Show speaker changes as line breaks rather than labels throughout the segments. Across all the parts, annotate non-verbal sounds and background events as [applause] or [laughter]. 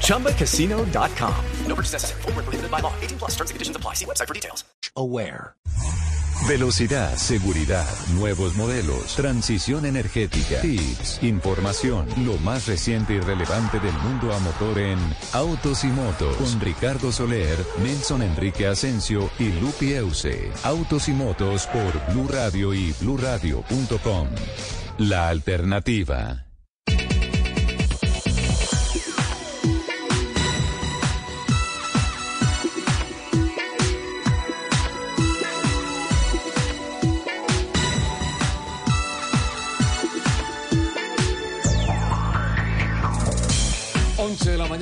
ChumbaCasino.com. No purchase necessary. Full prohibited by law. 18 plus terms and conditions apply. See website for details. Aware.
Velocidad, seguridad, nuevos modelos, transición energética, tips, información, lo más reciente y relevante del mundo a motor en Autos y Motos con Ricardo Soler, Nelson Enrique Asensio y Lupi Euse. Autos y Motos por Blue Radio y BlueRadio.com. La alternativa.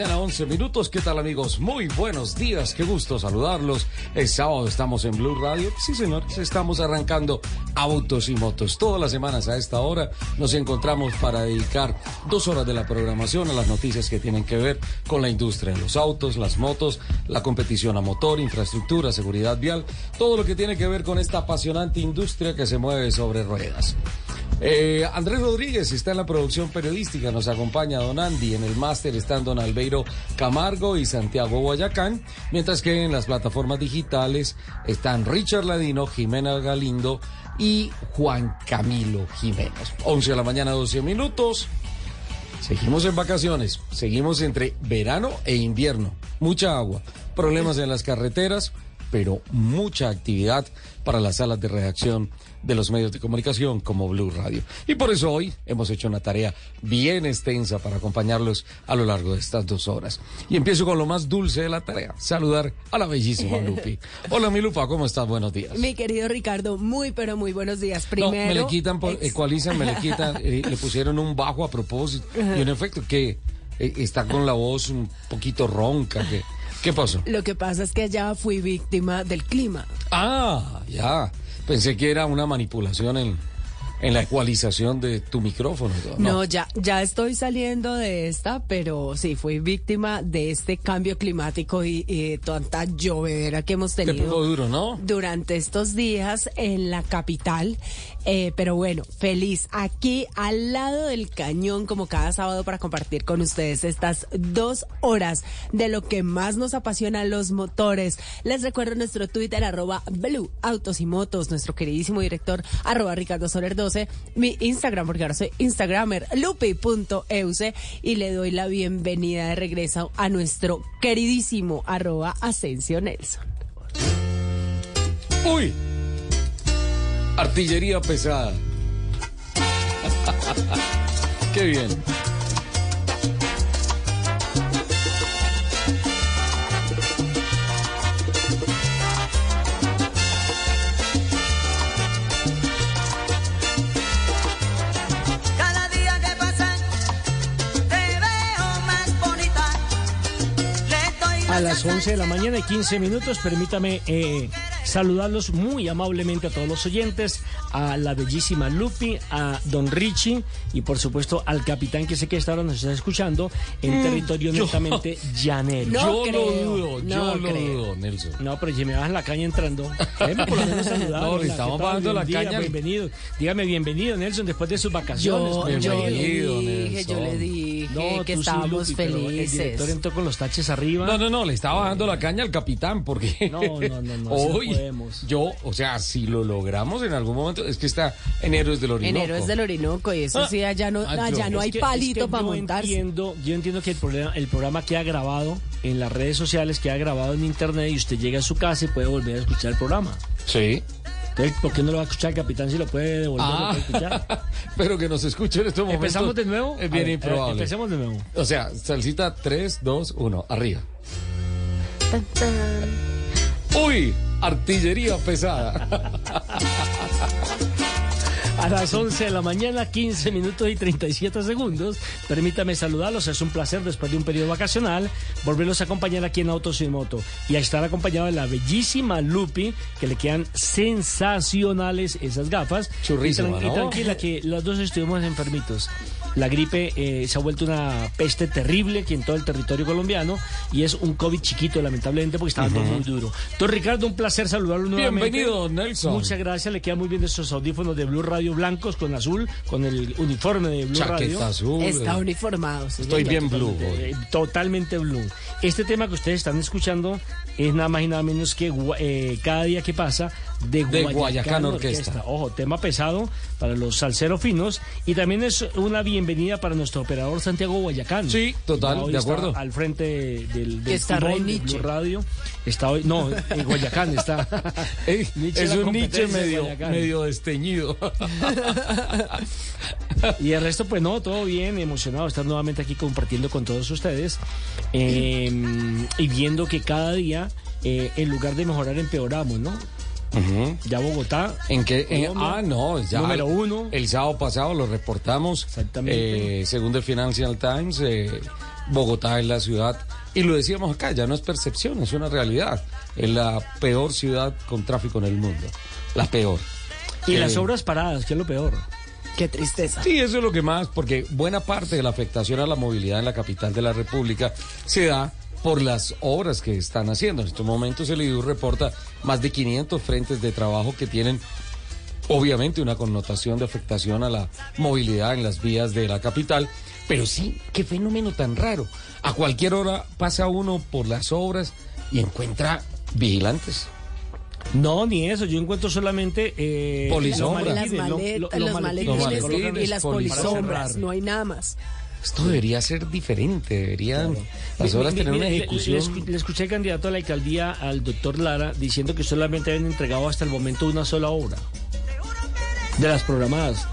11 de la mañana, 11 minutos. ¿Qué tal amigos? Muy buenos días, qué gusto saludarlos. Es sábado, estamos en Blue Radio. Sí, señores, estamos arrancando autos y motos. Todas las semanas a esta hora nos encontramos para dedicar dos horas de la programación a las noticias que tienen que ver con la industria de los autos, las motos, la competición a motor, infraestructura, seguridad vial, todo lo que tiene que ver con esta apasionante industria que se mueve sobre ruedas. Eh, Andrés Rodríguez está en la producción periodística, nos acompaña Don Andy, en el máster están Don Albeiro Camargo y Santiago Guayacán, mientras que en las plataformas digitales están Richard Ladino, Jimena Galindo y Juan Camilo Jiménez. 11 de la mañana, 12 minutos. Seguimos en vacaciones, seguimos entre verano e invierno, mucha agua, problemas en las carreteras, pero mucha actividad para las salas de redacción de los medios de comunicación como Blue Radio. Y por eso hoy hemos hecho una tarea bien extensa para acompañarlos a lo largo de estas dos horas. Y empiezo con lo más dulce de la tarea, saludar a la bellísima [laughs] Lupi. Hola mi Lupa, ¿cómo estás? Buenos días.
Mi querido Ricardo, muy pero muy buenos días. Primero...
No, me le quitan, por, ecualizan, me le [laughs] quitan, eh, le pusieron un bajo a propósito. Y en efecto, que eh, está con la voz un poquito ronca, que... ¿Qué pasó?
Lo que pasa es que ya fui víctima del clima.
Ah, ya. Pensé que era una manipulación en, en la ecualización de tu micrófono.
No. no, ya, ya estoy saliendo de esta, pero sí, fui víctima de este cambio climático y, y tanta llovedera que hemos tenido
duro, ¿no?
durante estos días en la capital. Eh, pero bueno, feliz aquí al lado del cañón como cada sábado para compartir con ustedes estas dos horas de lo que más nos apasiona los motores. Les recuerdo nuestro Twitter arroba Blue Autos y Motos, nuestro queridísimo director arroba Ricardo Soler 12, mi Instagram porque ahora soy Instagramer lupi.euse y le doy la bienvenida de regreso a nuestro queridísimo arroba Asensio Nelson.
Uy, Artillería pesada. [laughs] Qué bien.
Las 11 de la mañana y 15 minutos, permítame eh, saludarlos muy amablemente a todos los oyentes, a la bellísima Lupi, a Don Richie y por supuesto al capitán que sé que esta hora nos está escuchando en territorio netamente llanero.
No
yo
creo,
lo dudo, yo
no
lo
creo.
dudo, Nelson.
No, pero si me bajas la caña entrando, déjeme por lo menos saludar.
No, le estamos bajando la
día,
caña.
Bienvenido. Dígame bienvenido, Nelson, después de sus vacaciones.
Yo, yo le
bienvenido,
dije,
Nelson.
yo le dije
No,
que
sí,
estábamos
Lupi, pero El director
felices.
entró con los taches arriba.
No, no, no, le estaba bajando la caña al capitán porque
No, no, no, no,
hoy
podemos.
yo, o sea, si lo logramos en algún momento, es que está en Héroes del Orinoco.
Enero es del Orinoco y eso
Ah,
sí, allá no,
ah,
allá
yo-
no
Es
hay
que-
palito
es que
para
yo
montarse.
Entiendo, yo entiendo que el programa, el programa queda grabado en las redes sociales, queda grabado en internet y usted llega a su casa y puede volver a escuchar el programa.
Sí.
Entonces, ¿por qué no lo va a escuchar el capitán si lo puede devolver? lo
Ah,
puede escuchar? [laughs]
pero que nos escuche en estos momentos.
¿Empezamos de nuevo?
Es bien
ver,
improbable.
Empecemos de nuevo.
O sea, salsita 3, 2, 1, arriba.
Tan, tan.
Uy, artillería pesada. [laughs]
A las 11 de la mañana, 15 minutos y 37 segundos. Permítame saludarlos. Es un placer, después de un periodo vacacional, volverlos a acompañar aquí en Autos y Moto. Y a estar acompañado de la bellísima Lupi, que le quedan sensacionales esas gafas.
Churrísima,
y, tran- tranquila, que los dos estuvimos enfermitos. La gripe eh, se ha vuelto una peste terrible aquí en todo el territorio colombiano y es un COVID chiquito, lamentablemente, porque está dando muy duro. Don Ricardo, un placer saludarlo nuevamente.
Bienvenido, Nelson.
Muchas gracias, le quedan muy bien estos audífonos de Blue Radio blancos con azul, con el uniforme de Blue Radio.
Chaqueta azul.
Está uniformado. sí,
Estoy
señor.
bien blue
Totalmente,
hoy.
eh, totalmente blue. Este tema que ustedes están escuchando es nada más y nada menos que eh, cada día que pasa de,
De
Guayacán,
Orquesta.
Ojo, tema pesado para los salseros finos y también es una bienvenida para nuestro operador Santiago Guayacán.
Sí, total,
Hoy
de
está
acuerdo.
Al frente del, del
está
de. Blue Radio. Está hoy, no, en Guayacán está. [laughs]
Ey, es un
de
medio, medio desteñido. [laughs]
Y el resto, pues no, todo bien, emocionado de estar nuevamente aquí compartiendo con todos ustedes eh, y viendo que cada día, eh, en lugar de mejorar, empeoramos, ¿no? Ya Bogotá.
¿En qué? en- ah, no, ya.
Número uno.
El sábado pasado lo reportamos.
Exactamente.
Eh, según el Financial Times, eh, Bogotá es la ciudad, y lo decíamos acá, ya no es percepción, es una realidad. Es la peor ciudad con tráfico en el mundo. La peor.
Y
Eh,
las obras paradas, que es lo peor.
Qué tristeza.
Sí, eso es lo que más, porque buena parte de la afectación a la movilidad en la capital de la República se da por las obras que están haciendo. En estos momentos el IDU reporta más de 500 frentes de trabajo que tienen obviamente una connotación de afectación a la movilidad en las vías de la capital, pero sí, qué fenómeno tan raro. A cualquier hora pasa uno por las obras y encuentra vigilantes.
No, ni eso. Yo encuentro solamente. Eh,
Polisombra.
los
Las
maletines, lo-
maletas,
lo-
los
los
maletines
maletines,
y las
polisombras.
polisombras. No hay nada más.
Esto debería ser diferente, deberían las obras
mi-
tener una
le-
ejecución.
Le, escu- le escuché candidato a la alcaldía, al doctor Lara, diciendo que solamente habían entregado hasta el momento una sola obra de las programadas.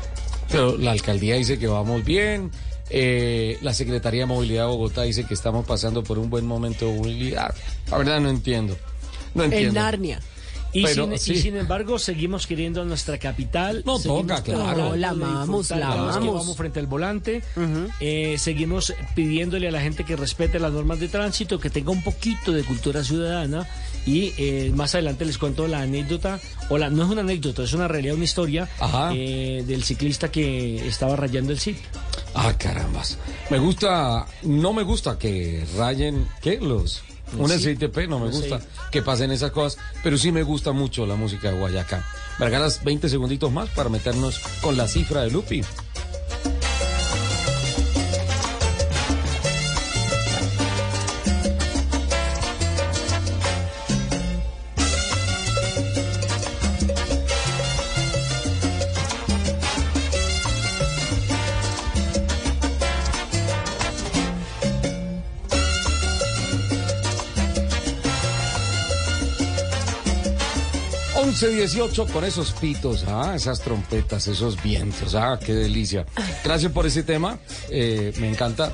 Pero la alcaldía dice que vamos bien. eh, la Secretaría de Movilidad de Bogotá dice que estamos pasando por un buen momento de movilidad. La verdad no entiendo. No
En
entiendo.
Narnia.
Y,
Pero,
sin, y
sí.
sin embargo, seguimos queriendo a nuestra capital.
No toca, claro.
la amamos, la
que
amamos.
vamos frente al volante. Eh, seguimos pidiéndole a la gente que respete las normas de tránsito, que tenga un poquito de cultura ciudadana. Y eh, más adelante les cuento la anécdota, o la, no es una anécdota, es una realidad, una historia
Ajá.
eh, del ciclista que estaba rayando el sitio.
Ah, carambas. Me gusta, no me gusta que rayen, ¿qué? Los. Un. SITP, no me gusta que pasen esas cosas, pero sí me gusta mucho la música de Guayacán. ¿Me regalas 20 segunditos más para meternos con la cifra de Lupi? Once dieciocho con esos pitos, ah, esas trompetas, esos vientos, ah, qué delicia. Gracias por ese tema, eh, me encanta.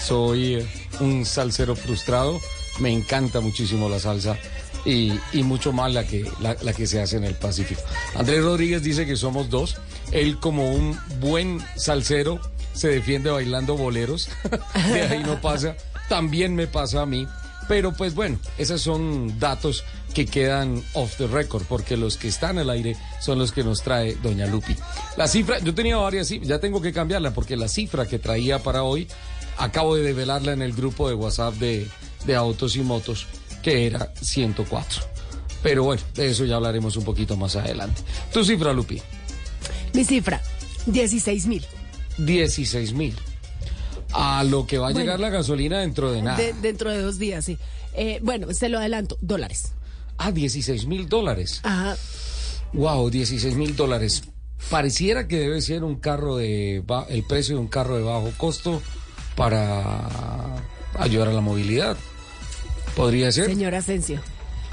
Soy un salsero frustrado, me encanta muchísimo la salsa y, mucho más la que, la que se hace en el Pacífico. Andrés Rodríguez dice que somos dos, él como un buen salsero se defiende bailando boleros, [laughs] de ahí no pasa, también me pasa a mí. Pero pues bueno, esos son datos que quedan off the record, porque los que están al aire son los que nos trae Doña Lupi. La cifra, yo tenía varias cifras, ya tengo que cambiarla, porque la cifra que traía para hoy, acabo de develarla en el grupo de WhatsApp de, de Autos y Motos, que era 104. Pero bueno, de eso ya hablaremos un poquito más adelante. Tu cifra, Lupi,
Mi cifra, 16 mil.
16 mil. A lo que va a
Bueno.
llegar la gasolina dentro de nada.
De- dentro de dos días, sí. Eh, bueno, se lo adelanto, dólares.
Ah, 16 mil dólares.
Ajá.
Wow, 16 mil dólares. Pareciera que debe ser un carro de el precio de un carro de bajo costo para ayudar a la movilidad. Podría ser.
Señor Asensio.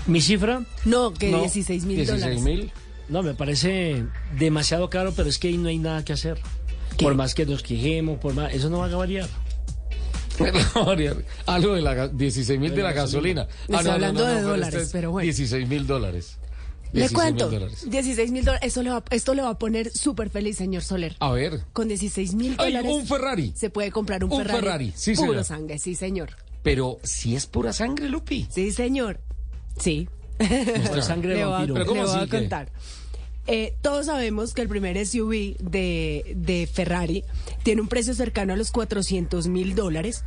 Mi cifra,
No, que
No,
16 mil
16
dólares.
mil.
no, me parece demasiado caro, pero es que ahí no hay nada que hacer. Por más que nos quejemos, por más, eso no va a variar. [laughs]
Algo de la ga- 16 mil de, la gasolina.
Estoy hablando de dólares,
este es
pero bueno.
16 mil dólares.
Le
16
cuento,
mil dólares.
16 mil dólares. Esto le va, esto le va a poner súper feliz, señor Soler.
A ver.
Con 16 mil dólares.
un Ferrari.
Se puede comprar un,
Un
Ferrari.
Ferrari, sí,
Puro
señor.
sangre, sí, señor.
Pero si es pura sangre, Lupi.
Sí, señor. Sí.
Nuestra [laughs] sangre de vampiro.
Pero ¿cómo
le voy a
así que?
Eh, todos sabemos que el primer SUV de, Ferrari tiene un precio cercano a los 400 mil dólares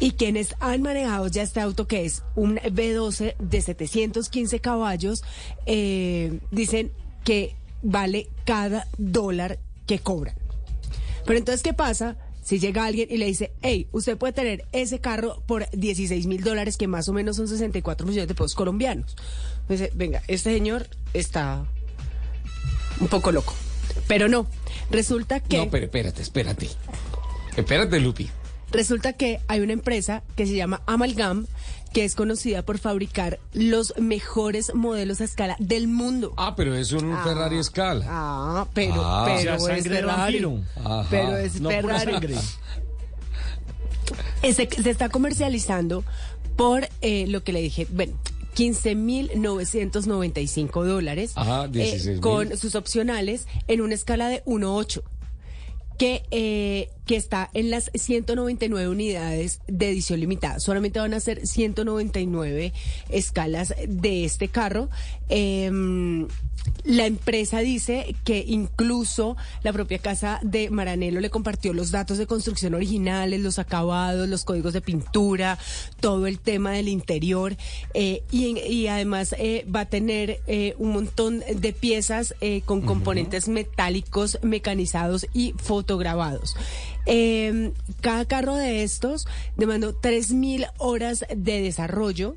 y quienes han manejado ya este auto que es un B12 de 715 caballos eh, dicen que vale cada dólar que cobran. Pero entonces, ¿qué pasa? Si llega alguien y le dice, hey, usted puede tener ese carro por 16 mil dólares, que más o menos son 64 millones de pesos colombianos. Dice, venga, este señor está un poco loco. Pero no, resulta que...
No, pero espérate, espérate. Espérate, Lupi.
Resulta que hay una empresa que se llama Amalgam, que es conocida por fabricar los mejores modelos a escala del mundo.
Ah, pero es un Ferrari Scala.
Ah, pero,
Ah.
O sea,
pero es Ferrari. Pero es
No
Ferrari. se está comercializando por eh, lo que le dije, bueno, 15.995 dólares
Ajá,
eh,
16,000.
con sus opcionales en una escala de 1.8 que, eh, que está en las 199 unidades de edición limitada. Solamente van a ser 199 escalas de este carro. Em, la empresa dice que incluso la propia casa de Maranello le compartió los datos de construcción originales, los acabados, los códigos de pintura, todo el tema del interior eh, y, y además eh, va a tener eh, un montón de piezas eh, con componentes metálicos, mecanizados y fotograbados. Eh, cada carro de estos demandó 3.000 horas de desarrollo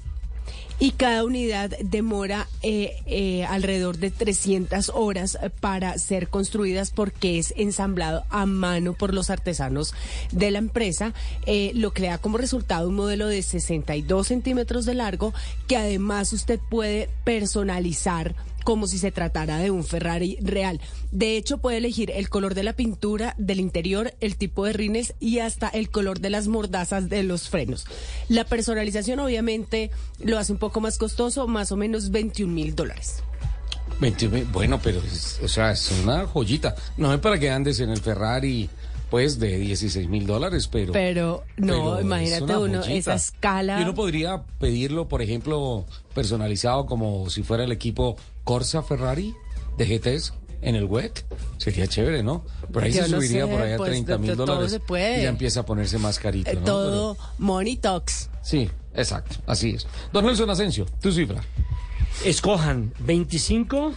y cada unidad demora eh, eh, alrededor de 300 horas para ser construidas porque es ensamblado a mano por los artesanos de la empresa, eh, lo que da como resultado un modelo de 62 centímetros de largo que además usted puede personalizar como si se tratara de un Ferrari real. De hecho, puede elegir el color de la pintura, del interior, el tipo de rines y hasta el color de las mordazas de los frenos. La personalización obviamente lo hace un poco más costoso, más o menos 21 mil dólares.
21 mil, bueno, pero es, o sea, es una joyita. No es para que andes en el Ferrari, pues, de 16 mil dólares, pero...
Pero no, imagínate uno, esa escala.
Y uno podría pedirlo, por ejemplo, personalizado como si fuera el equipo Corsa Ferrari de GTs en el WEC. Sería chévere, ¿no? Por ahí
Yo
se
no
subiría
sé,
por ahí a
pues,
30 mil dólares.
se puede.
Y ya empieza a ponerse más carito,
Eh,
¿no?
todo
Pero-
money talks.
sí, exacto, así es. Don Nelson Asensio, tu cifra.
Escojan 25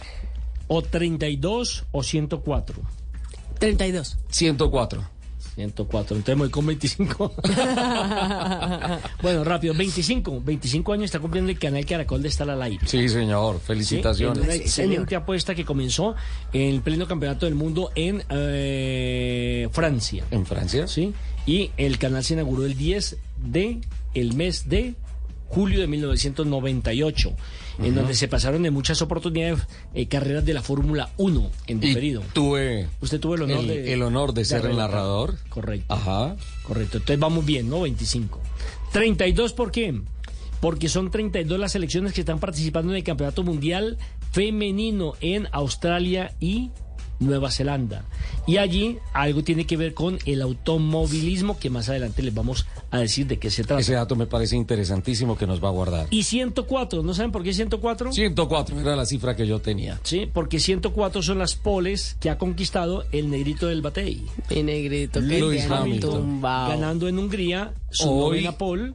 o 32 o 104.
32.
104.
104, entonces me voy con 25. [laughs] bueno, rápido, 25. 25 años está cumpliendo el canal Caracol de Estar al aire.
Sí, señor, felicitaciones.
una
Sí,
excelente
señor.
apuesta que comenzó en el pleno campeonato del mundo en eh, Francia.
¿En Francia?
¿sí? Y el canal se inauguró el 10 de el mes de julio de 1998, en donde se pasaron de muchas oportunidades eh, carreras de la Fórmula 1 en
Y
diferido.
tuve
Usted tuvo el honor
el,
de
el honor de ser el narrador.
Correcto.
Ajá.
Correcto. Entonces vamos bien, ¿no? 25. 32, ¿por qué? Porque son 32 las selecciones que están participando en el Campeonato Mundial Femenino en Australia y Nueva Zelanda. Y allí algo tiene que ver con el automovilismo, que más adelante les vamos a decir de qué se trata.
Ese dato me parece interesantísimo que nos va a guardar.
Y 104, ¿no saben por qué 104?
104 era la cifra que yo tenía.
Sí, porque 104 son las poles que ha conquistado el negrito del Batey.
Mi negrito que
Lewis
tiene
Hamilton.
tumbao.
Ganando en Hungría su
Hoy,
novena pole.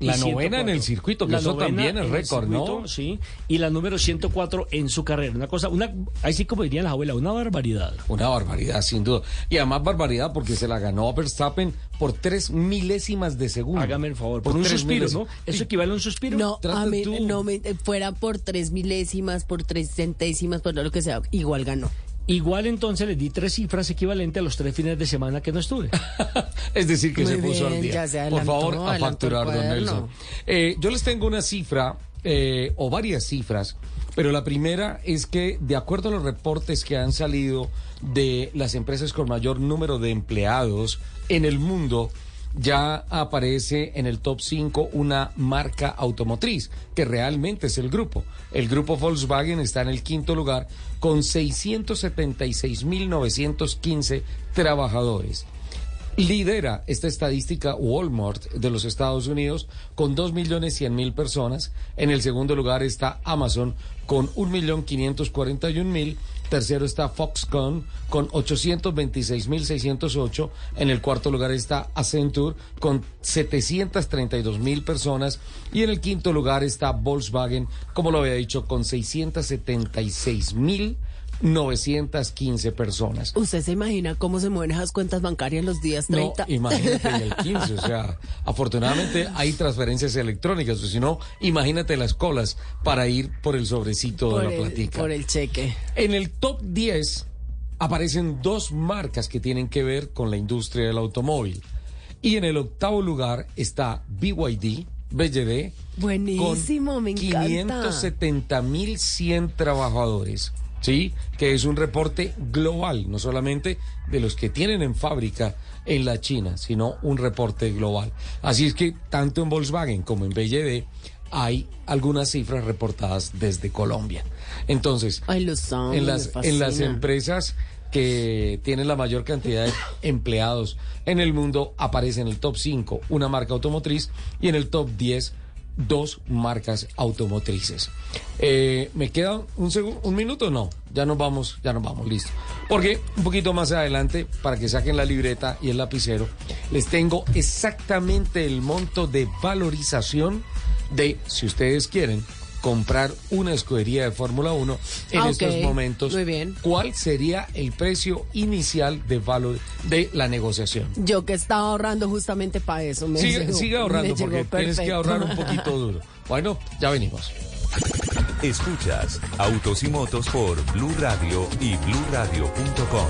Y
la novena en el
104.
circuito, que
La
eso también es récord, ¿no?
Sí, y la número 104 en su carrera. Una cosa, una, ahí sí como dirían las abuelas, una barbaridad.
Una barbaridad, sin duda. Y además barbaridad porque se la ganó Verstappen por tres milésimas de segundo.
Hágame el favor, por, un suspiro, ¿no? ¿Eso equivale a un suspiro?
No, a mí, no me, fuera por tres milésimas, por tres centésimas, por lo que sea, igual ganó.
Igual entonces le di tres cifras equivalentes a los tres fines de semana que no estuve. [laughs]
Es decir, que
Muy
se puso al día.
ya se
Por
adelantó,
favor, a
adelantó
facturar, don. Nelson. Eh, yo les tengo una cifra, eh, o varias cifras, pero la primera es que, de acuerdo a los reportes que han salido de las empresas con mayor número de empleados en el mundo, ya aparece en el top 5 una marca automotriz, que realmente es el grupo. El grupo Volkswagen está en el quinto lugar con 676.915 trabajadores. Lidera esta estadística Walmart de los Estados Unidos con 2.100.000 personas. En el segundo lugar está Amazon con 1.541.000. Tercero está Foxconn con 826.608. En el cuarto lugar está Accenture con 732.000 personas. Y en el quinto lugar está Volkswagen, como lo había dicho, con 676.000 915 personas.
¿Usted se imagina cómo se mueven esas cuentas bancarias los días 30?
No, imagínate en el [laughs] 15, o sea, afortunadamente hay transferencias electrónicas, o si no, imagínate las colas para ir por el sobrecito
por
de la
el,
platica.
por el cheque.
En el top 10 aparecen dos marcas que tienen que ver con la industria del automóvil. Y en el octavo lugar está BYD, BYD,
Buenísimo,
con
me encanta.
570.100 trabajadores. Sí, que es un reporte global, no solamente de los que tienen en fábrica en la China, sino un reporte global. Así es que tanto en Volkswagen como en BYD hay algunas cifras reportadas desde Colombia. Entonces,
Ay, los amo,
en las, en las empresas que tienen la mayor cantidad de empleados en el mundo aparece en el top 5 una marca automotriz y en el top 10 dos marcas automotrices. Eh, ¿Me queda un, segu- un minuto? No, ya nos vamos, ya nos vamos, listo. Porque un poquito más adelante, para que saquen la libreta y el lapicero, les tengo exactamente el monto de valorización de, si ustedes quieren, comprar una escudería de Fórmula 1 en
Ah,
estos momentos.
muy bien.
¿Cuál sería el precio inicial de valor de la negociación?
Yo que estaba ahorrando justamente para eso. Me
Sigue,
llegó-
sigue ahorrando
me
porque tienes que ahorrar un poquito [laughs] duro. Bueno, ya venimos.
Escuchas Autos y Motos por Blue Radio y BlueRadio.com.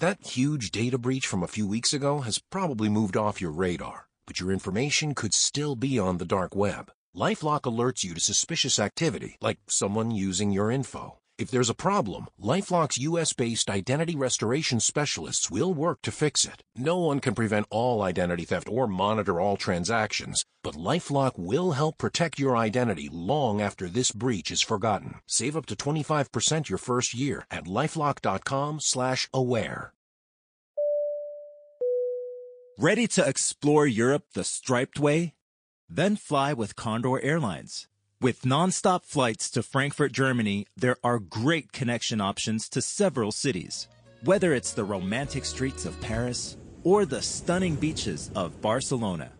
That huge data breach from a few weeks ago has probably moved off your radar, but your information could still be on the dark web. LifeLock alerts you to suspicious activity, like someone using your info. If there's a problem, LifeLock's US-based identity restoration specialists will work to fix it. No one can prevent all identity theft or monitor all transactions, but LifeLock will help protect your identity long after this breach is forgotten. Save up to 25% your first year at lifelock.com slash aware.
Ready to explore Europe the striped way? Then fly with Condor Airlines. With nonstop flights to Frankfurt, Germany, there are great connection options to several cities. Whether it's the romantic streets of Paris or the stunning beaches of Barcelona,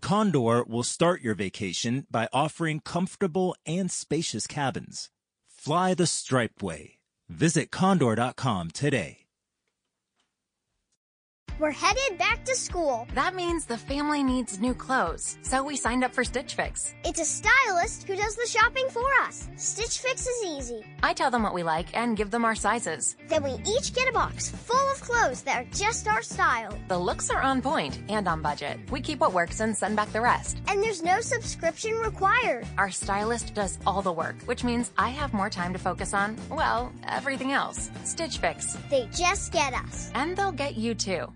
Condor will start your vacation by offering comfortable and spacious cabins. Fly the striped way. Visit condor.com today.
We're headed back to school.
That means the family needs new clothes, so we signed up for Stitch Fix.
It's a stylist who does the shopping for us. Stitch Fix is easy.
I tell them what we like and give them our sizes.
Then we each get a box full of clothes that are just our style.
The looks are on point and on budget. We keep what works and send back the rest.
And there's no subscription required.
Our stylist does all the work, which means I have more time to focus on, well, everything else. Stitch Fix.
They just get us.
And they'll get you too.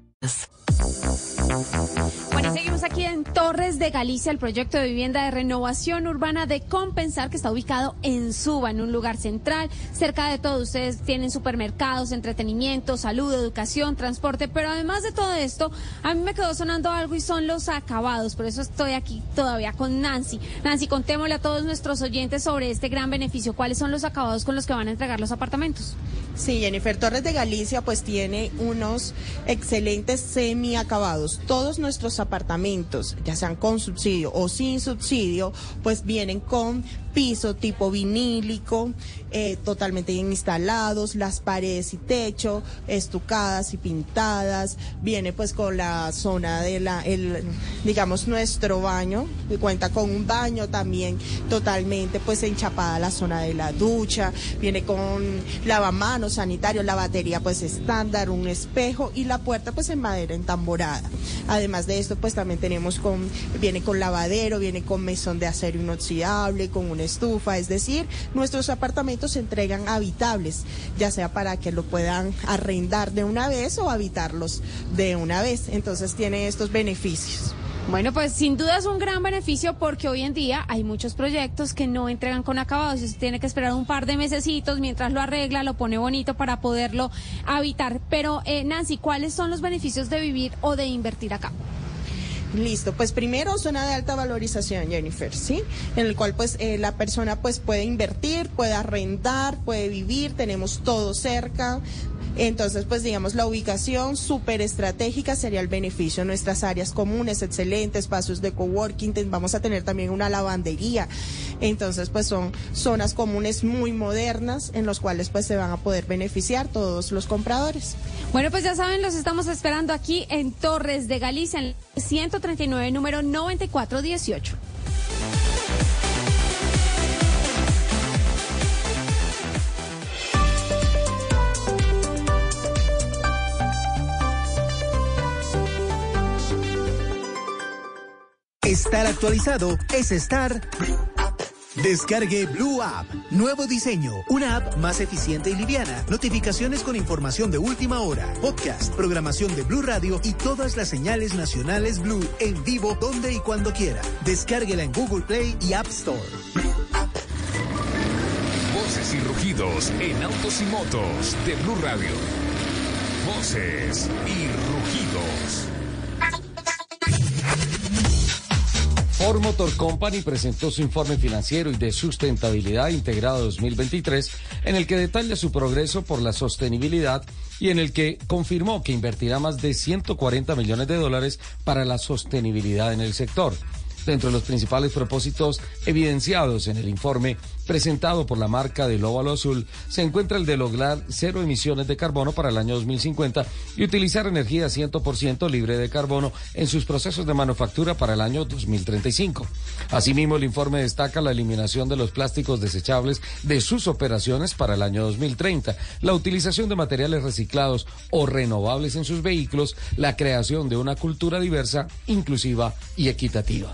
Bueno, y seguimos aquí en Torres de Galicia, el proyecto de vivienda de renovación urbana de Compensar, que está ubicado en Suba, en un lugar central. Cerca de todo, ustedes tienen supermercados, entretenimiento, salud, educación, transporte, pero además de todo esto, a mí me quedó sonando algo y son los acabados. Por eso estoy aquí todavía con Nancy. Nancy, contémosle a todos nuestros oyentes sobre este gran beneficio. ¿Cuáles son los acabados con los que van a entregar los apartamentos?
Sí, Jennifer Torres de Galicia pues tiene unos excelentes semi-acabados. Todos nuestros apartamentos, ya sean con subsidio o sin subsidio, pues vienen con piso tipo vinílico, eh, totalmente bien instalados, las paredes y techo estucadas y pintadas, viene pues con la zona de la, el, digamos nuestro baño, cuenta con un baño también totalmente pues enchapada la zona de la ducha, viene con lavamanos sanitario, la batería pues estándar, un espejo y la puerta pues en madera entamborada. Además de esto pues también tenemos con, viene con lavadero, viene con mesón de acero inoxidable, con una estufa, es decir, nuestros apartamentos se entregan habitables, ya sea para que lo puedan arrendar de una vez o habitarlos de una vez. Entonces tiene estos beneficios.
Bueno, pues sin duda es un gran beneficio porque hoy en día hay muchos proyectos que no entregan con acabados y usted tiene que esperar un par de mesecitos mientras lo arregla, lo pone bonito para poderlo habitar. Pero eh, Nancy, ¿cuáles son los beneficios de vivir o de invertir acá?
Listo, pues primero zona de alta valorización, Jennifer, ¿sí? En el cual pues eh, la persona pues puede invertir, puede arrendar, puede vivir, tenemos todo cerca, entonces, pues digamos, la ubicación súper estratégica sería el beneficio. Nuestras áreas comunes, excelentes, espacios de coworking, vamos a tener también una lavandería. Entonces, pues son zonas comunes muy modernas en los cuales pues se van a poder beneficiar todos los compradores.
Bueno, pues ya saben, los estamos esperando aquí en Torres de Galicia, en 139, número 9418.
Estar actualizado es estar... Descargue Blue App. Nuevo diseño. Una app más eficiente y liviana. Notificaciones con información de última hora. Podcast, programación de Blue Radio y todas las señales nacionales Blue en vivo donde y cuando quiera. Descárguela en Google Play y App Store.
Voces y rugidos en autos y motos de Blue Radio. Voces y rugidos.
Ford Motor Company presentó su informe financiero y de sustentabilidad integrado 2023, en el que detalla su progreso por la sostenibilidad y en el que confirmó que invertirá más de 140 millones de dólares para la sostenibilidad en el sector. Dentro de los principales propósitos evidenciados en el informe presentado por la marca del óvalo azul se encuentra el de lograr cero emisiones de carbono para el año 2050 y utilizar energía 100% libre de carbono en sus procesos de manufactura para el año 2035. Asimismo, el informe destaca la eliminación de los plásticos desechables de sus operaciones para el año 2030, la utilización de materiales reciclados o renovables en sus vehículos, la creación de una cultura diversa, inclusiva y equitativa.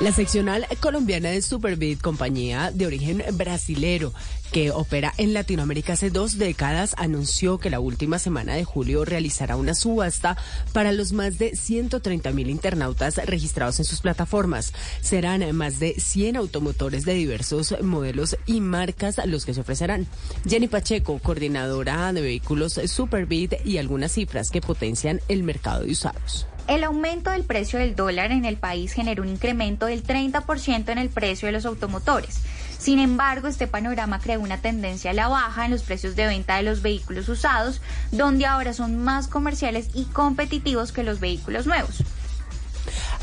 La seccional colombiana de Superbit, compañía de origen brasilero que opera en Latinoamérica hace dos décadas, anunció que la última semana de julio realizará una subasta para los más de 130 mil internautas registrados en sus plataformas. Serán más de 100 automotores de diversos modelos y marcas los que se ofrecerán. Jenny Pacheco, coordinadora de vehículos Superbit y algunas cifras que potencian el mercado de usados.
El aumento del precio del dólar en el país generó un incremento del 30% en el precio de los automotores. Sin embargo, este panorama creó una tendencia a la baja en los precios de venta de los vehículos usados, donde ahora son más comerciales y competitivos que los vehículos nuevos.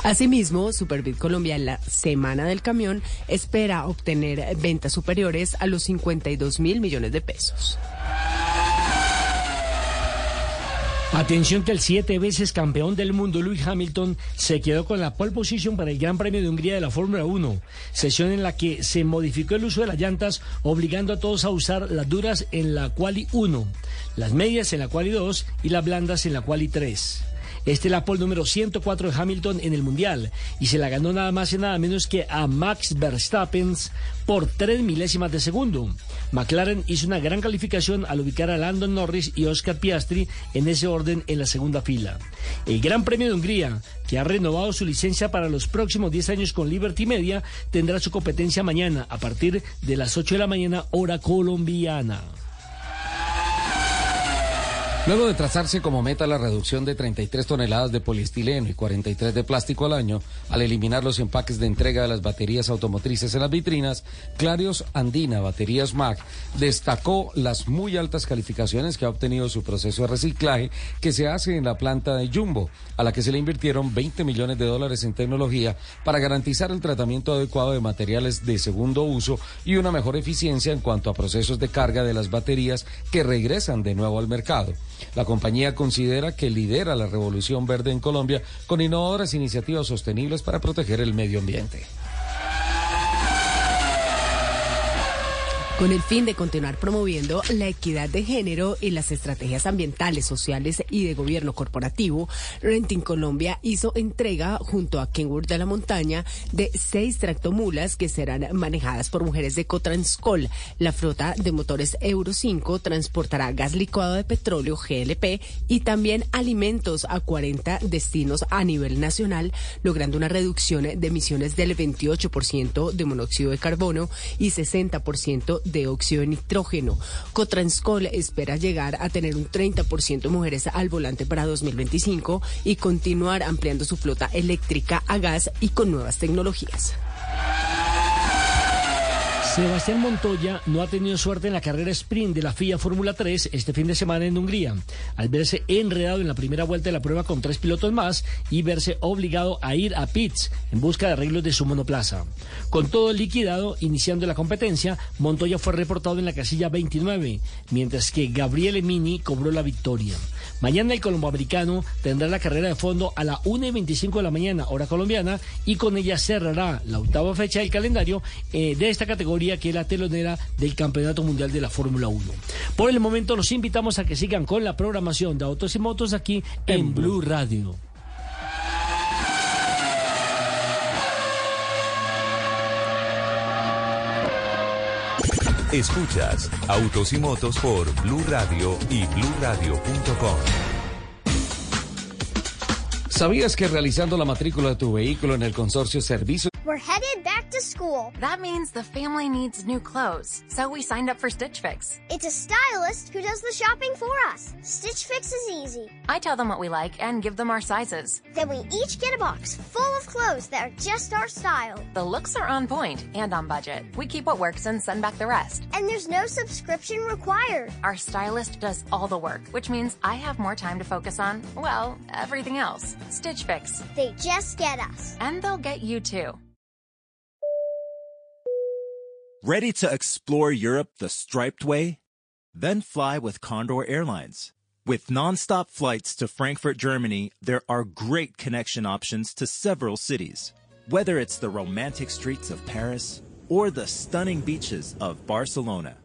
Asimismo, Superbit Colombia en la Semana del Camión espera obtener ventas superiores a los 52 mil millones de pesos.
Atención que el siete veces campeón del mundo Lewis Hamilton se quedó con la pole position para el Gran Premio de Hungría de la Fórmula 1, sesión en la que se modificó el uso de las llantas obligando a todos a usar las duras en la quali 1, las medias en la quali 2 y las blandas en la quali 3. Este es la pole número 104 de Hamilton en el Mundial y se la ganó nada más y nada menos que a Max Verstappen por tres milésimas de segundo. McLaren hizo una gran calificación al ubicar a Landon Norris y Oscar Piastri en ese orden en la segunda fila. El Gran Premio de Hungría, que ha renovado su licencia para los próximos 10 años con Liberty Media, tendrá su competencia mañana a partir de las 8 de la mañana hora colombiana.
Luego de trazarse como meta la reducción de 33 toneladas de poliestileno y 43 de plástico al año, al eliminar los empaques de entrega de las baterías automotrices en las vitrinas, Clarios Andina Baterías MAC destacó las muy altas calificaciones que ha obtenido su proceso de reciclaje que se hace en la planta de Jumbo, a la que se le invirtieron 20 millones de dólares en tecnología para garantizar el tratamiento adecuado de materiales de segundo uso y una mejor eficiencia en cuanto a procesos de carga de las baterías que regresan de nuevo al mercado. La compañía considera que lidera la revolución verde en Colombia con innovadoras iniciativas sostenibles para proteger el medio ambiente.
Con el fin de continuar promoviendo la equidad de género y las estrategias ambientales, sociales y de gobierno corporativo, Renting Colombia hizo entrega junto a Kenwood de la Montaña de seis tractomulas que serán manejadas por mujeres de Cotranscol. La flota de motores Euro 5 transportará gas licuado de petróleo GLP y también alimentos a 40 destinos a nivel nacional, logrando una reducción de emisiones del 28% de monóxido de carbono y 60% de óxido de nitrógeno. Cotranscol espera llegar a tener un 30% de mujeres al volante para 2025 y continuar ampliando su flota eléctrica a gas y con nuevas tecnologías.
Sebastián Montoya no ha tenido suerte en la carrera sprint de la FIA Fórmula 3 este fin de semana en Hungría, al verse enredado en la primera vuelta de la prueba con tres pilotos más y verse obligado a ir a pits en busca de arreglos de su monoplaza. Con todo liquidado, iniciando la competencia, Montoya fue reportado en la casilla 29, mientras que Gabriele Mini cobró la victoria. Mañana el colomboamericano tendrá la carrera de fondo a la 1 y 25 de la mañana, hora colombiana, y con ella cerrará la octava fecha del calendario eh, de esta categoría que es la telonera del Campeonato Mundial de la Fórmula 1. Por el momento los invitamos a que sigan con la programación de Autos y Motos aquí en Blue Radio.
Escuchas Autos y Motos por Blue Radio y BlueRadio.com.
¿Sabías que realizando la matrícula de tu vehículo en el consorcio Servicio
We're headed back to school.
That means the family needs new clothes, so we signed up for Stitch Fix.
It's a stylist who does the shopping for us. Stitch Fix is easy.
I tell them what we like and give them our sizes.
Then we each get a box full of clothes that are just our style.
The looks are on point and on budget. We keep what works and send back the rest.
And there's no subscription required.
Our stylist does all the work, which means I have more time to focus on, well, everything else. Stitch Fix.
They just get us.
And they'll get you too.
Ready to explore Europe the striped way? Then fly with Condor Airlines. With nonstop flights to Frankfurt, Germany, there are great connection options to several cities. Whether it's the romantic streets of Paris or the stunning beaches of Barcelona,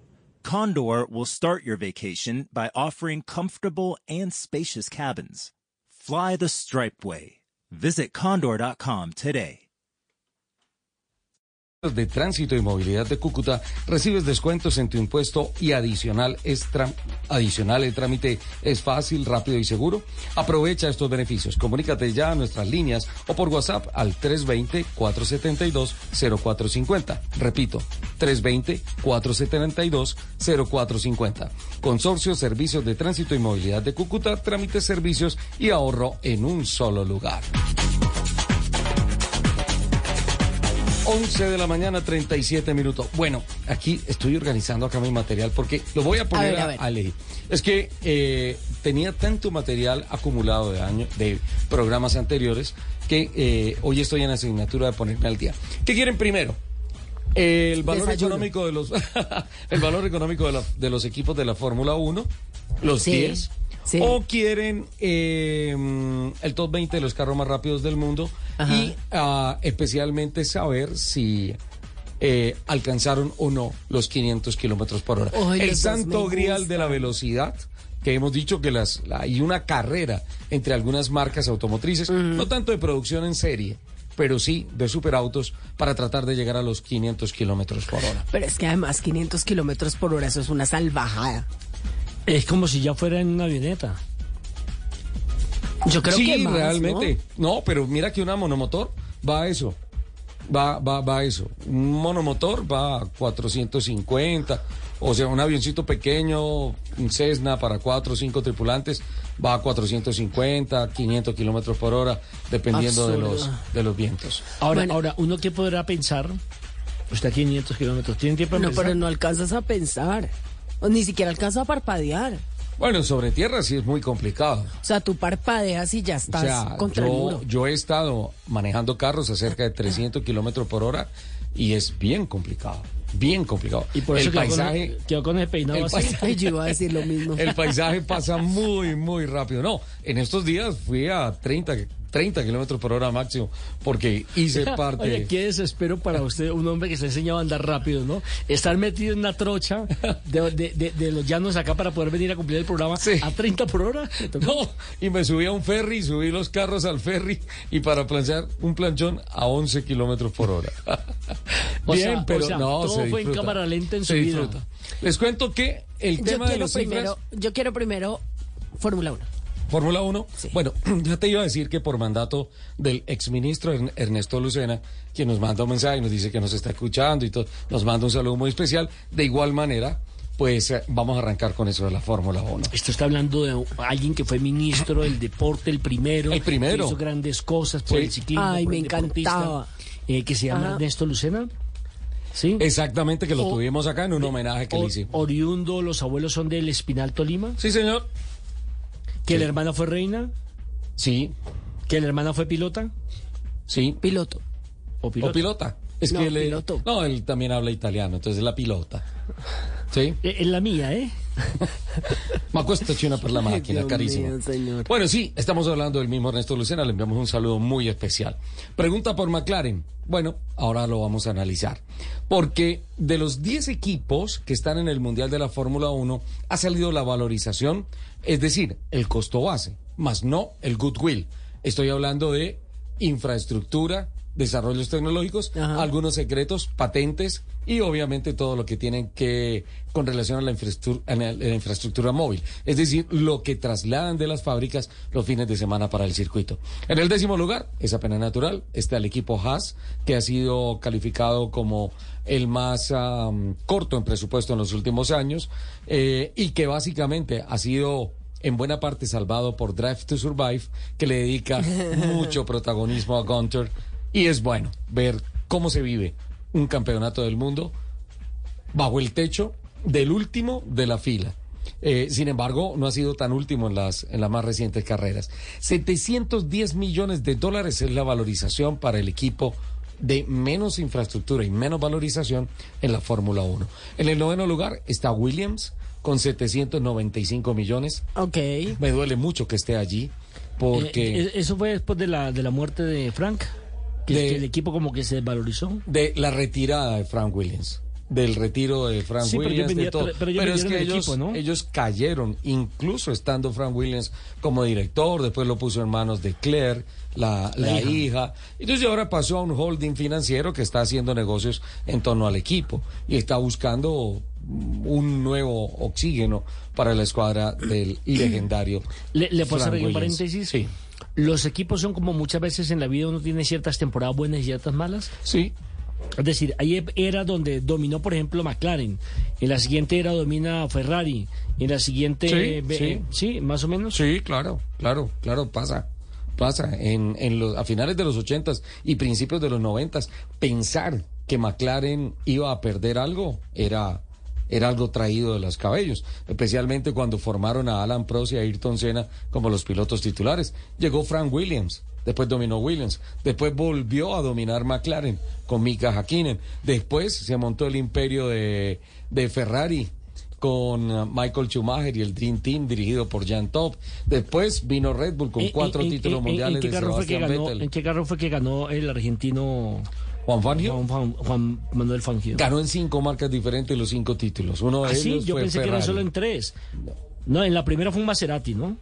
Condor will start your vacation by offering comfortable and spacious cabins. Fly the striped way. Visit condor.com today.
De Tránsito y Movilidad de Cúcuta recibes descuentos en tu impuesto y adicional adicional el trámite es fácil, rápido y seguro. Aprovecha estos beneficios. Comunícate ya a nuestras líneas o por WhatsApp al 320-472-0450. Repito, 320-472-0450. Consorcio Servicios de Tránsito y Movilidad de Cúcuta, trámites, servicios y ahorro en un solo lugar. 11 de la mañana, 37 minutos. Bueno, aquí estoy organizando acá mi material porque lo voy a poner
ver, a
a,
ver.
a elegir. Es que eh, tenía tanto material acumulado de años, de programas anteriores, que eh, hoy estoy en asignatura de ponerme al día. ¿Qué quieren primero? El valor
Desayuno.
económico de los [laughs] el valor económico de, la- de los equipos de la Fórmula 1, los
Sí,
10.
sí.
O quieren eh, el top 20 de los carros más rápidos del mundo
Ajá.
y ah, especialmente saber si eh, alcanzaron o no los 500 kilómetros por hora. El santo grial de la velocidad que hemos dicho que las la- hay una carrera entre algunas marcas automotrices, no tanto de producción en serie, pero sí de superautos para tratar de llegar a los 500 kilómetros por hora.
Pero es que además 500 kilómetros por hora, eso es una salvajada.
Es como si ya fuera en una avioneta.
Yo creo
sí,
que más,
realmente. ¿no? pero mira que una monomotor va a eso. Va, va, va a eso. Un monomotor va a 450. O sea, un avioncito pequeño, un Cessna para cuatro o cinco tripulantes, va a 450, 500 kilómetros por hora, dependiendo de los, de los vientos.
Ahora, ahora, uno que podrá pensar, usted a 500 kilómetros, ¿tiene tiempo
No,
pensar?
pero no alcanzas a pensar. O ni siquiera alcanzas a parpadear.
Bueno, sobre tierra sí es muy complicado.
O sea, tú parpadeas y ya
O
estás
sea,
contra el
yo,
muro.
yo he estado manejando carros a cerca de 300 kilómetros por hora y es bien complicado, bien complicado.
Y por eso
el
quedó con-
paisaje,
quedó con el peinado
el
así.
paisaje-
Yo iba a decir lo mismo.
el paisaje pasa muy, muy rápido. No, en estos días fui a 30, 30 kilómetros por hora máximo, porque hice [laughs] parte.
Oye, qué desespero para usted, un hombre que se ha enseñado a andar rápido, ¿no? Estar metido en una trocha de, de- de- de los llanos acá para poder venir a cumplir el programa a 30 por hora.
No, y me subí a un ferry, subí los carros al ferry y para planchar un planchón a 11 kilómetros por hora. [laughs]
O
Bien,
sea, o
pero
sea,
no,
todo
se
fue en cámara lenta en
Se
su vida.
Les cuento que el
Yo
tema de los cifras...
primero, yo quiero primero Fórmula 1.
Fórmula 1. Bueno, [clears throat] ya te iba a decir que por mandato del exministro Ern- Ernesto Lucena, quien nos manda un mensaje y nos dice que nos está escuchando y todo, nos manda un saludo muy especial. De igual manera, pues eh, vamos a arrancar con eso de la Fórmula 1.
Esto está hablando de alguien que fue ministro del deporte, el primero.
El primero.
Que hizo grandes cosas por
Sí.
el ciclismo.
Ay,
por
me encantaba.
eh, que se llama
Ah.
Ernesto Lucena. Sí.
Exactamente, que lo
O-
tuvimos acá en un homenaje que le hicimos.
oriundo, los abuelos son del Espinal Tolima.
Sí, señor.
Que la hermana fue reina.
Sí.
Que la hermana fue pilota.
Sí.
Piloto.
O pilota.
O pilota. Es
No,
que él,
piloto.
no, él también habla italiano, entonces es la pilota. ¿Sí?
Eh, Es la mía, ¿eh? [laughs]
Ma questa c'è una per la máquina,
Dios
carísimo.
mío, señor.
Bueno, sí, estamos hablando del mismo Ernesto Lucena, le enviamos un saludo muy especial. Pregunta por McLaren. Bueno, ahora lo vamos a analizar. Porque de los 10 equipos que están en el Mundial de la Fórmula 1, ha salido la valorización, es decir, el costo base, más no el goodwill. Estoy hablando de infraestructura, desarrollos tecnológicos, algunos secretos, patentes y obviamente todo lo que tienen que con relación a la infraestructura, a la- infraestructura móvil, es decir, lo que trasladan de las fábricas los fines de semana para el circuito. En el décimo lugar, es apenas natural, está el equipo Haas, que ha sido calificado como el más am, corto en presupuesto en los últimos años eh, y que básicamente ha sido en buena parte salvado por Drive to Survive, que le dedica [laughs] mucho protagonismo a Gunter. Y es bueno ver cómo se vive un campeonato del mundo bajo el techo del último de la fila. Eh, sin embargo, no ha sido tan último en las, en las más recientes carreras. 710 millones de dólares es la valorización para el equipo de menos infraestructura y menos valorización en la Fórmula 1. En el noveno lugar está Williams con 795 millones.
Ok.
Me duele mucho que esté allí porque...
Eh, eh, eso fue después de la, de la muerte de Frank. Que,
De-
que el equipo como que se desvalorizó.
de la retirada de Frank Williams. Del retiro de Frank
Sí, pero
Williams, de todo.
pero- pero ellos
es que
el
ellos,
equipo, ¿no?
ellos cayeron, incluso estando Frank Williams como director, después lo puso en manos de Claire, la,
La
la
hija.
hija. Entonces ahora pasó a un holding financiero que está haciendo negocios en torno al equipo y está buscando un nuevo oxígeno para la escuadra del legendario.
Le, le puedo hacer un
Williams.
paréntesis.
Sí.
Los equipos son como muchas veces en la vida uno tiene ciertas temporadas buenas y ciertas malas.
Sí.
Es decir, hay era donde dominó, por ejemplo, McLaren. En la siguiente era domina Ferrari. En la siguiente,
Sí,
eh,
sí.
eh, sí, más o menos.
Sí, claro, claro, claro, pasa. Pasa. En, en los, a finales de los ochentas y principios de los noventas, pensar que McLaren iba a perder algo era, era algo traído de los cabellos. Especialmente cuando formaron a Alan Prost y a Ayrton Senna como los pilotos titulares. Llegó Frank Williams. Después dominó Williams. Después volvió a dominar McLaren con Mika Hakkinen. Después se montó el imperio de, de Ferrari con uh, Michael Schumacher y el Dream Team dirigido por Jan Top. Después vino Red Bull con
¿En-
cuatro títulos mundiales.
¿En qué carro fue que ganó el argentino
Juan Fangio
Juan, Manuel Fangio?
ganó en cinco marcas diferentes los cinco títulos. Uno de
¿Ah, sí?
ellos
Yo
fue
pensé que era solo en tres. No, en la primera fue un Maserati, ¿no?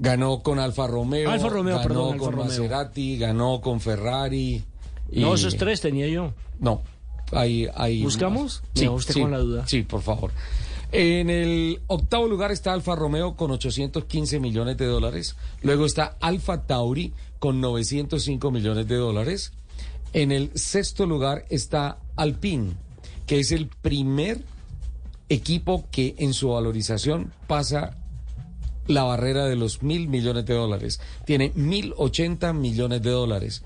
Ganó con Alfa Romeo,
Alfa Romeo,
ganó
perdón, Alfa
con
Romeo.
Maserati, ganó con Ferrari. y-
No, esos tres tenía yo.
No, hay, hay
¿Buscamos? deja usted con la duda.
Sí, por favor. En el octavo lugar está Alfa Romeo con 815 millones de dólares. Luego está Alfa Tauri con 905 millones de dólares. En el sexto lugar está Alpine, que es el primer equipo que en su valorización pasa la barrera de los mil millones de dólares. Tiene mil ochenta millones de dólares.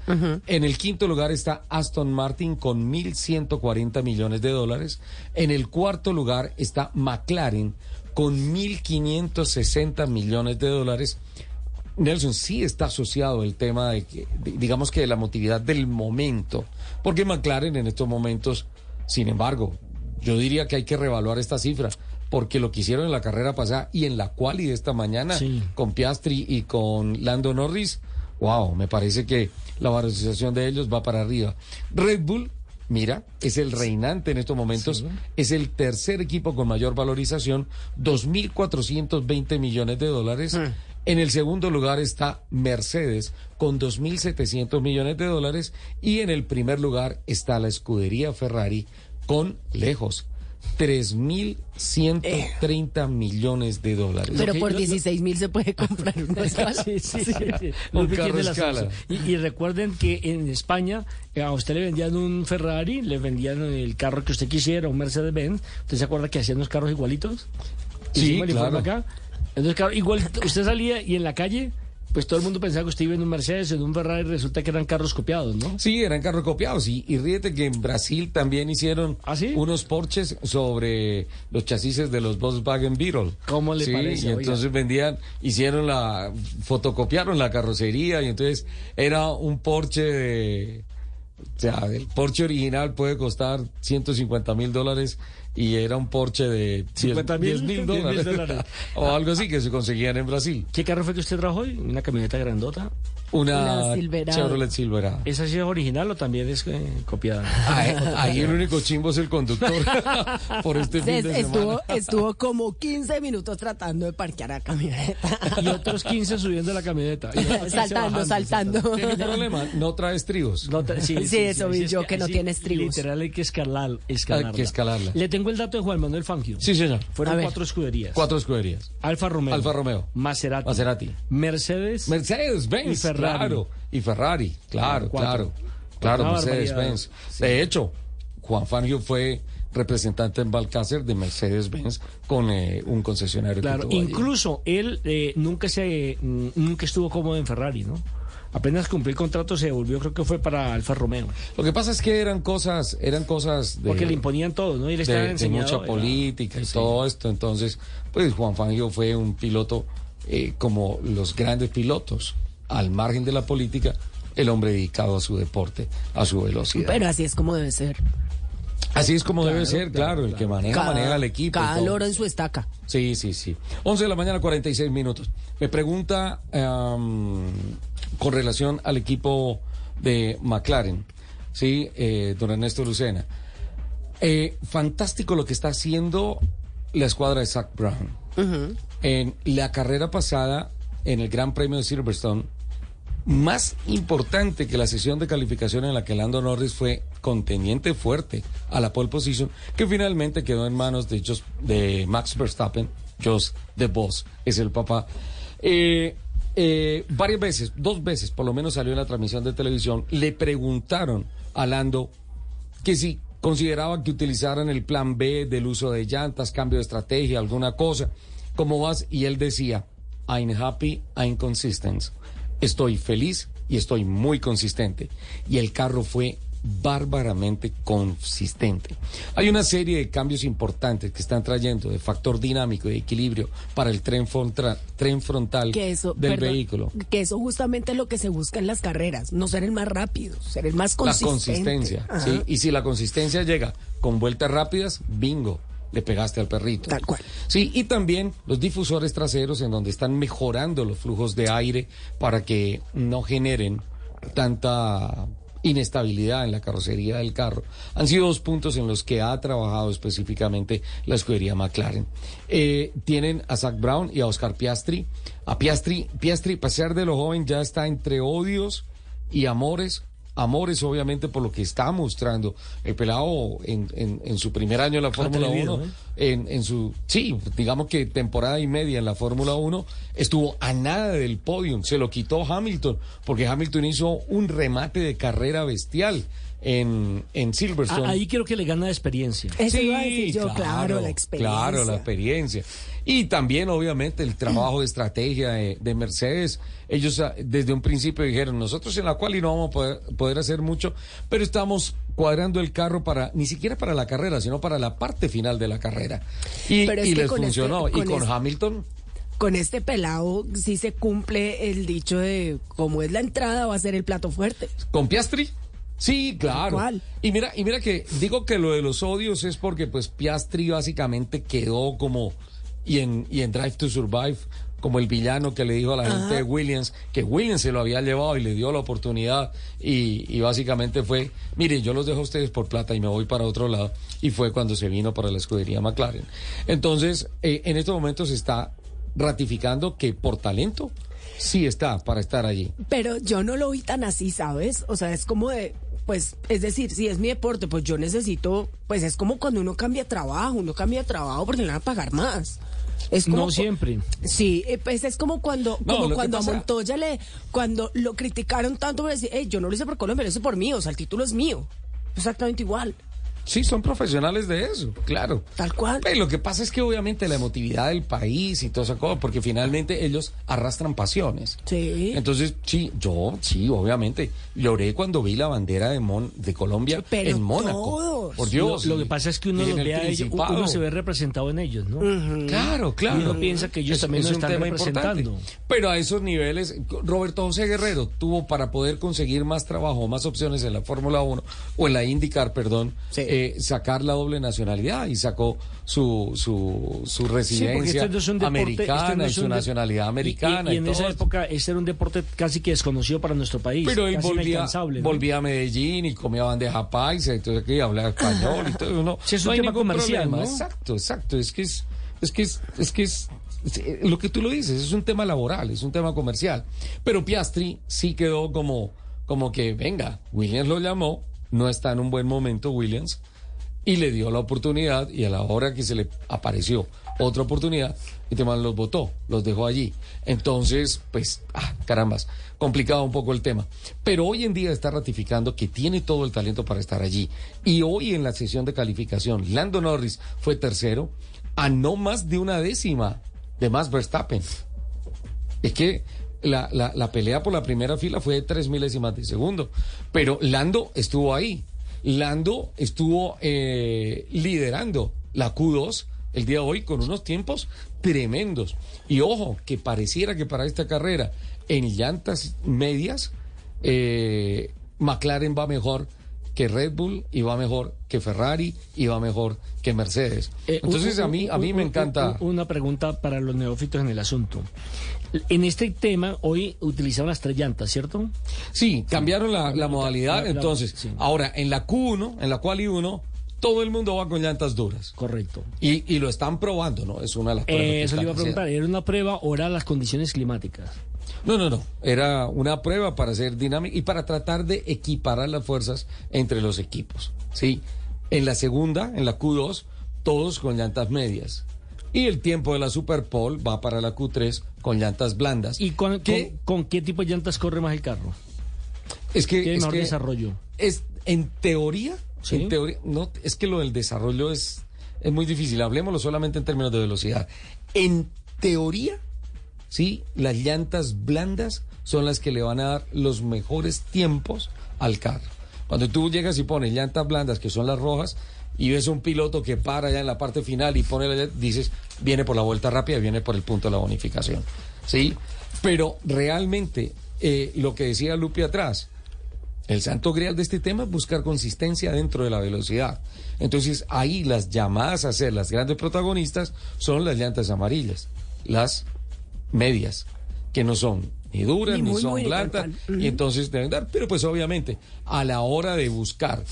En el quinto lugar está Aston Martin con mil ciento cuarenta millones de dólares. En el cuarto lugar está McLaren con mil quinientos sesenta millones de dólares. Nelson, sí está asociado el tema de que, de- digamos que de la motividad del momento, porque McLaren en estos momentos, sin embargo, yo diría que hay que revaluar esta cifra, porque lo que hicieron en la carrera pasada y en la quali de esta mañana
Sí.
con Piastri y con Lando Norris, wow, me parece que la valorización de ellos va para arriba. Red Bull, mira, es el reinante en estos momentos, es el tercer equipo con mayor valorización, 2.420 millones de dólares. En el segundo lugar está Mercedes con 2.700 millones de dólares y en el primer lugar está la escudería Ferrari con lejos 3.130 millones de dólares.
Pero por 16 mil se puede [laughs] comprar una escala.
Sí, sí, sí.
Un carro escala.
Y, y recuerden que en España eh, a usted le vendían un Ferrari, le vendían el carro que usted quisiera, un Mercedes-Benz. ¿Usted se acuerda que hacían unos carros igualitos?
Sí, claro.
acá. Entonces, claro, igual usted salía y en la calle, pues todo el mundo pensaba que usted iba en un Mercedes, en un Ferrari, resulta que eran carros copiados, ¿no?
Sí, eran carros copiados. Y, y ríete que en Brasil también hicieron
¿Ah,
unos Porsches sobre los chasis de los Volkswagen Beetle.
¿Cómo le
Sí,
parece?
Y
Oiga.
entonces vendían, hicieron la, fotocopiaron la carrocería y entonces era un Porsche de... O sea, el Porsche original puede costar 150 mil dólares y era un Porsche de
50 mil,
10 mil
10 mil
dólares.
dólares. [laughs]
o algo así que se conseguían en Brasil.
¿Qué carro fue que usted trajo hoy? ¿Una camioneta grandota?
Una,
Una Silverado.
Chevrolet Silverado.
¿Esa sí es original o también es eh, copiada? [laughs]
Ahí, ahí el único chimbo es el conductor [laughs] por este fin de
estuvo,
semana.
estuvo como 15 minutos tratando de parquear la camioneta.
Y otros 15 subiendo la camioneta. Y otros 15
saltando,
bajando,
saltando.
¿Qué problema? No trae estribos.
No tra- sí,
Sí, eso vi yo, que no tiene estribos.
Literal hay que escalar, escalarla.
Hay que escalarla.
Le tengo el dato de Juan Manuel Fangio.
Sí, señor.
Fueron cuatro escuderías.
Cuatro escuderías.
Alfa Romeo.
Alfa Romeo.
Maserati.
Maserati.
Mercedes.
Mercedes Benz.
Y Ferrari.
Claro. Y Ferrari. Claro, claro. Claro,
Una
Mercedes
barbaridad.
Benz. De hecho, Juan Fangio fue representante en Balcácer de Mercedes Benz con eh, un concesionario
Claro,
allí.
incluso él eh, nunca se mm, nunca estuvo cómodo en Ferrari, ¿no? Apenas cumplió el contrato se devolvió, creo que fue para Alfa Romeo.
Lo que pasa es que eran cosas, eran cosas de,
Porque le imponían todo, ¿no? Y él estaba
de, de mucha
era-
política y
Sí.
todo esto. Entonces, pues Juan Fangio fue un piloto eh, como los grandes pilotos, al margen de la política, el hombre dedicado a su deporte, a su velocidad.
Pero así es como debe ser.
Así es como debe ser, claro, el que maneja, maneja el equipo.
Cada loro en su estaca.
Sí, sí, sí. 11 de la mañana, 46 minutos. Me pregunta con relación al equipo de McLaren, ¿sí? Eh, don Ernesto Lucena. Eh, fantástico lo que está haciendo la escuadra de Zach Brown. En la carrera pasada, en el Gran Premio de Silverstone, más importante que la sesión de calificación en la que Lando Norris fue contendiente fuerte a la pole position, que finalmente quedó en manos de, de Max Verstappen, Jos the Boss, es el papá. Eh, eh, varias veces, dos veces por lo menos salió en la transmisión de televisión, le preguntaron a Lando que si consideraba que utilizaran el plan B del uso de llantas, cambio de estrategia, alguna cosa, ¿cómo vas? Y él decía, I'm happy, I'm consistent. Estoy feliz y estoy muy consistente. Y el carro fue bárbaramente consistente. Hay una serie de cambios importantes que están trayendo de factor dinámico y de equilibrio para el tren, frontra- tren frontal
Que eso,
del
perdón,
vehículo.
Que eso justamente es lo que se busca en las carreras, no ser el más rápido, ser el más
La
consistente.
consistencia,
Ajá.
¿sí? Y si la consistencia llega con vueltas rápidas, bingo, le pegaste al perrito.
Tal cual.
Sí, y también los difusores traseros en donde están mejorando los flujos de aire para que no generen tanta inestabilidad en la carrocería del carro. Han sido dos puntos en los que ha trabajado específicamente la escudería McLaren. Eh, tienen a Zach Brown y a Oscar Piastri. A Piastri, Piastri, a pesar de lo joven, ya está entre odios y amores. Amores, obviamente, por lo que está mostrando el pelado en, en- en su primer año en la Fórmula
Atrevido,
1.
¿eh?
En, en su, sí, digamos que temporada y media en la Fórmula 1, estuvo a nada del podium. Se lo quitó Hamilton, porque Hamilton hizo un remate de carrera bestial en, en Silverstone.
Ah, ahí creo que le gana de experiencia.
Eso iba a decir yo, claro, la experiencia.
Claro, la experiencia. Y también, obviamente, el trabajo de estrategia de, de Mercedes. Ellos ah, desde un principio dijeron, nosotros en la cual y no vamos a poder, poder hacer mucho, pero estamos cuadrando el carro para, ni siquiera para la carrera, sino para la parte final de la carrera. Y, les
este-
funcionó. y
con este-
Hamilton,
Con este pelado sí se cumple el dicho de como es la entrada va a ser el plato fuerte.
¿Con Piastri? Sí, claro.
cual.
Y mira, y mira que digo que lo de los odios es porque pues Piastri básicamente quedó como y en y en Drive to Survive como el villano que le dijo a la gente de Williams que Williams se lo había llevado y le dio la oportunidad y, y básicamente fue, mire, yo los dejo a ustedes por plata y me voy para otro lado y fue cuando se vino para la escudería McLaren. Entonces, eh, en estos momentos se está ratificando que por talento sí está para estar allí.
Pero yo no lo vi tan así, ¿sabes? O sea, es como de, pues, es decir, si es mi deporte, pues yo necesito, pues es como cuando uno cambia trabajo, uno cambia trabajo porque le van a pagar más. Es como
No siempre.
Sí, eh, pues es como cuando,
No,
como cuando
pasa-
a Montoya le, cuando lo criticaron tanto por decir, "Ey, yo no lo hice por Colombia, lo hice por mí, o sea, el título es mío. Exactamente igual.
Sí, son profesionales de eso, claro.
Tal cual.
Pero lo que pasa es que obviamente la emotividad del país y toda esa cosa, porque finalmente ellos arrastran pasiones.
Sí.
Entonces, sí, yo, sí, obviamente, lloré cuando vi la bandera de, Mon- de Colombia
Pero
en Mónaco.
todos.
Por Dios.
Lo, lo que pasa es que uno los
el
ve a ellos, uno se ve representado en ellos, ¿no?
Claro, claro.
Y uno piensa que ellos también nos
un
están
tema
representando.
importante. Pero a esos niveles, Roberto José Guerrero tuvo para poder conseguir más trabajo, más opciones en la Fórmula 1 o en la IndyCar, perdón, eh, sacar la doble nacionalidad y sacó su, su, su
Sí,
residencia
esto no es un deporte, esto
americana
no
y su
de-
nacionalidad
y-
americana.
Y,
y
en
todo
esa época ese era un deporte casi que desconocido para nuestro país.
Pero él volvía, volvía a Medellín y comía bandeja paisa, entonces aquí hablaba español y todo ¿no? [laughs]
Sí, es un tema comercial.
Exacto, exacto. Es que es, es que es, es que es, es- eh, lo que tú lo dices, es un tema laboral, es un tema comercial. Pero Piastri sí quedó como, como que, venga, Williams lo llamó, no está en un buen momento Williams, y le dio la oportunidad, y a la hora que se le apareció otra oportunidad, este man los votó, los dejó allí. Entonces, pues, ah, carambas, complicado un poco el tema. Pero hoy en día está ratificando que tiene todo el talento para estar allí. Y hoy en la sesión de calificación, Lando Norris fue tercero a no más de una décima de Max Verstappen. Es que la, la- la pelea por la primera fila fue de tres milésimas de segundo. Pero Lando estuvo ahí. Lando estuvo eh, liderando la Q2 el día de hoy con unos tiempos tremendos. Y ojo, que pareciera que para esta carrera en llantas medias, eh, McLaren va mejor que Red Bull y va mejor que Ferrari y va mejor que Mercedes.
Eh,
Entonces
un-
a mí, a mí
un-
me encanta...
un- Una pregunta para los neófitos en el asunto. En este tema, hoy utilizaban las tres llantas, ¿cierto?
Sí, cambiaron la, la modalidad.
La-
entonces,
sí.
ahora en la Q1, en la cual y 1, todo el mundo va con llantas duras.
Correcto.
Y, y lo están probando, ¿no? Es una de las pruebas.
Eh, eso le iba a preguntar. ¿Era una prueba o eran las condiciones climáticas?
No, no, no. Era una prueba para ser dinámica y para tratar de equiparar las fuerzas entre los equipos. Sí. En la segunda, en la Q2, todos con llantas medias. Y el tiempo de la Super Pole va para la Q3 con llantas blandas.
¿Y con,
¿Qué?
con- con qué tipo de llantas corre más el carro?
Es que,
Tiene
es
mejor
que
desarrollo.
Es en teoría,
Sí.
en teoría, no, es que lo del desarrollo es, es muy difícil. Hablemoslo solamente en términos de velocidad. En teoría, sí, las llantas blandas son las que le van a dar los mejores tiempos al carro. Cuando tú llegas y pones llantas blandas, que son las rojas, y ves un piloto que para ya en la parte final y pone la dices, viene por la vuelta rápida, viene por el punto de la bonificación. ¿Sí? Pero realmente, eh, lo que decía Lupi atrás, el santo grial de este tema es buscar consistencia dentro de la velocidad. Entonces, ahí las llamadas a ser las grandes protagonistas son las llantas amarillas, las medias, que no son ni duras
Ni
ni, son
tal.
y entonces deben dar. Pero pues obviamente, a la hora de buscar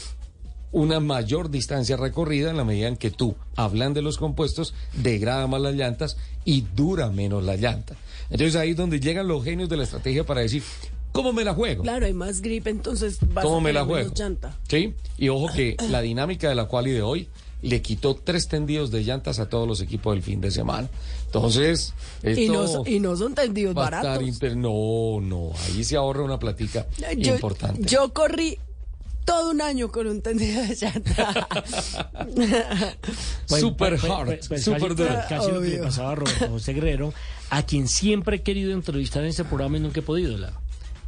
una mayor distancia recorrida en la medida en que tú, hablan de los compuestos, degrada más las llantas y dura menos la llanta. Entonces ahí es donde llegan los genios de la estrategia para decir, ¿cómo me la juego?
Claro, hay más grip, entonces vas
¿Cómo
a
me la juego?
llanta.
Sí, y ojo que la dinámica de la quali de hoy le quitó tres tendidos de llantas a todos los equipos del fin de semana. Entonces, esto
Y no, y no son tendidos baratos.
inter- No, no, ahí se ahorra una platica
Yo,
importante.
yo corrí todo un año con un tendido de llanta. [laughs]
Super
pues,
hard,
pues, pues,
super
casi,
duro.
casi lo que le pasaba a Roberto José Guerrero, a quien siempre he querido entrevistar en este programa y nunca he podido. La.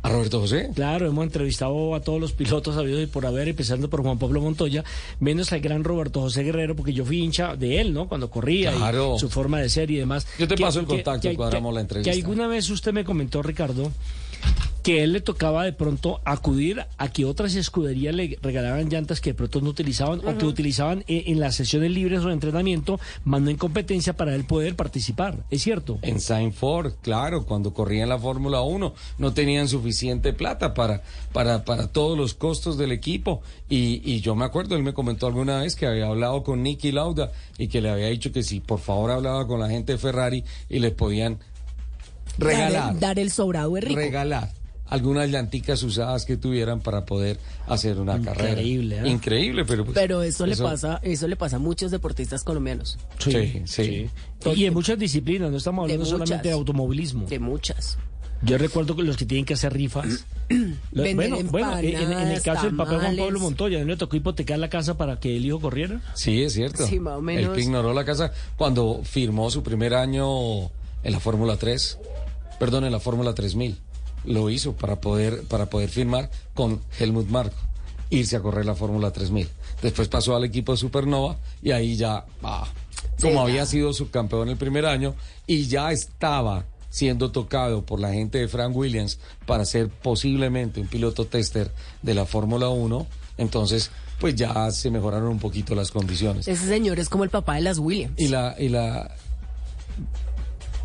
¿A Roberto José?
Claro, hemos entrevistado a todos los pilotos habidos y por haber, empezando por Juan Pablo Montoya, menos al gran Roberto José Guerrero, porque yo fui hincha de él, ¿no? Cuando corría
Claro.
y su forma de ser y demás.
Yo te
Que-
paso el
que-
contacto,
que-
cuadramos
que-
la entrevista.
Que alguna vez usted me comentó, Ricardo, que él le tocaba de pronto acudir a que otras escuderías le regalaban llantas que de pronto no utilizaban o que utilizaban en, en las sesiones libres o de entrenamiento, más no en competencia para él poder participar. ¿Es cierto?
En Saint Ford, claro, cuando corrían la Fórmula 1, no tenían suficiente plata para, para, para todos los costos del equipo. Y, y yo me acuerdo, él me comentó alguna vez que había hablado con Nicky Lauda y que le había dicho que si por favor hablaba con la gente de Ferrari y les podían regalar.
Dar, dar el sobrado es rico.
regalar algunas llanticas usadas que tuvieran para poder hacer una carrera.
Increíble, ¿eh?
Increíble, pero pues,
Pero eso, le pasa, eso le pasa a muchos deportistas colombianos.
Sí, sí.
Y en muchas disciplinas, no estamos
De
hablando solamente de automovilismo.
De muchas.
Yo recuerdo que los que tienen que hacer rifas. [clears throat] Bueno, bueno, en, en el caso del papá Juan. Pablo Montoya, ¿no le tocó hipotecar la casa para que el hijo corriera?
Sí, es cierto.
Sí, más o menos.
El que ignoró la casa cuando firmó su primer año en la Fórmula 3, perdón, en la Fórmula 3000. Lo hizo para poder, para poder firmar con Helmut Marko, irse a correr la Fórmula 3000. Después pasó al equipo de Supernova y ahí ya, ah, como
Sí,
había
ya.
sido subcampeón el primer año y ya estaba siendo tocado por la gente de Frank Williams para ser posiblemente un piloto tester de la Fórmula 1, entonces pues ya se mejoraron un poquito las condiciones.
Ese señor es como el papá de las Williams.
Y la, y la,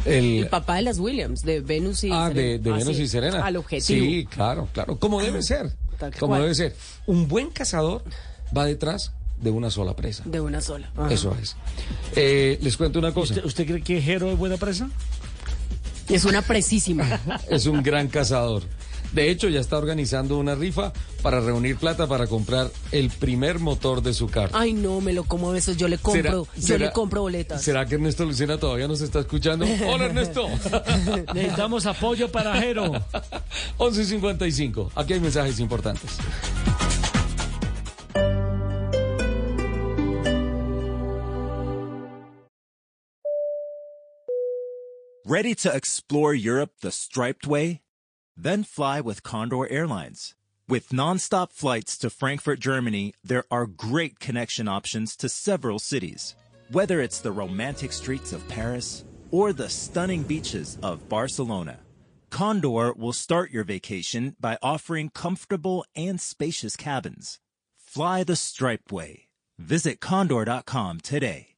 el,
El papá de las Williams, de Venus y
ah, de, de
Ah,
Venus
sí,
y Serena.
Al objetivo.
Sí, claro, claro. Como debe ser.
Tal
Como
cual.
debe ser. Un buen cazador va detrás de una sola presa.
De una sola. Ajá.
Eso es. Eh, les cuento una cosa.
¿Usted, usted cree que Jero es buena presa?
Es una presísima. [laughs]
Es un gran cazador. De hecho, ya está organizando una rifa para reunir plata para comprar el primer motor de su carro.
Ay, no, me lo como a veces. Yo le compro, yo
será-
le compro boletas.
¿Será que Ernesto Lucena todavía nos está escuchando? [laughs] Hola, Ernesto. [laughs]
Necesitamos apoyo para Jero. [laughs]
11 y 55. Aquí hay mensajes importantes.
Ready to explore Europe the striped way? Then fly with Condor Airlines. With nonstop flights to Frankfurt, Germany, there are great connection options to several cities. Whether it's the romantic streets of Paris or the stunning beaches of Barcelona, Condor will start your vacation by offering comfortable and spacious cabins. Fly the striped way. Visit condor.com today.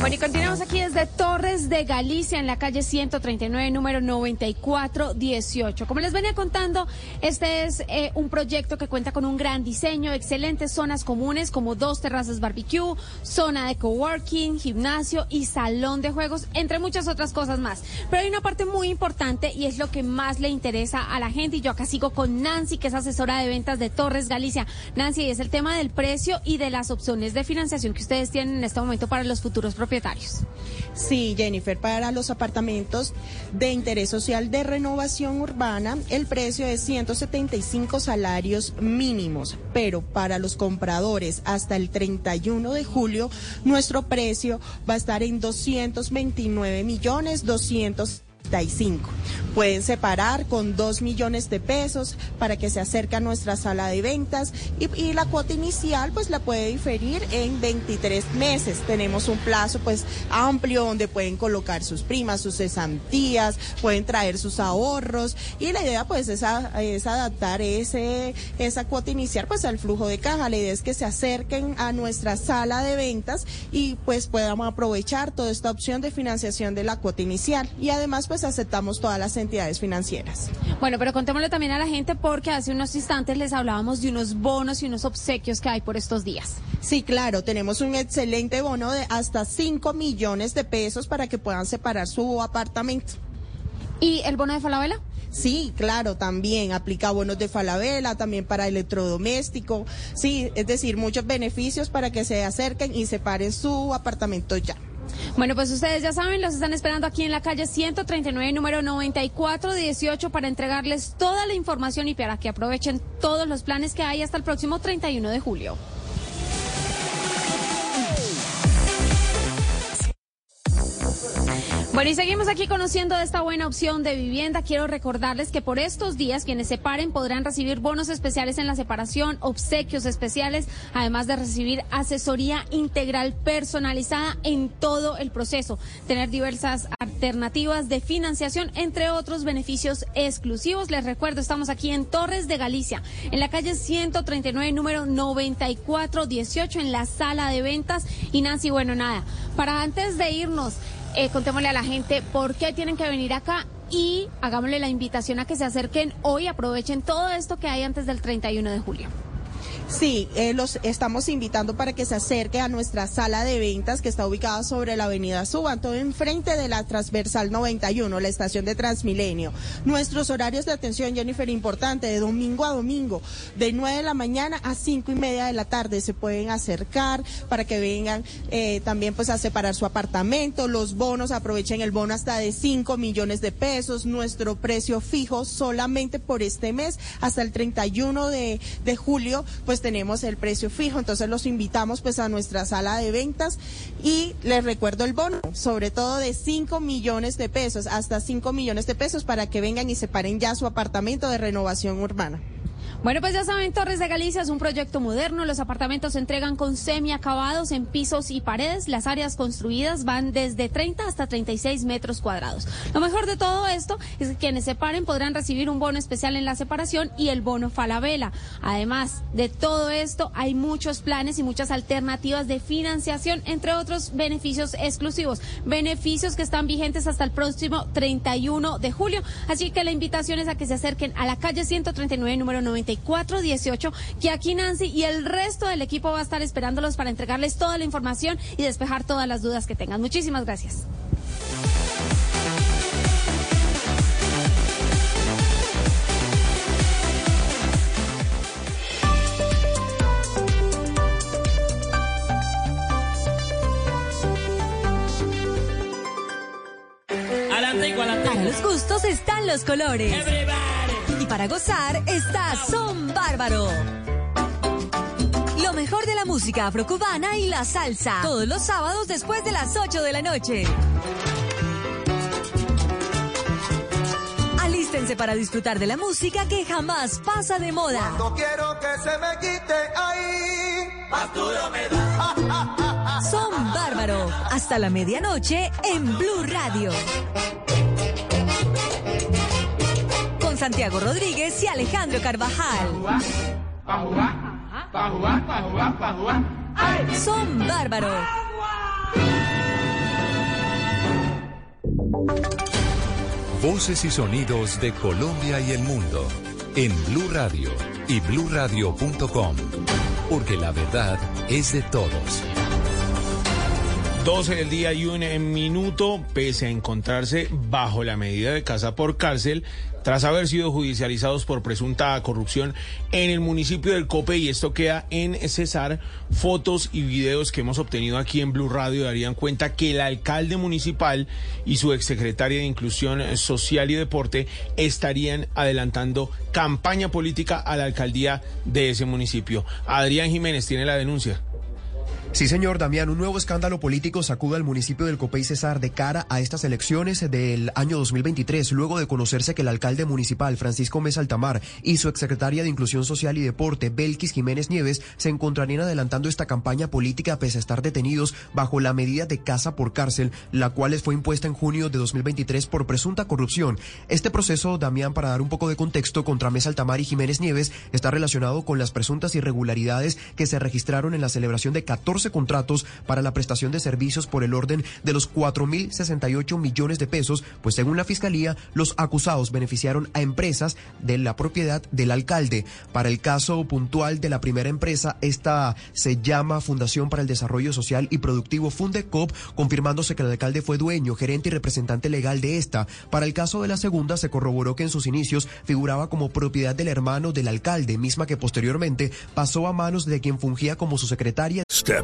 Bueno, y continuamos aquí desde Torres de Galicia, en la calle 139, número 9418. Como les venía contando, este es eh, un proyecto que cuenta con un gran diseño, excelentes zonas comunes como dos terrazas barbecue, zona de coworking, gimnasio y salón de juegos, entre muchas otras cosas más. Pero hay una parte muy importante y es lo que más le interesa a la gente. Y yo acá sigo con Nancy, que es asesora de ventas de Torres Galicia. Nancy, es el tema del precio y de las opciones de financiación que ustedes tienen en este momento para los futuros propietarios.
Sí, Jennifer, para los apartamentos de interés social de renovación urbana, el precio es 175 salarios mínimos, pero para los compradores hasta el 31 de julio, nuestro precio va a estar en 229 millones 200 Pueden separar con 2 millones de pesos para que se acerque a nuestra sala de ventas y, la cuota inicial pues la puede diferir en 23 meses. Tenemos un plazo pues amplio donde pueden colocar sus primas, sus cesantías, pueden traer sus ahorros y la idea pues es adaptar ese, esa cuota inicial pues al flujo de caja. La idea es que se acerquen a nuestra sala de ventas y pues podamos aprovechar toda esta opción de financiación de la cuota inicial y además pues aceptamos todas las entidades financieras.
Bueno, pero contémosle también a la gente porque hace unos instantes les hablábamos de unos bonos y unos obsequios que hay por estos días.
Sí, claro, tenemos un excelente bono de hasta 5 millones de pesos para que puedan separar su apartamento.
¿Y el bono de Falabella?
Sí, claro, también aplica bonos de Falabella, también para electrodoméstico. Sí, es decir, muchos beneficios para que se acerquen y separen su apartamento ya.
Bueno, pues ustedes ya saben, los están esperando aquí en la calle 139, número 9418, para entregarles toda la información y para que aprovechen todos los planes que hay hasta el próximo 31 de julio. Bueno, y seguimos aquí conociendo esta buena opción de vivienda. Quiero recordarles que por estos días quienes separen podrán recibir bonos especiales en la separación, obsequios especiales, además de recibir asesoría integral personalizada en todo el proceso, tener diversas alternativas de financiación, entre otros beneficios exclusivos. Les recuerdo, estamos aquí en Torres de Galicia, en la calle 139, número 9418, en la sala de ventas. Y Nancy, bueno, nada, para antes de irnos, eh, contémosle a la gente por qué tienen que venir acá y hagámosle la invitación a que se acerquen hoy, aprovechen todo esto que hay antes del 31 de julio.
Sí, eh, los estamos invitando para que se acerque a nuestra sala de ventas que está ubicada sobre la avenida Subanto, enfrente de la transversal 91, la estación de Transmilenio. Nuestros horarios de atención, Jennifer, importante, de domingo a domingo, de 9 de la mañana a 5 y media de la tarde. Se pueden acercar para que vengan eh, también pues a separar su apartamento, los bonos, aprovechen el bono hasta de 5 millones de pesos, nuestro precio fijo solamente por este mes hasta el 31 de, de julio, pues tenemos el precio fijo, entonces los invitamos pues a nuestra sala de ventas y les recuerdo el bono, sobre todo de 5 millones de pesos, hasta 5 millones de pesos para que vengan y separen ya su apartamento de renovación urbana.
Bueno, pues ya saben, Torres de Galicia es un proyecto moderno. Los apartamentos se entregan con semiacabados en pisos y paredes. Las áreas construidas van desde 30 hasta 36 metros cuadrados. Lo mejor de todo esto es que quienes separen podrán recibir un bono especial en la separación y el bono Falabella. Además de todo esto, hay muchos planes y muchas alternativas de financiación, entre otros beneficios exclusivos. Beneficios que están vigentes hasta el próximo 31 de julio. Así que la invitación es a que se acerquen a la calle 139, número 90 418, que aquí Nancy y el resto del equipo va a estar esperándolos para entregarles toda la información y despejar todas las dudas que tengan. Muchísimas gracias.
Para los gustos están los colores. Y para gozar está Son Bárbaro. Lo mejor de la música afrocubana y la salsa. Todos los sábados después de las 8 de la noche. Alístense para disfrutar de la música que jamás pasa de moda.
No quiero que se me quite ahí. Más duro me da.
Son Bárbaro. Hasta la medianoche en Blue Radio. Con Santiago Rodríguez y Alejandro Carvajal. Son Bárbaro.
Voces y sonidos de Colombia y el mundo en Blue Radio y bluradio.com, porque la verdad es de todos.
12 del día y un minuto, pese a encontrarse bajo la medida de casa por cárcel, tras haber sido judicializados por presunta corrupción en el municipio del Cope, y esto queda en Cesar, fotos y videos que hemos obtenido aquí en Blue Radio darían cuenta que el alcalde municipal y su exsecretaria de Inclusión Social y Deporte estarían adelantando campaña política a la alcaldía de ese municipio. Adrián Jiménez tiene la denuncia.
Sí, señor Damián, un nuevo escándalo político sacuda al municipio del Copey Cesar de cara a estas elecciones del año 2023, luego de conocerse que el alcalde municipal Francisco Mesa Altamar y su exsecretaria de Inclusión Social y Deporte, Belkis Jiménez Nieves, se encontrarían adelantando esta campaña política pese a estar detenidos bajo la medida de casa por cárcel, la cual les fue impuesta en junio de 2023 por presunta corrupción. Este proceso, Damián, para dar un poco de contexto, contra Mesa Altamar y Jiménez Nieves está relacionado con las presuntas irregularidades que se registraron en la celebración de 14 contratos para la prestación de servicios por el orden de los 4.068 millones de pesos, pues según la Fiscalía, los acusados beneficiaron a empresas de la propiedad del alcalde. Para el caso puntual de la primera empresa, esta se llama Fundación para el Desarrollo Social y Productivo Fundecop, confirmándose que el alcalde fue dueño, gerente y representante legal de esta. Para el caso de la segunda, se corroboró que en sus inicios figuraba como propiedad del hermano del alcalde, misma que posteriormente pasó a manos de quien fungía como su secretaria.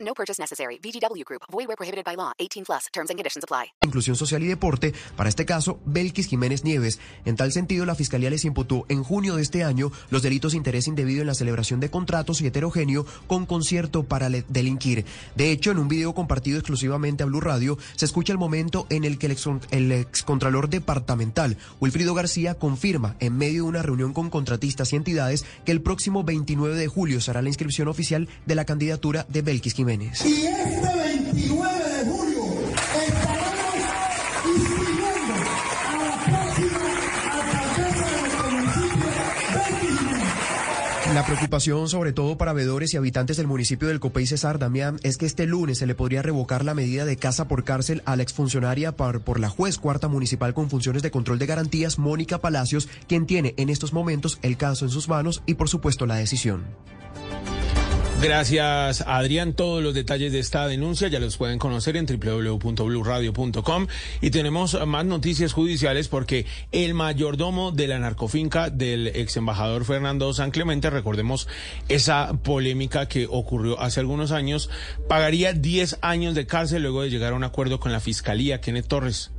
No purchase necessary. VGW Group. Void where prohibited by law. 18 plus. Terms and conditions apply.
Inclusión Social y Deporte, para este caso, Belkis Jiménez Nieves. En tal sentido, la Fiscalía les imputó en junio de este año los delitos de interés indebido en la celebración de contratos y heterogéneo con concierto para delinquir. De hecho, en un video compartido exclusivamente a Blue Radio, se escucha el momento en el que el, ex, el excontralor departamental, Wilfrido García, confirma en medio de una reunión con contratistas y entidades que el próximo 29 de julio será la inscripción oficial de la candidatura de Belkis Jiménez.
Y este 29 de julio estaremos inscribiendo a la próxima alcaldesa de nuestro municipio, Betty Jiménez.
La preocupación, sobre todo para veedores y habitantes del municipio del Copey Cesar, Damián, es que este lunes se le podría revocar la medida de casa por cárcel a la exfuncionaria por, por la juez cuarta municipal con funciones de control de garantías, Mónica Palacios, quien tiene en estos momentos el caso en sus manos y, por supuesto, la decisión.
Gracias, Adrián. Todos los detalles de esta denuncia ya los pueden conocer en www.bluradio.com. Y tenemos más noticias judiciales porque el mayordomo de la narcofinca del ex embajador Fernando San Clemente, recordemos esa polémica que ocurrió hace algunos años, pagaría 10 años de cárcel luego de llegar a un acuerdo con la fiscalía. Kenneth Torres.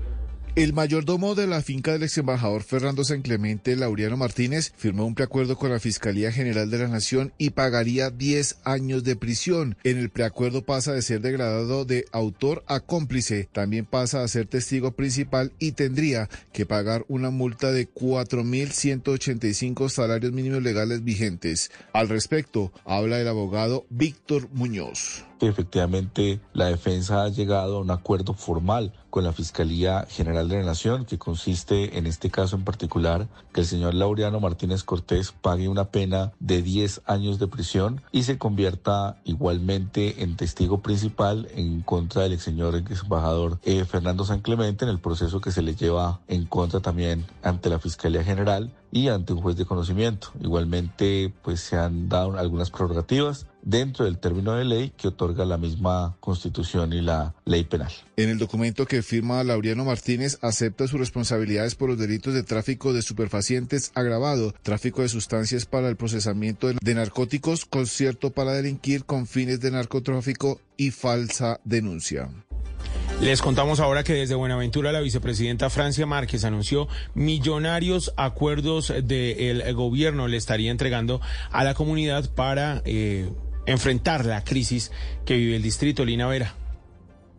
El mayordomo de la finca del ex embajador Fernando San Clemente, Laureano Martínez, firmó un preacuerdo con la Fiscalía General de la Nación y pagaría 10 años de prisión. En el preacuerdo pasa de ser degradado de autor a cómplice, también pasa a ser testigo principal y tendría que pagar una multa de 4.185 salarios mínimos legales vigentes. Al respecto, habla el abogado Víctor Muñoz.
Que efectivamente la defensa ha llegado a un acuerdo formal con la Fiscalía General de la Nación, que consiste en este caso en particular que el señor Laureano Martínez Cortés pague una pena de 10 años de prisión y se convierta igualmente en testigo principal en contra del ex señor ex embajador eh, Fernando San Clemente en el proceso que se le lleva en contra también ante la Fiscalía General y ante un juez de conocimiento. Igualmente, pues se han dado algunas prerrogativas dentro del término de ley que otorga la misma Constitución y la ley penal.
En el documento que firma Laureano Martínez acepta sus responsabilidades por los delitos de tráfico de superfacientes agravado, tráfico de sustancias para el procesamiento de narcóticos, concierto para delinquir con fines de narcotráfico y falsa denuncia.
Les contamos ahora que desde Buenaventura la vicepresidenta Francia Márquez anunció millonarios acuerdos del gobierno le estaría entregando a la comunidad para eh, enfrentar la crisis que vive el distrito Lina Vera.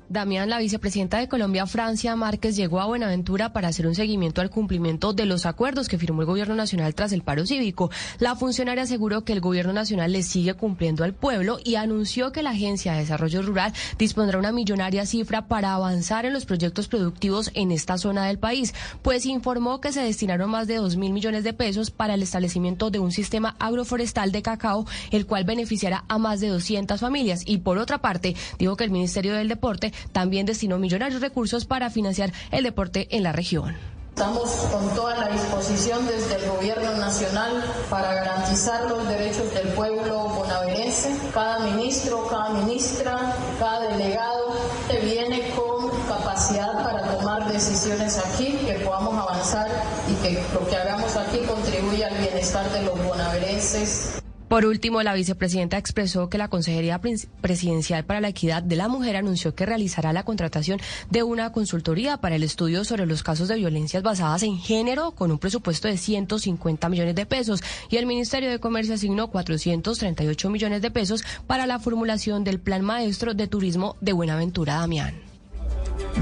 Damián, la vicepresidenta de Colombia, Francia Márquez, llegó a Buenaventura para hacer un seguimiento al cumplimiento de los acuerdos que firmó el Gobierno Nacional tras el paro cívico. La funcionaria aseguró que el Gobierno Nacional le sigue cumpliendo al pueblo y anunció que la Agencia de Desarrollo Rural dispondrá una millonaria cifra para avanzar en los proyectos productivos en esta zona del país, pues informó que se destinaron más de dos mil millones de pesos para el establecimiento de un sistema agroforestal de cacao, el cual beneficiará a más de 200 familias. Y por otra parte, dijo que el Ministerio del Deporte también destinó millonarios recursos para financiar el deporte en la región.
Estamos con toda la disposición desde el Gobierno Nacional para garantizar los derechos del pueblo bonaverense. Cada ministro, cada ministra, cada delegado que viene con capacidad para tomar decisiones aquí, que podamos avanzar y que lo que hagamos aquí contribuya al bienestar de los bonaverenses.
Por último, la vicepresidenta expresó que la Consejería Presidencial para la Equidad de la Mujer anunció que realizará la contratación de una consultoría para el estudio sobre los casos de violencias basadas en género con un presupuesto de 150 millones de pesos y el Ministerio de Comercio asignó 438 millones de pesos para la formulación del Plan Maestro de Turismo de Buenaventura, Damián.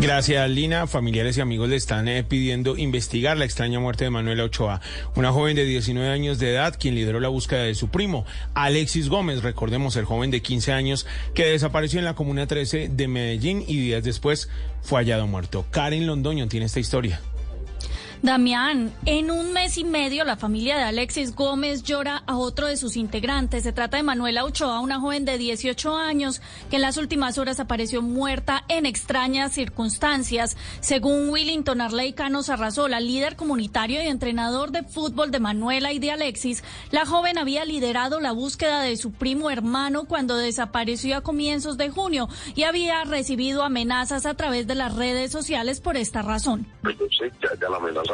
Gracias, Lina. Familiares y amigos le están eh, pidiendo investigar la extraña muerte de Manuela Ochoa, una joven de 19 años de edad quien lideró la búsqueda de su primo, Alexis Gómez. Recordemos el joven de 15 años que desapareció en la Comuna 13 de Medellín y días después fue hallado muerto. Karen Londoño tiene esta historia.
Damián, en un mes y medio la familia de Alexis Gómez llora a otro de sus integrantes. Se trata de Manuela Ochoa, una joven de 18 años que en las últimas horas apareció muerta en extrañas circunstancias. Según Willington Arley Cano Sarrazola, líder comunitario y entrenador de fútbol de Manuela y de Alexis, la joven había liderado la búsqueda de su primo hermano cuando desapareció a comienzos de junio y había recibido amenazas a través de las redes sociales por esta razón.
Pues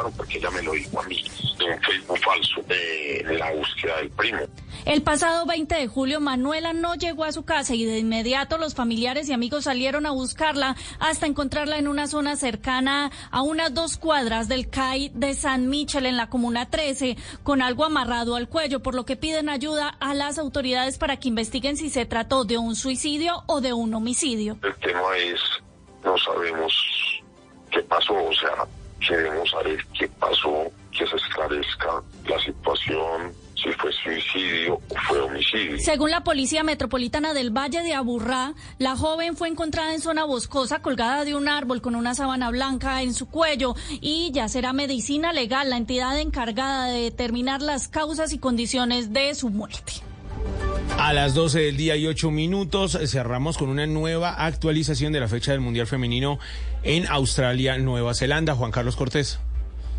la porque ella me lo dijo a mí en un Facebook falso de la búsqueda del primo.
El pasado 20 de julio, Manuela no llegó a su casa y de inmediato los familiares y amigos salieron a buscarla hasta encontrarla en una zona cercana a unas dos cuadras del CAI de San Michel en la Comuna 13, con algo amarrado al cuello, por lo que piden ayuda a las autoridades para que investiguen si se trató de un suicidio o de un homicidio.
El tema es, no sabemos qué pasó, o sea, queremos saber qué pasó, que se esclarezca la situación, si fue suicidio o fue homicidio.
Según la Policía Metropolitana del Valle de Aburrá, la joven fue encontrada en zona boscosa colgada de un árbol con una sábana blanca en su cuello y ya será medicina legal la entidad encargada de determinar las causas y condiciones de su muerte.
A las 12 del día y 8 minutos cerramos con una nueva actualización de la fecha del Mundial Femenino en Australia, Nueva Zelanda. Juan Carlos Cortés.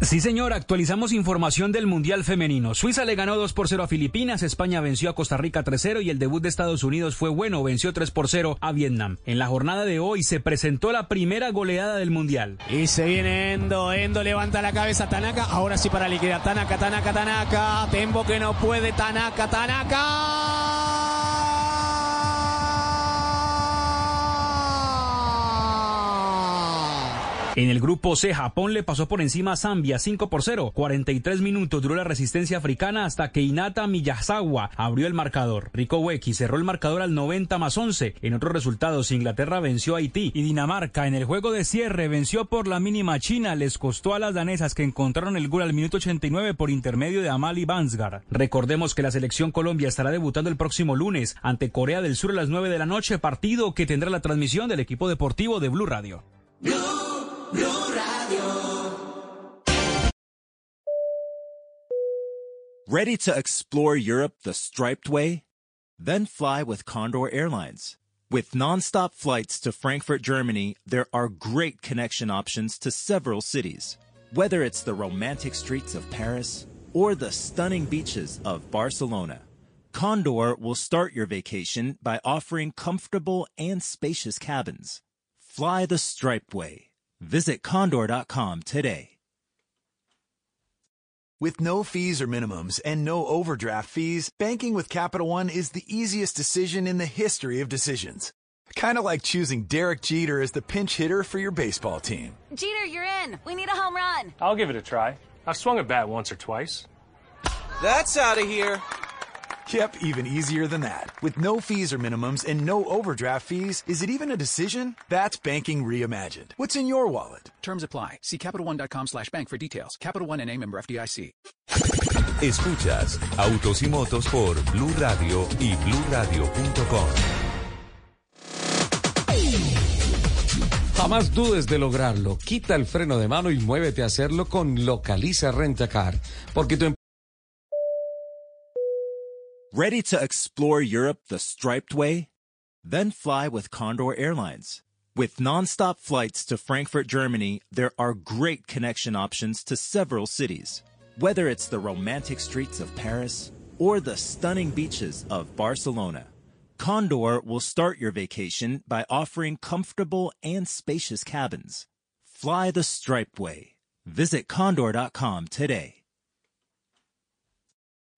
Sí, señor, actualizamos información del Mundial Femenino. Suiza le ganó 2 por 0 a Filipinas, España venció a Costa Rica 3-0 y el debut de Estados Unidos fue bueno, venció 3 por 0 a Vietnam. En la jornada de hoy se presentó la primera goleada del Mundial.
Y se viene Endo, Endo levanta la cabeza Tanaka, ahora sí para liquidar Tanaka, Tanaka, Tanaka, Tempo que no puede, Tanaka, Tanaka.
En el grupo C, Japón le pasó por encima a Zambia 5 por 0. 43 minutos duró la resistencia africana hasta que Inata Miyazawa abrió el marcador. Rico Weki cerró el marcador al 90 más 11. En otros resultados, Inglaterra venció a Haití y Dinamarca en el juego de cierre venció por la mínima China. Les costó a las danesas que encontraron el gol al minuto 89 por intermedio de Amali Bansgar. Recordemos que la selección Colombia estará debutando el próximo lunes ante Corea del Sur a las 9 de la noche, partido que tendrá la transmisión del equipo deportivo de Blue Radio. Radio.
Ready to explore Europe the striped way? Then fly with Condor Airlines. With nonstop flights to Frankfurt, Germany, there are great connection options to several cities. Whether it's the romantic streets of Paris or the stunning beaches of Barcelona, Condor will start your vacation by offering comfortable and spacious cabins. Fly the striped way Visit condor.com today.
With no fees or minimums and no overdraft fees, banking with Capital One is the easiest decision in the history of decisions. Kind of like choosing Derek Jeter as the pinch hitter for your baseball team.
Jeter, you're in. We need a home run.
I'll give it a try. I've swung a bat once or twice.
That's out of here. Yep, even easier than that. With no fees or minimums and no overdraft fees, is it even a decision? That's banking reimagined. What's in your wallet?
Terms apply. See CapitalOne.com slash bank for details. Capital One and a member FDIC.
Escuchas Autos y Motos por Blue Radio y BlueRadio.com.
Jamás dudes de lograrlo. Quita el freno de mano y muévete a hacerlo con Localiza Rentacar. Porque tu
Ready to explore Europe the striped way? Then fly with Condor Airlines. With nonstop flights to Frankfurt, Germany, there are great connection options to several cities. Whether it's the romantic streets of Paris or the stunning beaches of Barcelona, Condor will start your vacation by offering comfortable and spacious cabins. Fly the striped way. Visit condor.com today.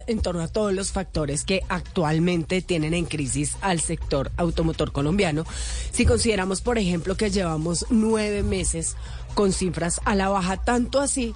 En torno a todos los factores que actualmente tienen en crisis al sector automotor colombiano. Si consideramos, por ejemplo, que llevamos nueve meses con cifras a la baja, tanto así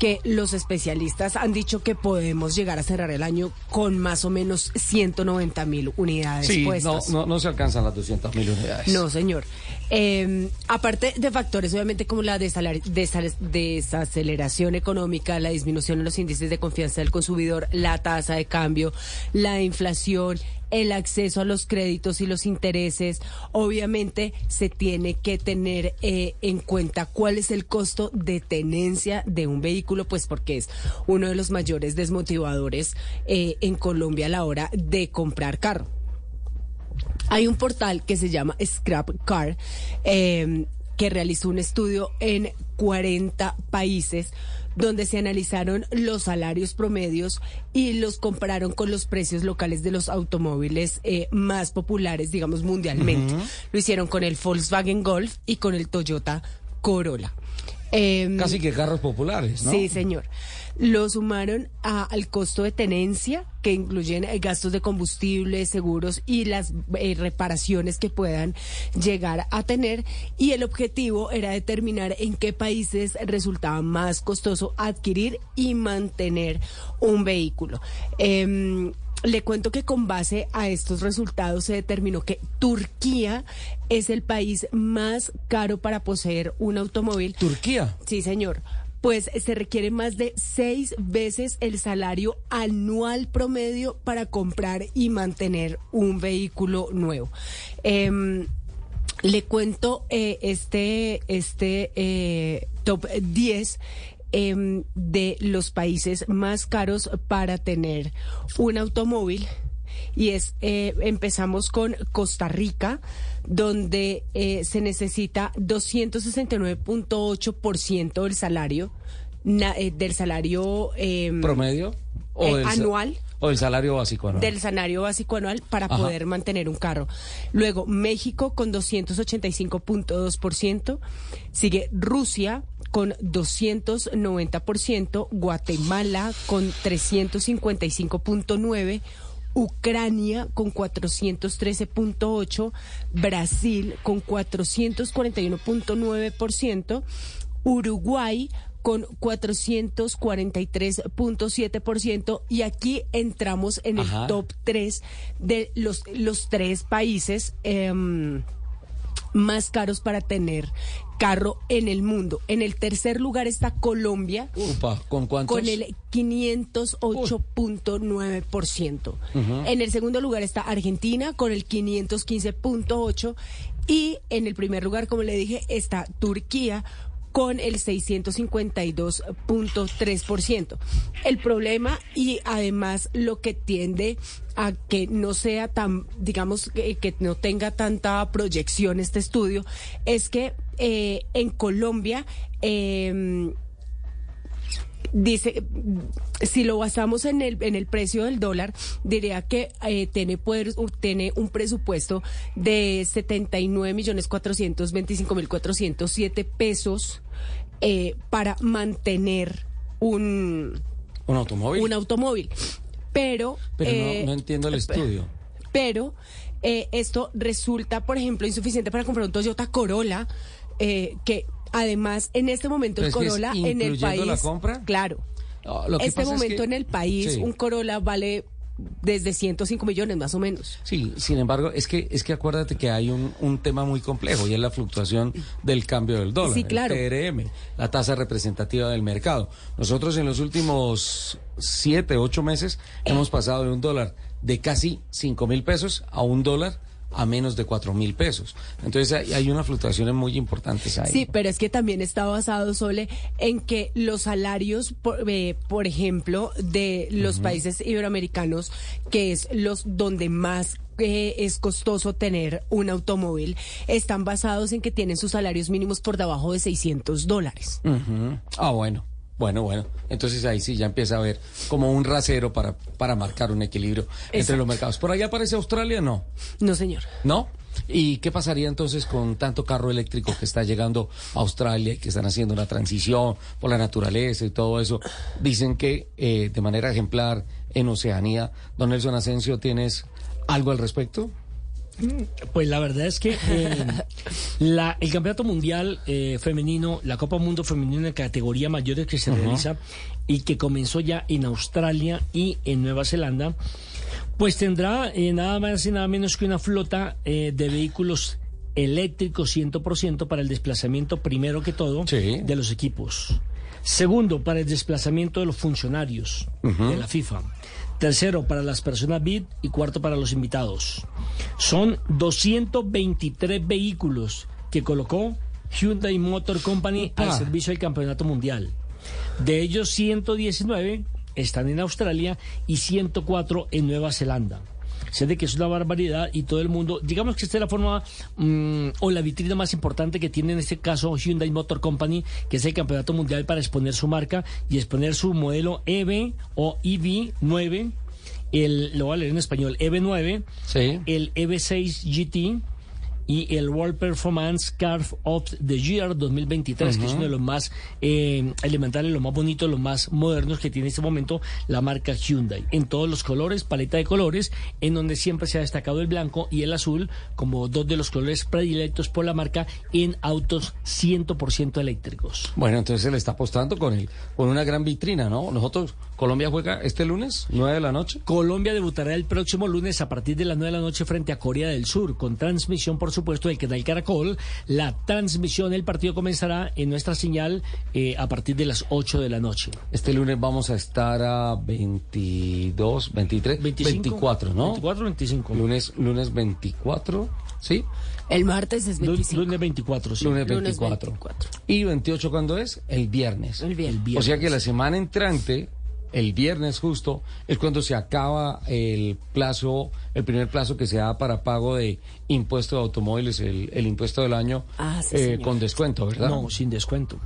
que los especialistas han dicho que podemos llegar a cerrar el año con más o menos 190 mil unidades
sí,
puestas.
No, no, no se alcanzan las 200 mil unidades.
No, señor. Eh, aparte de factores, obviamente, como la desaceleración económica, la disminución en los índices de confianza del consumidor, la tasa de cambio, la inflación, el acceso a los créditos y los intereses. Obviamente se tiene que tener eh, en cuenta cuál es el costo de tenencia de un vehículo pues porque es uno de los mayores desmotivadores eh, en Colombia a la hora de comprar carro. Hay un portal que se llama Scrap Car eh, que realizó un estudio en 40 países donde se analizaron los salarios promedios y los compararon con los precios locales de los automóviles eh, más populares, digamos, mundialmente. Lo hicieron con el Volkswagen Golf y con el Toyota Corolla. Em,
Casi que carros populares, ¿no?
Sí, señor. Lo sumaron a- al costo de tenencia, que incluyen eh, gastos de combustible, seguros y las eh, reparaciones que puedan llegar a tener. Y el objetivo era determinar en qué países resultaba más costoso adquirir y mantener un vehículo. Em, le cuento que con base a estos resultados se determinó que Turquía es el país más caro para poseer un automóvil.
¿Turquía?
Sí, señor. Pues se requiere más de seis veces el salario anual promedio para comprar y mantener un vehículo nuevo. Em, le cuento eh, este, este eh, top 10 em, de los países más caros para tener un automóvil. Y es, eh, empezamos con Costa Rica, donde eh, se necesita 269.8% del salario, na- eh, del salario em,
¿Promedio?
eh,
del sa-
anual
¿O del salario básico anual?
del salario básico anual para
Ajá.
poder mantener un carro. Luego, México con 285.2%, sigue Rusia con 290%, Guatemala con 355.9%, Ucrania con 413.8%, Brasil con 441.9%, Uruguay con 443.7% y aquí entramos en
Ajá.
el top 3 de los, los tres países em, más caros para tener carro en el mundo. En el tercer lugar está Colombia
Upa, ¿con cuántos?
con el 508.9%.
Ujú.
En el segundo lugar está Argentina con el 515.8% y en el primer lugar, como le dije, está Turquía con el 652.3%. El problema y además lo que tiende a que no sea tan, digamos, que, no tenga tanta proyección este estudio, es que eh, en Colombia... em, dice, si lo basamos en el, en el precio del dólar, diría que eh, tiene, poder, tiene un presupuesto de 79 millones 425 mil 407 pesos eh, para mantener un,
¿Un automóvil?
un automóvil. Pero,
Pero
eh,
no, no entiendo el estudio.
pero esto resulta, por ejemplo, insuficiente para comprar un Toyota Corolla, eh, que además en este momento el Corolla en el país,
la compra.
claro,
lo que
este
pasa es
momento
que-
en el país
Sí.
un Corolla vale desde 105 millones más o menos.
Sí, sin embargo, es que es que acuérdate que hay un, un tema muy complejo y es la fluctuación del cambio del dólar,
Sí, claro.
el TRM, la tasa representativa del mercado. Nosotros en los últimos siete, ocho meses hemos pasado de un dólar de casi cinco mil pesos a un dólar a menos de cuatro mil pesos. Entonces hay, unas fluctuaciones muy importantes ahí.
Sí, pero es que también está basado, Sole, en que los salarios, por, eh, por ejemplo, de los países iberoamericanos, que es los donde más eh, es costoso tener un automóvil, están basados en que tienen sus salarios mínimos por debajo de 600 dólares.
Ah, bueno. Bueno, bueno. Entonces ahí sí ya empieza a haber como un rasero para, para marcar un equilibrio entre los mercados. ¿Por allá aparece Australia? No.
No, señor.
¿No? ¿Y qué pasaría entonces con tanto carro eléctrico que está llegando a Australia y que están haciendo una transición por la naturaleza y todo eso? Dicen que eh, de manera ejemplar en Oceanía, don Nelson Asensio, ¿tienes algo al respecto?
Pues la verdad es que eh, [laughs] la- el campeonato mundial eh, femenino, la Copa Mundo Femenino en categoría mayores que se realiza y que comenzó ya en Australia y en Nueva Zelanda, pues tendrá eh, nada más y nada menos que una flota de vehículos eléctricos 100% para el desplazamiento primero que todo de los equipos. Segundo, para el desplazamiento de los funcionarios de la FIFA. Tercero, para las personas VIP y cuarto, para los invitados. Son 223 vehículos que colocó Hyundai Motor Company al servicio del campeonato mundial.
De ellos, 119 están en Australia y 104 en Nueva Zelanda. Sé de que es una barbaridad y todo el mundo, digamos que esta es la forma mm, o la vitrina más importante que tiene en este caso Hyundai Motor Company, que es el campeonato mundial para exponer su marca y exponer su modelo EV o EV9, el, lo voy a leer en español, EV9, el EV6 GT y el World Performance Car of the Year 2023, que es uno de los más eh, elementales, los más bonitos, los más modernos que tiene en este momento la marca Hyundai. En todos los colores, paleta de colores, en donde siempre se ha destacado el blanco y el azul como dos de los colores predilectos por la marca en autos 100% eléctricos.
Bueno, entonces se le está apostando con, el, con una gran vitrina, ¿no? Nosotros, Colombia juega este lunes, 9 de la noche.
Colombia debutará el próximo lunes a partir de las 9 de la noche frente a Corea del Sur, con transmisión, por supuesto, del canal Caracol. La transmisión del partido comenzará en nuestra señal eh, a partir de las 8 de la noche.
Este lunes vamos a estar a 22, 23, 24, ¿no?
24, 25.
Lunes, lunes 24, ¿sí?
El martes es 25.
Lunes 24, sí.
Lunes
Lunes
24.
24.
¿Y 28 cuándo es? El viernes.
El viernes.
O sea que la semana entrante, el viernes justo, es cuando se acaba el plazo, el primer plazo que se da para pago de impuesto de automóviles, el, el impuesto del año,
Ah, sí,
eh, con descuento, ¿verdad?
No, sin descuento.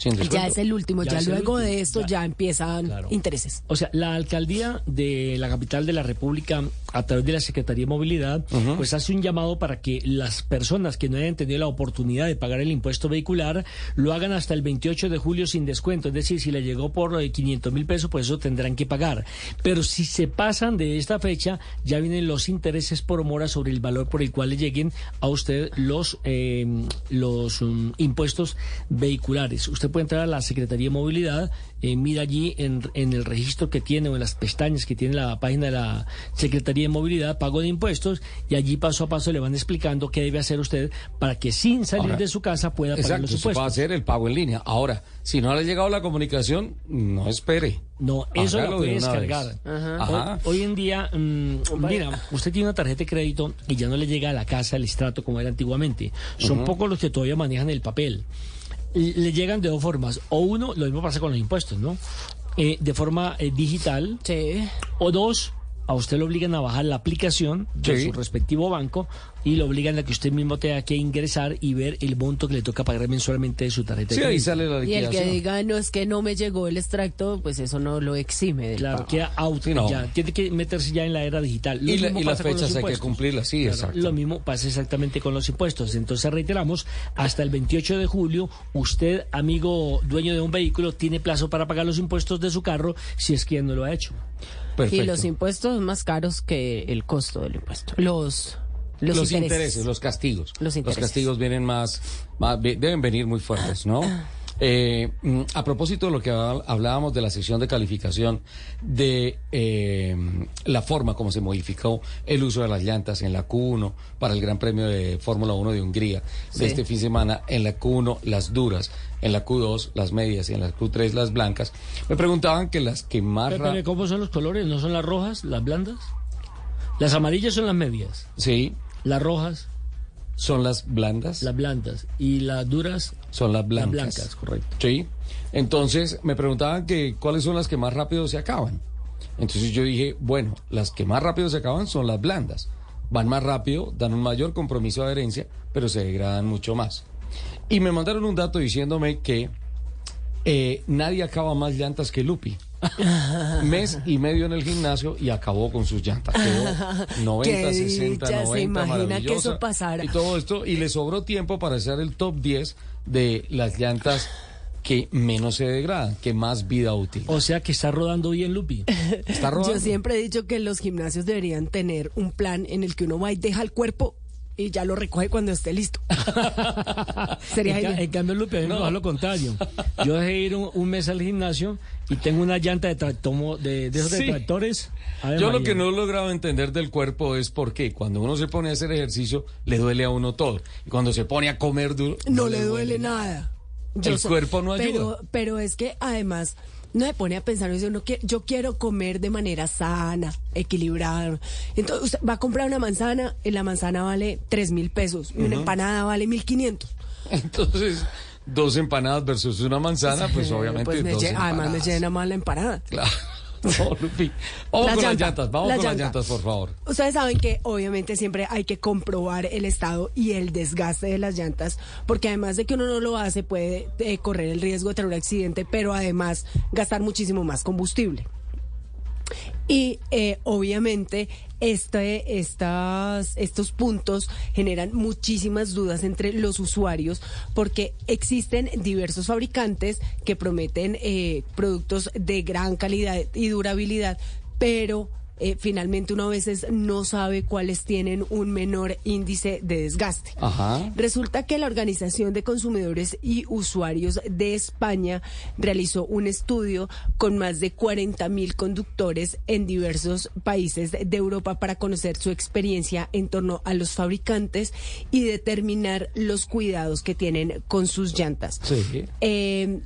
Sin descuento.
Ya es el último, ya, luego
último.
de esto ya, empiezan intereses.
O sea, la alcaldía de la capital de la República, a través de la Secretaría de Movilidad, pues hace un llamado para que las personas que no hayan tenido la oportunidad de pagar el impuesto vehicular lo hagan hasta el 28 de julio sin descuento. Es decir, si le llegó por eh, 500 mil pesos, pues eso tendrán que pagar. Pero si se pasan de esta fecha, ya vienen los intereses por mora sobre el valor por el cual le lleguen a usted los, eh, los mm, impuestos vehiculares. Usted puede entrar a la Secretaría de Movilidad, eh, mira allí en, en el registro que tiene o en las pestañas que tiene la página de la Secretaría de Movilidad, pago de impuestos, y allí paso a paso le van explicando qué debe hacer usted para que sin salir
Ahora,
de su casa pueda pagar
Exacto,
los
eso va a
impuestos.
hacer el pago en línea. Ahora, si no le ha llegado la comunicación, no espere.
No, eso lo puede
de
descargar. Hoy, hoy en día, mm, mira, usted tiene una tarjeta de crédito y ya no le llega a la casa el estrato como era antiguamente. Son pocos los que todavía manejan el papel. Le llegan de dos formas. O uno, lo mismo pasa con los impuestos, ¿no? Eh, de forma eh, digital. O dos, a usted lo obligan a bajar la aplicación de
Sí.
su respectivo banco y lo obligan a que usted mismo tenga que ingresar y ver el monto que le toca pagar mensualmente de su tarjeta de
Sí, ahí sale la
Y el que diga, no, es que no me llegó el extracto, pues eso no lo exime del
Claro,
pago.
queda out,
Sí, no.
ya, tiene que meterse ya en la era digital. Lo
Y, la- y las fechas hay que cumplirlas, sí,
Claro,
exacto.
Lo mismo pasa exactamente con los impuestos. Entonces reiteramos, hasta el 28 de julio, usted, amigo dueño de un vehículo, tiene plazo para pagar los impuestos de su carro si es que no lo ha hecho.
Y los impuestos más caros que el costo del impuesto. Los, los,
Los,
intereses.
intereses, los castigos.
Los intereses.
castigos vienen más, más- deben venir muy fuertes, ¿no? Eh, mm, a propósito de lo que hab- hablábamos de la sesión de calificación, de eh, la forma como se modificó el uso de las llantas en la Q1 para el Gran Premio de Fórmula 1 de Hungría
Sí.
de este fin de semana, en la Q1 las duras, en la Q2 las medias y en la Q3 las blancas, me preguntaban que las que más...
Pero, ¿Cómo son los colores? ¿No son las rojas, las blandas? Las amarillas son las medias.
Sí.
Las rojas.
Son las blandas.
Las blandas. Y las duras.
Son las blancas.
Las blancas, correcto.
Sí. Entonces me preguntaban que cuáles son las que más rápido se acaban. Entonces yo dije, bueno, las que más rápido se acaban son las blandas. Van más rápido, dan un mayor compromiso de adherencia, pero se degradan mucho más. Y me mandaron un dato diciéndome que eh, nadie acaba más llantas que Lupi. [laughs] Mes y medio en el gimnasio y acabó con sus llantas. Quedó [laughs] 90,
Qué
60,
dicha,
90,
se imagina que
maravillosa.
eso pasara.
Y todo esto, y le sobró tiempo para hacer el top 10 de las llantas que menos se degradan, que más vida útil.
O sea que está rodando bien, Lupi. [laughs]
Está rodando.
Yo siempre he dicho que los gimnasios deberían tener un plan en el que uno va y deja el cuerpo y ya lo recoge cuando esté listo. [laughs] Sería
en,
genial.
en cambio, Lupe, a mí me lo contrario. Yo dejé ir un, un mes al gimnasio y tengo una llanta de, tractomo, de, de esos de
Sí.
tractores.
Yo lo que no he logrado entender del cuerpo es por qué cuando uno se pone a hacer ejercicio le duele a uno todo. Y cuando se pone a comer duro
no le duele nada.
El
sé-
cuerpo no ayuda.
Pero, pero es que además no se pone a pensar, dice uno yo quiero comer de manera sana, equilibrada. Entonces usted va a comprar una manzana y la manzana vale tres mil pesos una empanada vale mil quinientos.
Entonces, dos empanadas versus una manzana, pues obviamente
Pues me
dos
además me llena más la empanada.
Claro. [laughs] No, Lupi. Vamos
La
con las
llanta,
llantas, vamos
la
con las
llanta.
llantas, por favor.
Ustedes saben que obviamente siempre hay que comprobar el estado y el desgaste de las llantas, porque además de que uno no lo hace, puede eh, correr el riesgo de tener un accidente, pero además gastar muchísimo más combustible. Y eh, obviamente este, estas, estos puntos generan muchísimas dudas entre los usuarios porque existen diversos fabricantes que prometen eh, productos de gran calidad y durabilidad, pero eh, finalmente uno a veces no sabe cuáles tienen un menor índice de desgaste.
Ajá.
Resulta que la Organización de Consumidores y Usuarios de España realizó un estudio con más de 40 mil conductores en diversos países de Europa para conocer su experiencia en torno a los fabricantes y determinar los cuidados que tienen con sus llantas.
Sí.
Eh,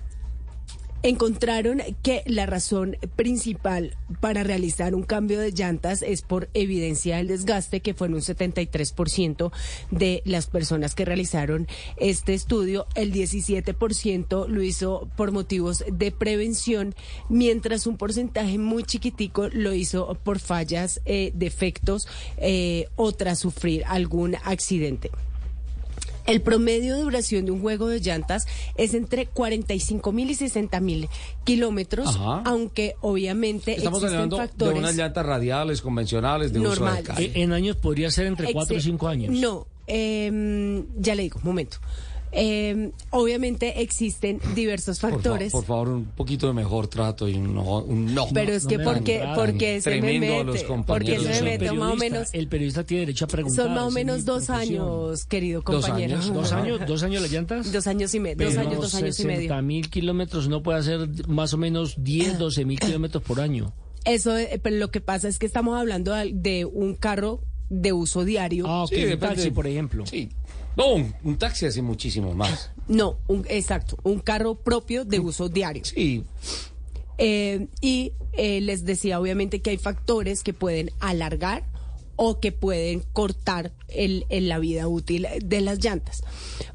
encontraron que la razón principal para realizar un cambio de llantas es por evidencia del desgaste, que fue en un 73% de las personas que realizaron este estudio. El 17% lo hizo por motivos de prevención, mientras un porcentaje muy chiquitico lo hizo por fallas, eh, defectos eh, o tras sufrir algún accidente. El promedio de duración de un juego de llantas es entre 45 mil y 60 mil kilómetros,
Ajá.
aunque obviamente
Estamos
existen
hablando de unas llantas radiales, convencionales, de uso de
Normales.
calle.
En años podría ser entre 4 y
Exe-
5 años.
No, em, ya le digo, momento. Em, obviamente existen diversos
Por, fa-
factores.
por favor, un poquito de mejor trato y un no. Un no.
Pero es que
me
porque, porque se me mete, porque se
El
me mete más o
periodista-
menos,
El periodista tiene derecho a preguntar.
son más o menos dos
profesión.
años, querido
¿Dos
compañero.
años?
¿Dos años? ¿Dos años las llantas?
Dos años y medio, dos años, dos años y medio.
60 mil kilómetros no puede hacer más o menos 10, 12 mil kilómetros por año.
Eso, eh, pero lo que pasa es que estamos hablando de un carro de uso diario.
Ah, ok,
Sí,
un taxi, por ejemplo.
Sí. No, un, un taxi hace muchísimo más.
No, un, exacto, un carro propio de uso diario.
Sí.
Eh, y eh, les decía obviamente que hay factores que pueden alargar o que pueden cortar el, la vida útil de las llantas.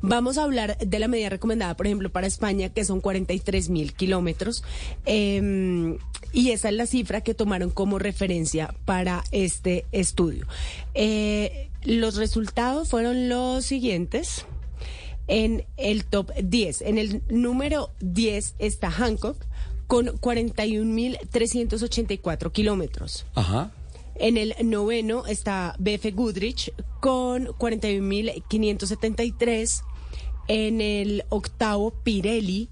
Vamos a hablar de la medida recomendada, por ejemplo, para España, que son 43 mil kilómetros. eh, y esa es la cifra que tomaron como referencia para este estudio. Eh, los resultados fueron los siguientes en el top 10. En el número 10 está Hancock con 41.384 kilómetros.
Ajá.
En el noveno está BF Goodrich con 41.573. En el octavo Pirelli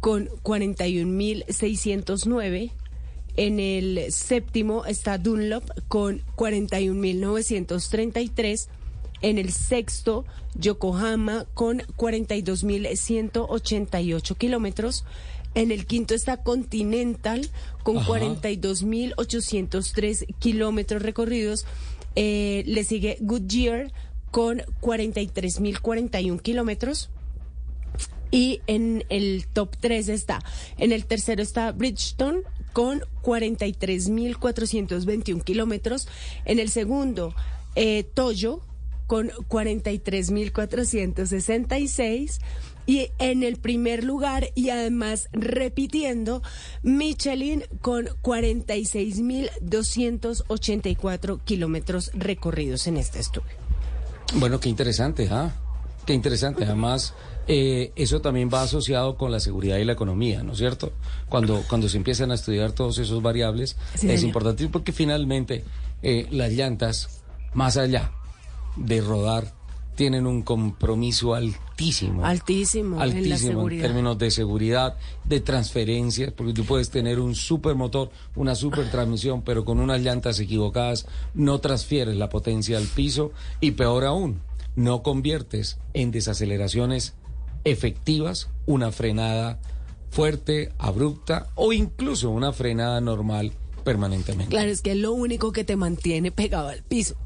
con 41.609. En el séptimo está Dunlop con 41.933. En el sexto, Yokohama con 42.188 kilómetros. En el quinto está Continental con
Ajá.
42.803 kilómetros recorridos. Eh, le sigue Goodyear con 43.041 kilómetros. Y en el top 3 está, en el tercero está Bridgestone con 43.421 kilómetros. En el segundo, eh, Toyo con 43.466. Y en el primer lugar, y además repitiendo, Michelin con 46.284 kilómetros recorridos en este estudio.
Bueno, qué interesante, ¿ah? Qué interesante. Además, eh, eso también va asociado con la seguridad y la economía, ¿no es cierto? Cuando, cuando se empiezan a estudiar todos esos variables,
Sí,
es
señor.
importante porque finalmente eh, las llantas, más allá de rodar, tienen un compromiso altísimo.
Altísimo, en
altísimo en,
seguridad.
términos de seguridad, de transferencia, porque tú puedes tener un supermotor, una super transmisión, pero con unas llantas equivocadas no transfieres la potencia al piso y peor aún, no conviertes en desaceleraciones efectivas una frenada fuerte, abrupta o incluso una frenada normal permanentemente.
Claro, es que es lo único que te mantiene pegado al piso.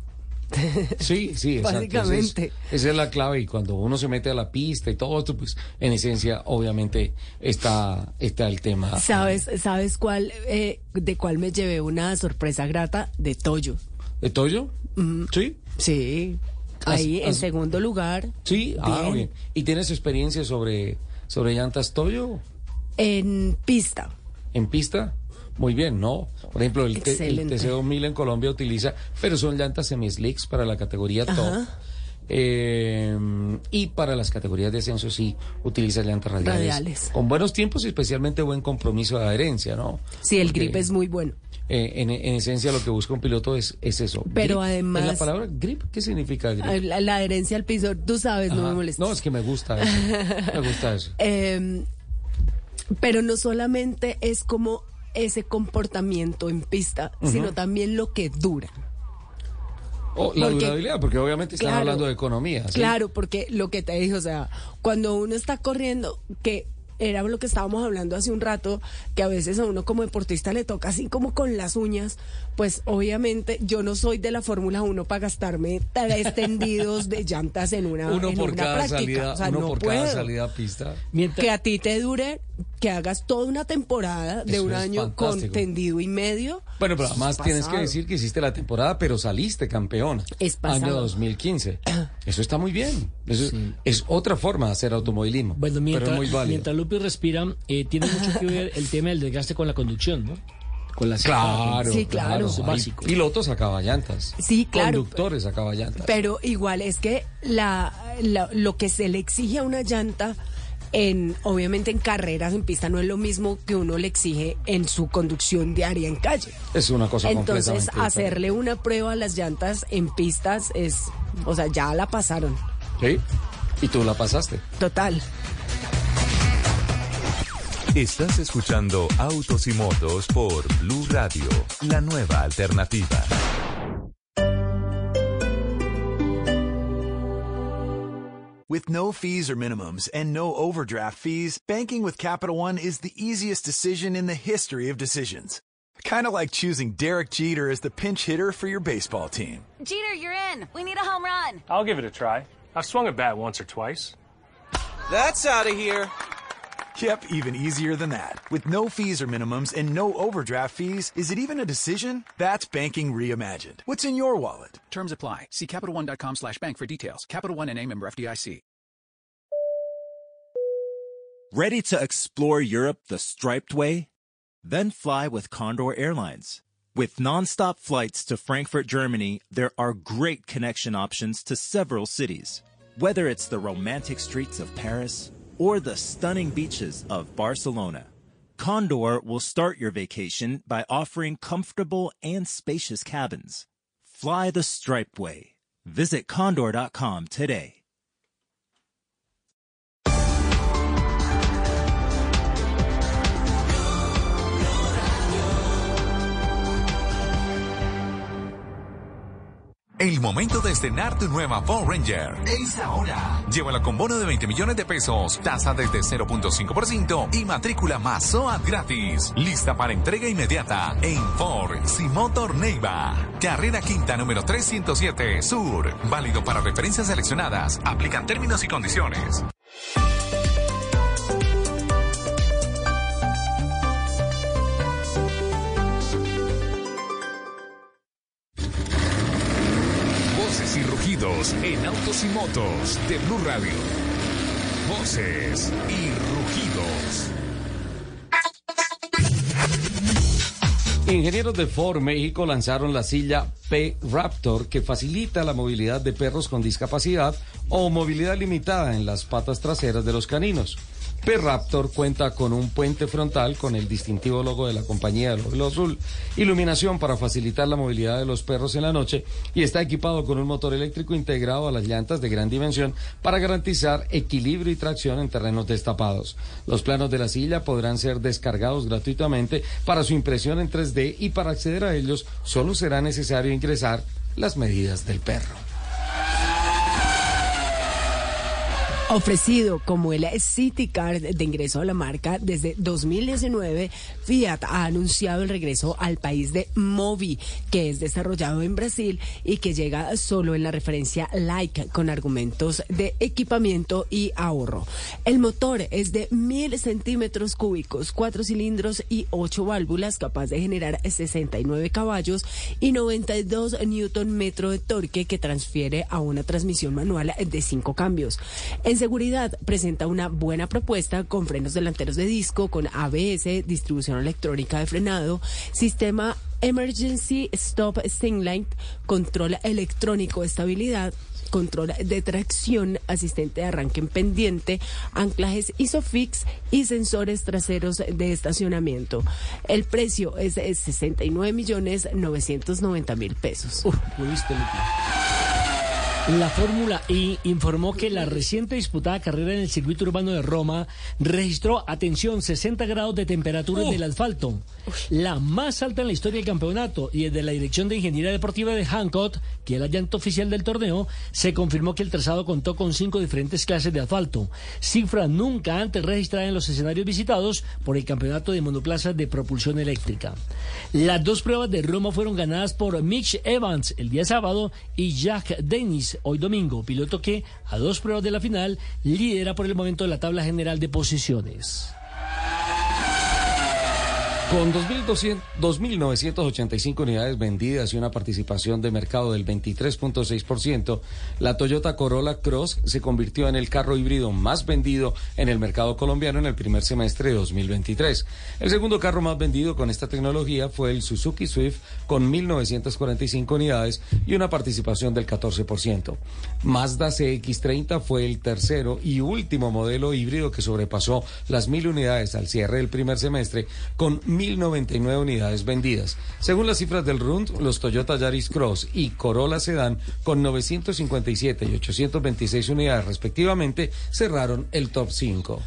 [laughs]
Sí, sí, exacto.
Básicamente.
Esa es, esa es la clave y cuando uno se mete a la pista y todo esto, pues en esencia obviamente está, está el tema.
¿Sabes, sabes cuál, eh, de cuál me llevé una sorpresa grata? De Toyo.
¿De Toyo? Sí.
Sí. Ahí en segundo lugar.
Sí, ah,
Bien.
bien. ¿Y tienes experiencia sobre sobre llantas Toyo?
En pista.
¿En pista? Muy bien, ¿no? Por ejemplo, el, el
Excelente.
TC2000 en Colombia utiliza, pero son llantas semi-slicks para la categoría top. Eh, y para las categorías de ascenso sí utiliza llantas radiales,
Radiales.
con buenos tiempos y especialmente buen compromiso de adherencia, ¿no?
Sí, el
Porque,
grip es muy bueno.
eh, en, en esencia lo que busca un piloto es, es eso.
Pero
Grip.
además-
¿Es la palabra grip? ¿Qué significa grip?
La, la adherencia al piso, tú sabes, no me molesta.
No, es que me gusta eso. me gusta eso. [laughs]
Eh, pero no solamente es como ese comportamiento en pista, sino también lo que dura.
O la
Porque-
durabilidad, porque obviamente están
Claro.
hablando de economía. ¿sí?
Claro, porque lo que te dije, o sea, cuando uno está corriendo, que era lo que estábamos hablando hace un rato, que a veces a uno como deportista le toca así como con las uñas, pues obviamente yo no soy de la Fórmula 1 para gastarme tres tendidos de llantas en una,
Uno
en
por
una
cada
práctica.
salida,
o sea,
uno
no
por
puedo.
cada salida a pista.
Que a ti te dure, que hagas toda una temporada de
Eso
un año con tendido y medio.
Bueno, pero además
es
tienes que decir que hiciste la temporada, pero saliste campeón.
Es pasado.
Año [clears throat] 2015. Eso está muy bien. Eso es, es otra forma de hacer automovilismo.
Bueno,
pero
mientras,
es muy válido.
mientras Lupi respira, eh, tiene mucho que ver el tema del desgaste con la conducción, ¿no? Con la
Claro,
Sí, claro.
Es
Hay
básico.
Pilotos llantas.
Sí, claro.
Conductores llantas.
Pero igual es que la, la- lo que se le exige a una llanta en obviamente en carreras en pista no es lo mismo que uno le exige en su conducción diaria en calle.
Es una cosa
Entonces, hacerle una prueba a las llantas en pistas es, o sea, ya la pasaron.
Sí. Y tú la pasaste.
Total.
Estás escuchando Autos y Motos por Blue Radio, la nueva alternativa.
With no fees or minimums and no overdraft fees, banking with Capital One is the easiest decision in the history of decisions. Kind of like choosing Derek Jeter as the pinch hitter for your baseball team.
Jeter, you're in. We need a home run. I'll give it a try. I've swung a bat once or twice.
That's out of here. Yep, even easier than that. With no fees or minimums and no overdraft fees, is it even a decision? That's banking reimagined. What's in your wallet?
Terms apply. See CapitalOne.com slash bank for details. Capital One and a member FDIC.
Ready to explore Europe the striped way? Then fly with Condor Airlines. With nonstop flights to Frankfurt, Germany, there are great connection options to several cities. Whether it's the romantic streets of Paris or the stunning beaches of Barcelona, Condor will start your vacation by offering comfortable and spacious cabins. Fly the striped way. Visit condor.com today.
El momento de estrenar tu nueva Ford Ranger. Es ahora. Llévala con bono de 20 millones de pesos, tasa desde 0.5% y matrícula más SOAT gratis. Lista para entrega inmediata en Ford Simotor Neiva. Carrera Quinta número 307 Sur. Válido para referencias seleccionadas. Aplican términos y condiciones. En autos y motos de Blue Radio. Voces y rugidos.
Ingenieros de Ford México lanzaron la silla P-Raptor que facilita la movilidad de perros con discapacidad o movilidad limitada en las patas traseras de los caninos. P-Raptor cuenta con un puente frontal con el distintivo logo de la compañía del Óvalo Azul, iluminación para facilitar la movilidad de los perros en la noche y está equipado con un motor eléctrico integrado a las llantas de gran dimensión para garantizar equilibrio y tracción en terrenos destapados. Los planos de la silla podrán ser descargados gratuitamente para su impresión en 3D y para acceder a ellos solo será necesario ingresar las medidas del perro.
Ofrecido como el City Card de ingreso a la marca desde 2019, Fiat ha anunciado el regreso al país de Mobi, que es desarrollado en Brasil y que llega solo en la referencia Like con argumentos de equipamiento y ahorro. El motor es de mil centímetros cúbicos, cuatro cilindros y ocho válvulas, capaz de generar 69 caballos y 92 newton metro de torque que transfiere a una transmisión manual de cinco cambios. En seguridad, presenta una buena propuesta con frenos delanteros de disco, con ABS, distribución electrónica de frenado, sistema Emergency Stop Light, control electrónico de estabilidad, control de tracción, asistente de arranque en pendiente, anclajes ISOFIX y sensores traseros de estacionamiento. El precio es 69 millones 990 mil pesos.
La Fórmula I informó que la reciente disputada carrera en el circuito urbano de Roma registró, atención, 60 grados de temperatura en el asfalto, la más alta en la historia del campeonato. Y desde la Dirección de Ingeniería Deportiva de Hancock, que es la llanta oficial del torneo, se confirmó que el trazado contó con cinco diferentes clases de asfalto, cifra nunca antes registrada en los escenarios visitados por el campeonato de monoplazas de propulsión eléctrica. Las dos pruebas de Roma fueron ganadas por Mitch Evans el día sábado y Jack Dennis hoy domingo, piloto que a dos pruebas de la final lidera por el momento la tabla general de posiciones.
Con 2.985 unidades vendidas y una participación de mercado del 23.6%, la Toyota Corolla Cross se convirtió en el carro híbrido más vendido en el mercado colombiano en el primer semestre de 2023. El segundo carro más vendido con esta tecnología fue el Suzuki Swift con 1.945 unidades y una participación del 14%. Mazda CX30 fue el tercero y último modelo híbrido que sobrepasó las mil unidades al cierre del primer semestre con 1.099 unidades vendidas. Según las cifras del RUND, los Toyota Yaris Cross y Corolla Sedan, con 957 y 826 unidades respectivamente, cerraron el top 5.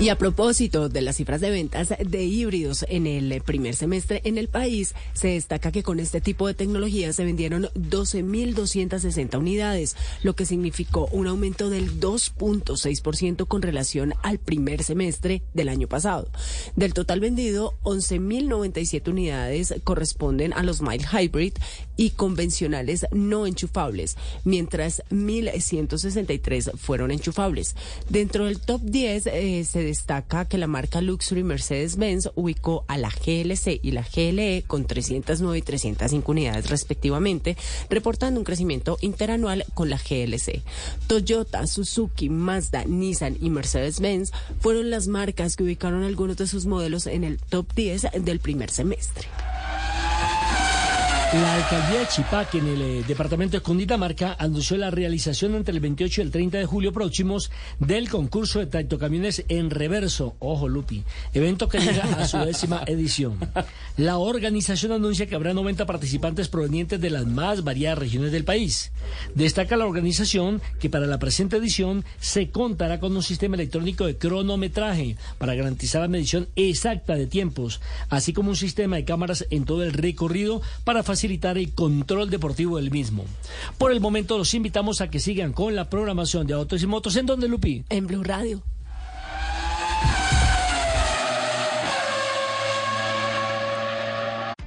Y a propósito de las cifras de ventas de híbridos en el primer semestre en el país, se destaca que con este tipo de tecnología se vendieron 12.260 unidades, lo que significó un aumento del 2.6% con relación al primer semestre del año pasado. Del total vendido, 11.097 unidades corresponden a los mild hybrid y convencionales no enchufables, mientras 1.163 fueron enchufables. Dentro del top 10 eh, se destaca que la marca Luxury Mercedes-Benz ubicó a la GLC y la GLE con 309 y 305 unidades respectivamente, reportando un crecimiento interanual con la GLC. Toyota, Suzuki, Mazda, Nissan y Mercedes-Benz fueron las marcas que ubicaron algunos de sus modelos en el top 10 del primer semestre.
La alcaldía de Chipaque, en el eh, departamento de Cundinamarca, anunció la realización entre el 28 y el 30 de julio próximos del concurso de tractocamiones en reverso. Ojo, Lupi. Evento que llega a su décima [laughs] edición. La organización anuncia que habrá 90 participantes provenientes de las más variadas regiones del país. Destaca la organización que para la presente edición se contará con un sistema electrónico de cronometraje para garantizar la medición exacta de tiempos, así como un sistema de cámaras en todo el recorrido para facilitar facilitar el control deportivo del mismo. Por el momento los invitamos a que sigan con la programación de Autos y Motos. ¿En donde, Lupi?
En Blue Radio.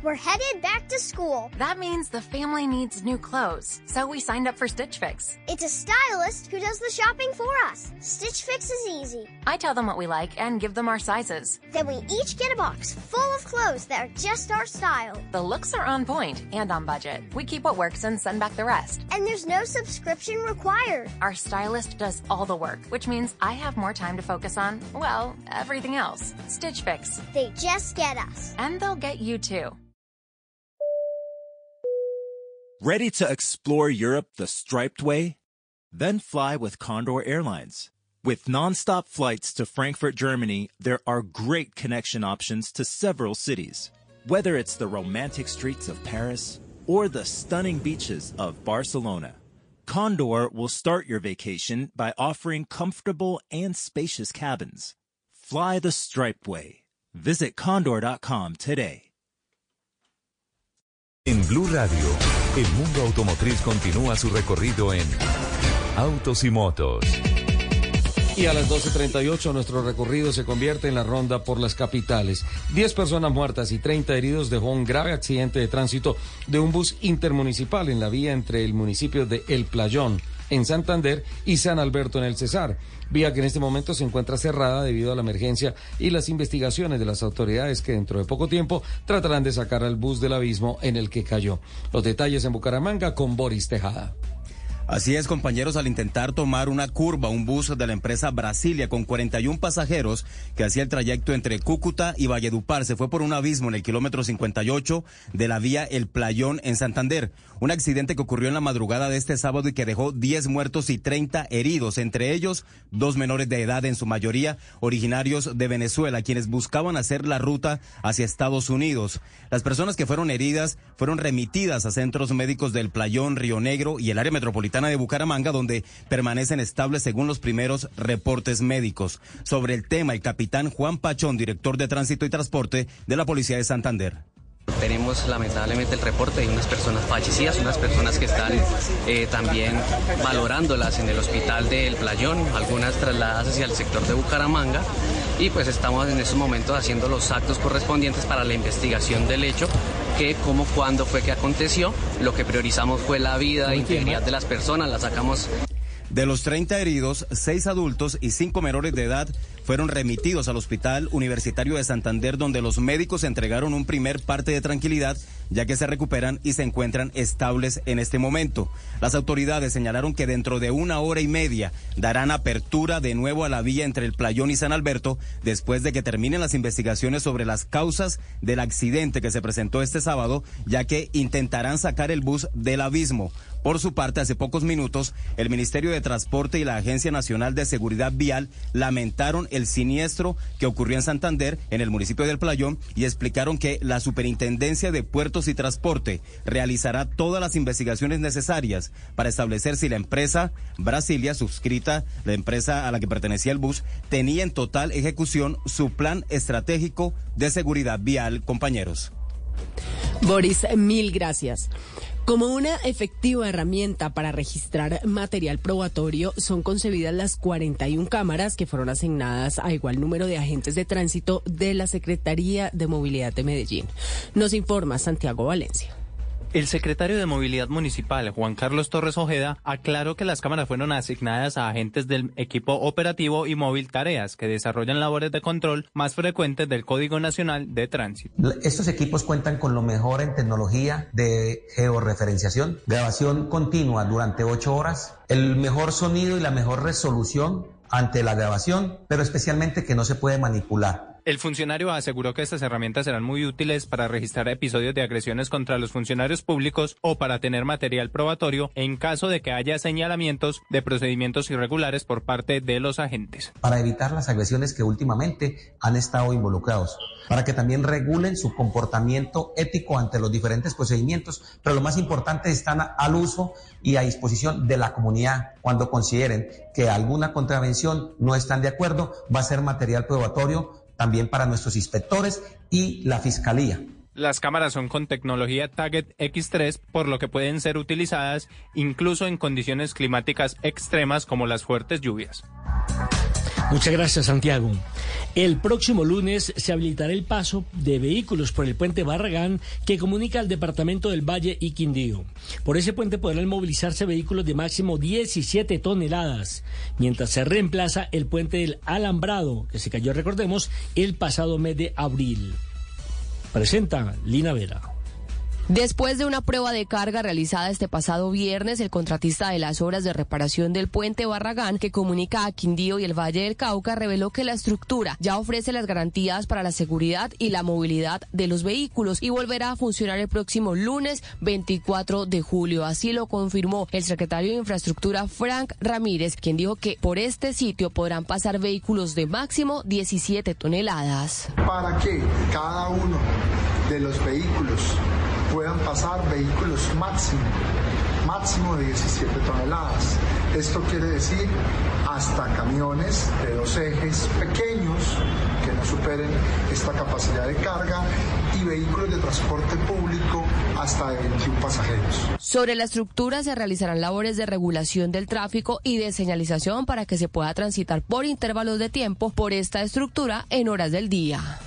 We're headed back to school.
That means the family needs new clothes, so we signed up for Stitch Fix.
It's a stylist who does the shopping for us. Stitch Fix is easy.
I tell them what we like and give them our sizes.
Then we each get a box full of clothes that are just our style.
The looks are on point and on budget. We keep what works and send back the rest.
And there's no subscription required.
Our stylist does all the work, which means I have more time to focus on, well, everything else. Stitch Fix.
They just get us.
And they'll get you too.
Ready to explore Europe the striped way? Then fly with Condor Airlines. With nonstop flights to Frankfurt, Germany, there are great connection options to several cities. Whether it's the romantic streets of Paris or the stunning beaches of Barcelona, Condor will start your vacation by offering comfortable and spacious cabins. Fly the striped way. Visit condor.com today.
En Blue Radio, el mundo automotriz continúa su recorrido en Autos y Motos.
Y a las 12.38 nuestro recorrido se convierte en la ronda por las capitales. 10 personas muertas y 30 heridos dejó un grave accidente de tránsito de un bus intermunicipal en la vía entre el municipio de El Playón en Santander y San Alberto en el Cesar. Vía que en este momento se encuentra cerrada debido a la emergencia y las investigaciones de las autoridades que dentro de poco tiempo tratarán de sacar al bus del abismo en el que cayó. Los detalles en Bucaramanga con Boris Tejada.
Así es, compañeros, al intentar tomar una curva, un bus de la empresa Brasilia con 41 pasajeros que hacía el trayecto entre Cúcuta y Valledupar se fue por un abismo en el kilómetro 58 de la vía El Playón en Santander. Un accidente que ocurrió en la madrugada de este sábado y que dejó 10 muertos y 30 heridos, entre ellos dos menores de edad, en su mayoría originarios de Venezuela, quienes buscaban hacer la ruta hacia Estados Unidos. Las personas que fueron heridas fueron remitidas a centros médicos del Playón, Río Negro y el área metropolitana de Bucaramanga, donde permanecen estables según los primeros reportes médicos. Sobre el tema, el capitán Juan Pachón, director de Tránsito y Transporte de la Policía de Santander.
Tenemos lamentablemente el reporte de unas personas fallecidas, unas personas que están eh, también valorándolas en el hospital del Playón, algunas trasladadas hacia el sector de Bucaramanga y pues estamos en estos momentos haciendo los actos correspondientes para la investigación del hecho, que cómo, cuándo fue que aconteció. Lo que priorizamos fue la vida e integridad de las personas, la sacamos.
De los 30 heridos, 6 adultos y 5 menores de edad fueron remitidos al Hospital Universitario de Santander, donde los médicos entregaron un primer parte de tranquilidad, ya que se recuperan y se encuentran estables en este momento. Las autoridades señalaron que dentro de una hora y media darán apertura de nuevo a la vía entre el Playón y San Alberto, después de que terminen las investigaciones sobre las causas del accidente que se presentó este sábado, ya que intentarán sacar el bus del abismo. Por su parte, hace pocos minutos, el Ministerio de Transporte y la Agencia Nacional de Seguridad Vial lamentaron el siniestro que ocurrió en Santander, en el municipio del Playón, y explicaron que la Superintendencia de Y Transporte realizará todas las investigaciones necesarias para establecer si la empresa Brasilia, suscrita, la empresa a la que pertenecía el bus, tenía en total ejecución su plan estratégico de seguridad vial, compañeros.
Boris, mil gracias. Como una efectiva herramienta para registrar material probatorio, son concebidas las 41 cámaras que fueron asignadas a igual número de agentes de tránsito de la Secretaría de Movilidad de Medellín. Nos informa Santiago Valencia.
El secretario de Movilidad Municipal, Juan Carlos Torres Ojeda, aclaró que las cámaras fueron asignadas a agentes del equipo operativo y móvil tareas que desarrollan labores de control más frecuentes del Código Nacional de Tránsito.
Estos equipos cuentan con lo mejor en tecnología de georreferenciación, grabación continua durante ocho horas, el mejor sonido y la mejor resolución ante la grabación, pero especialmente que no se puede manipular.
El funcionario aseguró que estas herramientas serán muy útiles para registrar episodios de agresiones contra los funcionarios públicos o para tener material probatorio en caso de que haya señalamientos de procedimientos irregulares por parte de los agentes.
Para evitar las agresiones que últimamente han estado involucrados, para que también regulen su comportamiento ético ante los diferentes procedimientos, pero lo más importante están al uso y a disposición de la comunidad cuando consideren que alguna contravención no están de acuerdo, va a ser material probatorio también para nuestros inspectores y la Fiscalía.
Las cámaras son con tecnología Target X3, por lo que pueden ser utilizadas incluso en condiciones climáticas extremas como las fuertes lluvias.
Muchas gracias, Santiago. El próximo lunes se habilitará el paso de vehículos por el puente Barragán que comunica al departamento del Valle y Quindío. Por ese puente podrán movilizarse vehículos de máximo 17 toneladas, mientras se reemplaza el puente del Alambrado, que se cayó, recordemos, el pasado mes de abril. Presenta Lina Vera.
Después de una prueba de carga realizada este pasado viernes, el contratista de las obras de reparación del puente Barragán, que comunica a Quindío y el Valle del Cauca, reveló que la estructura ya ofrece las garantías para la seguridad y la movilidad de los vehículos y volverá a funcionar el próximo lunes 24 de julio. Así lo confirmó el secretario de Infraestructura Frank Ramírez, quien dijo que por este sitio podrán pasar vehículos de máximo 17 toneladas.
Para que cada uno de los vehículos puedan pasar vehículos máximo, máximo de 17 toneladas. Esto quiere decir hasta camiones de dos ejes pequeños que no superen esta capacidad de carga y vehículos de transporte público hasta de 21 pasajeros.
Sobre la estructura se realizarán labores de regulación del tráfico y de señalización para que se pueda transitar por intervalos de tiempo por esta estructura en horas del día.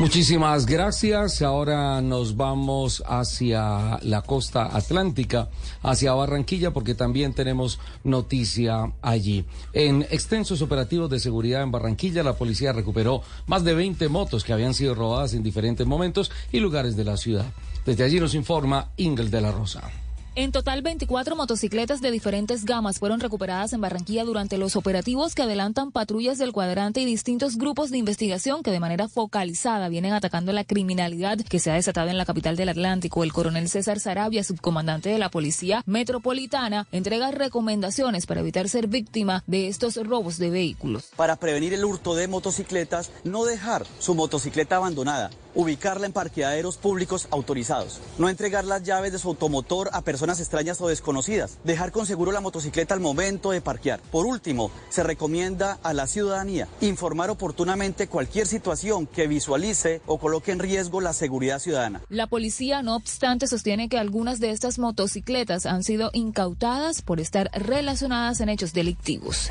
Muchísimas gracias. Ahora nos vamos hacia la costa atlántica, hacia Barranquilla, porque también tenemos noticia allí. En extensos operativos de seguridad en Barranquilla, la policía recuperó más de 20 motos que habían sido robadas en diferentes momentos y lugares de la ciudad. Desde allí nos informa Ingel de la Rosa.
En total, 24 motocicletas de diferentes gamas fueron recuperadas en Barranquilla durante los operativos que adelantan patrullas del cuadrante y distintos grupos de investigación que de manera focalizada vienen atacando la criminalidad que se ha desatado en la capital del Atlántico. El coronel César Sarabia, subcomandante de la Policía Metropolitana, entrega recomendaciones para evitar ser víctima de estos robos de vehículos.
Para prevenir el hurto de motocicletas, no dejar su motocicleta abandonada ubicarla en parqueaderos públicos autorizados, no entregar las llaves de su automotor a personas extrañas o desconocidas, dejar con seguro la motocicleta al momento de parquear. Por último, se recomienda a la ciudadanía informar oportunamente cualquier situación que visualice o coloque en riesgo la seguridad ciudadana.
La policía, no obstante, sostiene que algunas de estas motocicletas han sido incautadas por estar relacionadas en hechos delictivos.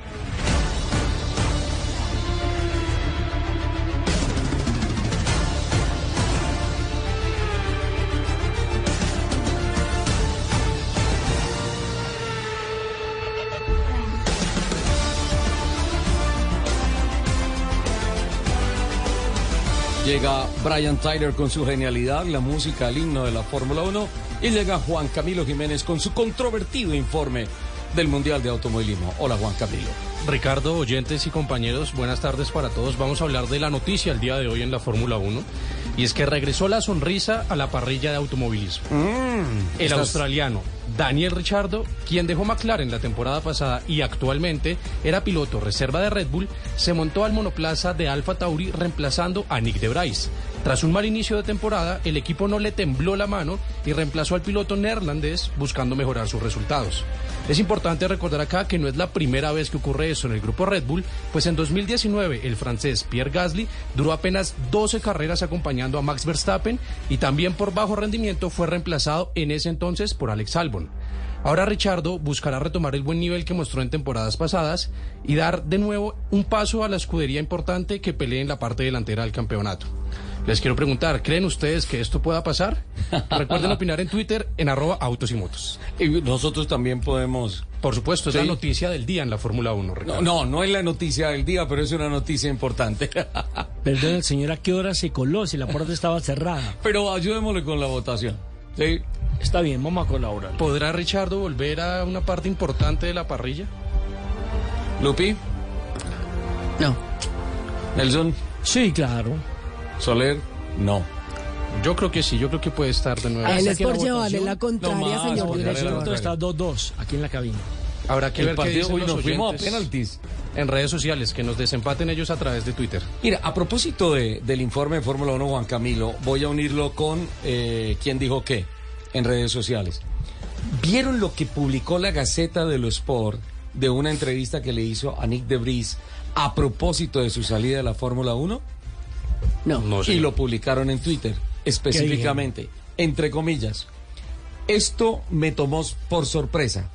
Llega Brian Tyler con su genialidad, la música, el himno de la Fórmula 1. Y llega Juan Camilo Jiménez con su controvertido informe del Mundial de Automovilismo. Hola Juan Camilo.
Ricardo, oyentes y compañeros, buenas tardes para todos. Vamos a hablar de la noticia el día de hoy en la Fórmula 1. Y es que regresó la sonrisa a la parrilla de automovilismo. el
estás-
australiano Daniel Ricciardo, quien dejó McLaren la temporada pasada y actualmente era piloto reserva de Red Bull, se montó al monoplaza de Alfa Tauri reemplazando a Nick de Bryce. Tras un mal inicio de temporada, el equipo no le tembló la mano y reemplazó al piloto neerlandés buscando mejorar sus resultados. Es importante recordar acá que no es la primera vez que ocurre eso en el grupo Red Bull, pues en 2019 el francés Pierre Gasly duró apenas 12 carreras acompañando a Max Verstappen y también por bajo rendimiento fue reemplazado en ese entonces por Alex Albon. Ahora Richardo buscará retomar el buen nivel que mostró en temporadas pasadas y dar de nuevo un paso a la escudería importante que pelee en la parte delantera del campeonato. Les quiero preguntar, ¿creen ustedes que esto pueda pasar? [laughs] Recuerden opinar en Twitter en arroba autos y motos.
Y nosotros también podemos...
Por supuesto, es
Sí.
la noticia del día en la Fórmula 1, Ricardo.
No, no, no es la noticia del día, pero es una noticia importante. [laughs]
Perdón, el señor, ¿a qué hora se coló si la puerta estaba cerrada?
pero ayudémosle con la votación. Sí.
Está bien, vamos a colaborar.
¿Podrá Richardo volver a una parte importante de la parrilla?
Lupi.
No.
Nelson.
Sí, claro.
Soler. No.
Yo creo que sí, yo creo que puede estar de nuevo.
A él es
Saque la
por llevarle la contraria,
No
señor director.
asunto está 2-2 aquí en la cabina.
Habrá que
El
ver qué
partido
dicen
hoy
los
nos fuimos a penaltis.
en redes sociales, que nos desempaten ellos a través de Twitter.
Mira, a propósito de- del informe de Fórmula 1, Juan Camilo, voy a unirlo con eh, quién dijo qué en redes sociales. ¿Vieron lo que publicó la Gaceta de los Sport de una entrevista que le hizo a Nick de Vries a propósito de su salida de la Fórmula 1?
No.
Y lo publicaron en Twitter, específicamente, entre comillas. Esto me tomó por sorpresa.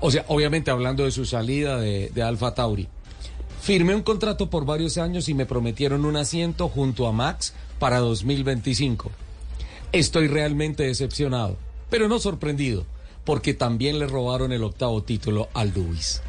O sea, obviamente hablando de su salida de, de Alfa Tauri. Firmé un contrato por varios años y me prometieron un asiento junto a Max para 2025. Estoy realmente decepcionado, pero no sorprendido, porque también le robaron el octavo título al Lewis.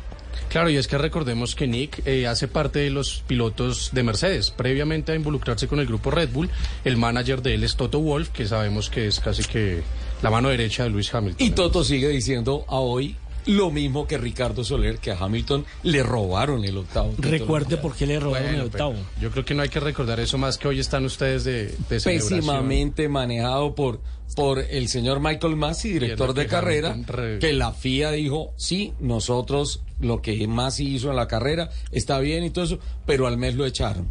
Claro, y es que recordemos que Nick eh, hace parte de los pilotos de Mercedes. Previamente a involucrarse con el grupo Red Bull, el manager de él es Toto Wolf, que sabemos que es casi que la mano derecha de Lewis Hamilton.
Y Toto sigue diciendo a hoy lo mismo que Ricardo Soler, que a Hamilton le robaron el octavo.
Recuerde por qué le robaron
Bueno,
el octavo.
yo creo que no hay que recordar eso más que hoy están ustedes de, de
pésimamente manejado por, por el señor Michael Massey, director de carrera,
re-
que la FIA dijo, sí, nosotros lo que Massey hizo en la carrera está bien y todo eso, pero al mes lo echaron.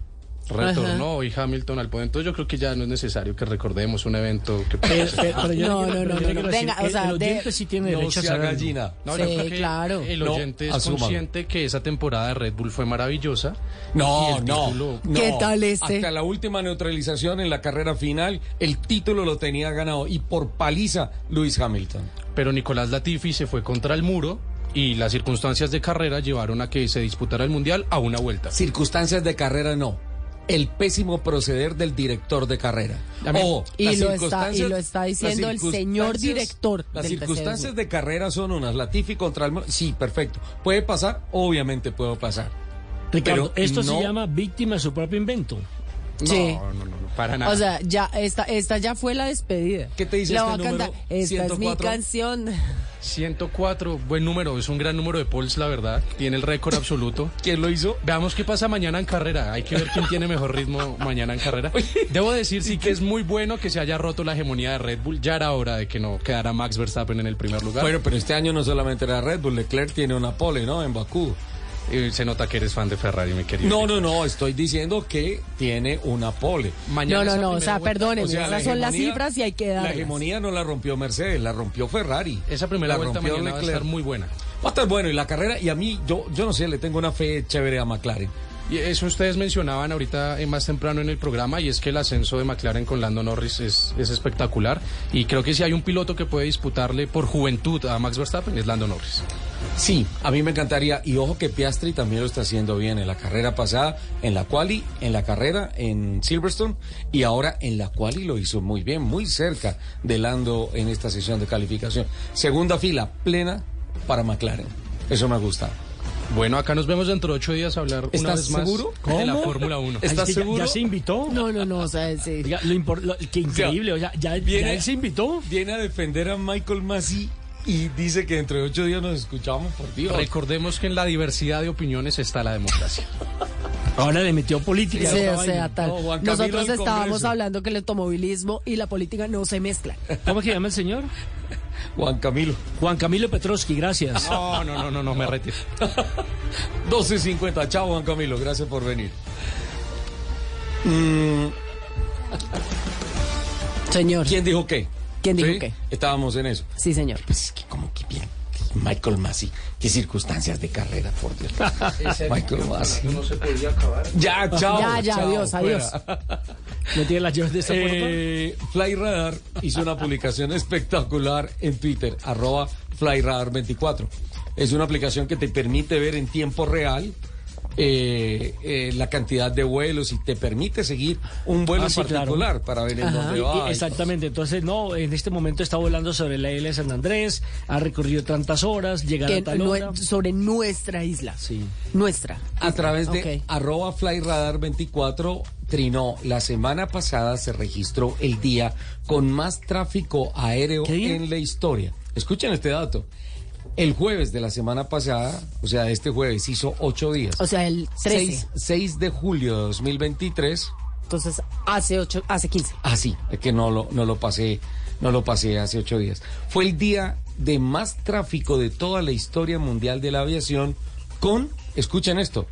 Retornó hoy Hamilton al podio. Entonces yo creo que ya no es necesario que recordemos un evento que
Pero, pero- pero yo
No, no, no, Venga, o sea,
el
de-
oyente sí tiene
No
derecho a
gallina.
No,
Sí,
yo creo que
claro.
el
No,
oyente es
asúmalo.
consciente que esa temporada de Red Bull fue maravillosa. y
No,
el
no,
título-
no.
¿Qué tal este?
Hasta la última neutralización en la carrera final, el título lo tenía ganado y por paliza Luis Hamilton.
Pero Nicolás Latifi se fue contra el muro y las circunstancias de carrera llevaron a que se disputara el Mundial a una vuelta.
Circunstancias de carrera no. El pésimo proceder del director de carrera. O
Y
las
lo está-
circunstancias-
y lo está diciendo el señor director
Las
del
circunstancias
PCU.
de carrera son unas. Latifi contra el... Sí, perfecto. ¿Puede pasar? Obviamente puede pasar.
Ricardo,
Pero
esto
no-
se llama víctima de su propio invento.
Sí.
No, no, no, no, para nada.
O sea, ya esta, esta ya fue la despedida.
¿Qué te dice
La
este número?
Esta es mi
104.
canción.
104, buen número, es un gran número de polls, la verdad. Tiene el récord absoluto. [laughs]
¿Quién lo hizo?
Veamos qué pasa mañana en carrera. Hay que ver quién tiene mejor ritmo mañana en carrera. Debo decir sí que es muy bueno que se haya roto la hegemonía de Red Bull. Ya era hora de que no quedara Max Verstappen en el primer lugar.
Bueno, pero este año no solamente era Red Bull, Leclerc tiene una pole, ¿no? En Bakú.
Eh, se nota que eres fan de Ferrari, mi querido.
No, no, no, estoy diciendo que tiene una pole.
No, no, no, o sea, perdónenme,
la
esas son las cifras y hay que
La
darlas.
hegemonía no la rompió Mercedes, la rompió Ferrari.
Esa primera
la
vuelta
rompió
mañana va a estar muy buena.
Va a estar bueno y la carrera, y a mí, yo, yo no sé, le tengo una fe chévere a McLaren.
Y eso ustedes mencionaban ahorita eh, más temprano en el programa y es que el ascenso de McLaren con Lando Norris es, es espectacular y creo que si hay un piloto que puede disputarle por juventud a Max Verstappen es Lando Norris.
Sí, a mí me encantaría, y ojo que Piastri también lo está haciendo bien en la carrera pasada, en la quali, en la carrera en Silverstone, y ahora en la quali lo hizo muy bien, muy cerca de Lando en esta sesión de calificación. Segunda fila plena para McLaren. Eso me gusta.
Bueno, acá nos vemos dentro de ocho días a hablar una
¿Estás
vez más
seguro?
de la
¿Cómo?
Fórmula 1.
Ay,
¿Estás
es que ya-
seguro?
¿Ya, se invitó?
No, no, no, o sea, sí.
Oiga, lo lo- qué increíble, o sea, ya, él se invitó.
Viene a defender a Michael Massey y dice que dentro de ocho días nos escuchamos, por Dios.
Recordemos que en la diversidad de opiniones está la democracia.
Ahora le metió política.
Sí, o sea, tal.
No,
Nosotros estábamos hablando que el automovilismo y la política no se mezclan.
¿Cómo que llama el señor?
Juan Camilo.
Juan Camilo Petrovsky, gracias.
No, no, no, no, no me retiro. [laughs]
12.50. Chao, Juan Camilo. Gracias por venir. Mm,
Señor.
¿Quién dijo qué?
¿Quién dijo
¿Sí?
qué?
Estábamos en eso.
Sí, señor.
Pues es que como que bien. Michael Massey. Qué circunstancias de carrera, por Dios. [laughs] Michael Massey.
No se podía acabar.
Ya, chao.
Ya, ya,
chao,
adiós, adiós. [laughs]
¿No tiene las llaves de puerta?
Eh, Fly Radar hizo una publicación [laughs] espectacular en Twitter, arroba FlyRadar24. Es una aplicación que te permite ver en tiempo real eh, eh, la cantidad de vuelos y te permite seguir un vuelo
Ah,
en
sí, claro.
particular para ver en dónde va.
exactamente, entonces no, en este momento está volando sobre la isla de San Andrés, ha recorrido tantas horas, llegará a tal hora.
sobre nuestra isla.
Sí.
Nuestra.
A través de
Ok.
arroba FlyRadar24 Trinó, la semana pasada se registró el día con más tráfico aéreo en la historia. Escuchen este dato. El jueves de la semana pasada, o sea, este jueves hizo ocho días.
O sea, el 13.
6, 6 de julio de 2023.
Entonces, hace ocho, hace 15.
Ah, sí, es que no lo, no lo pasé, no lo pasé hace ocho días. Fue el día de más tráfico de toda la historia mundial de la aviación con, escuchen esto,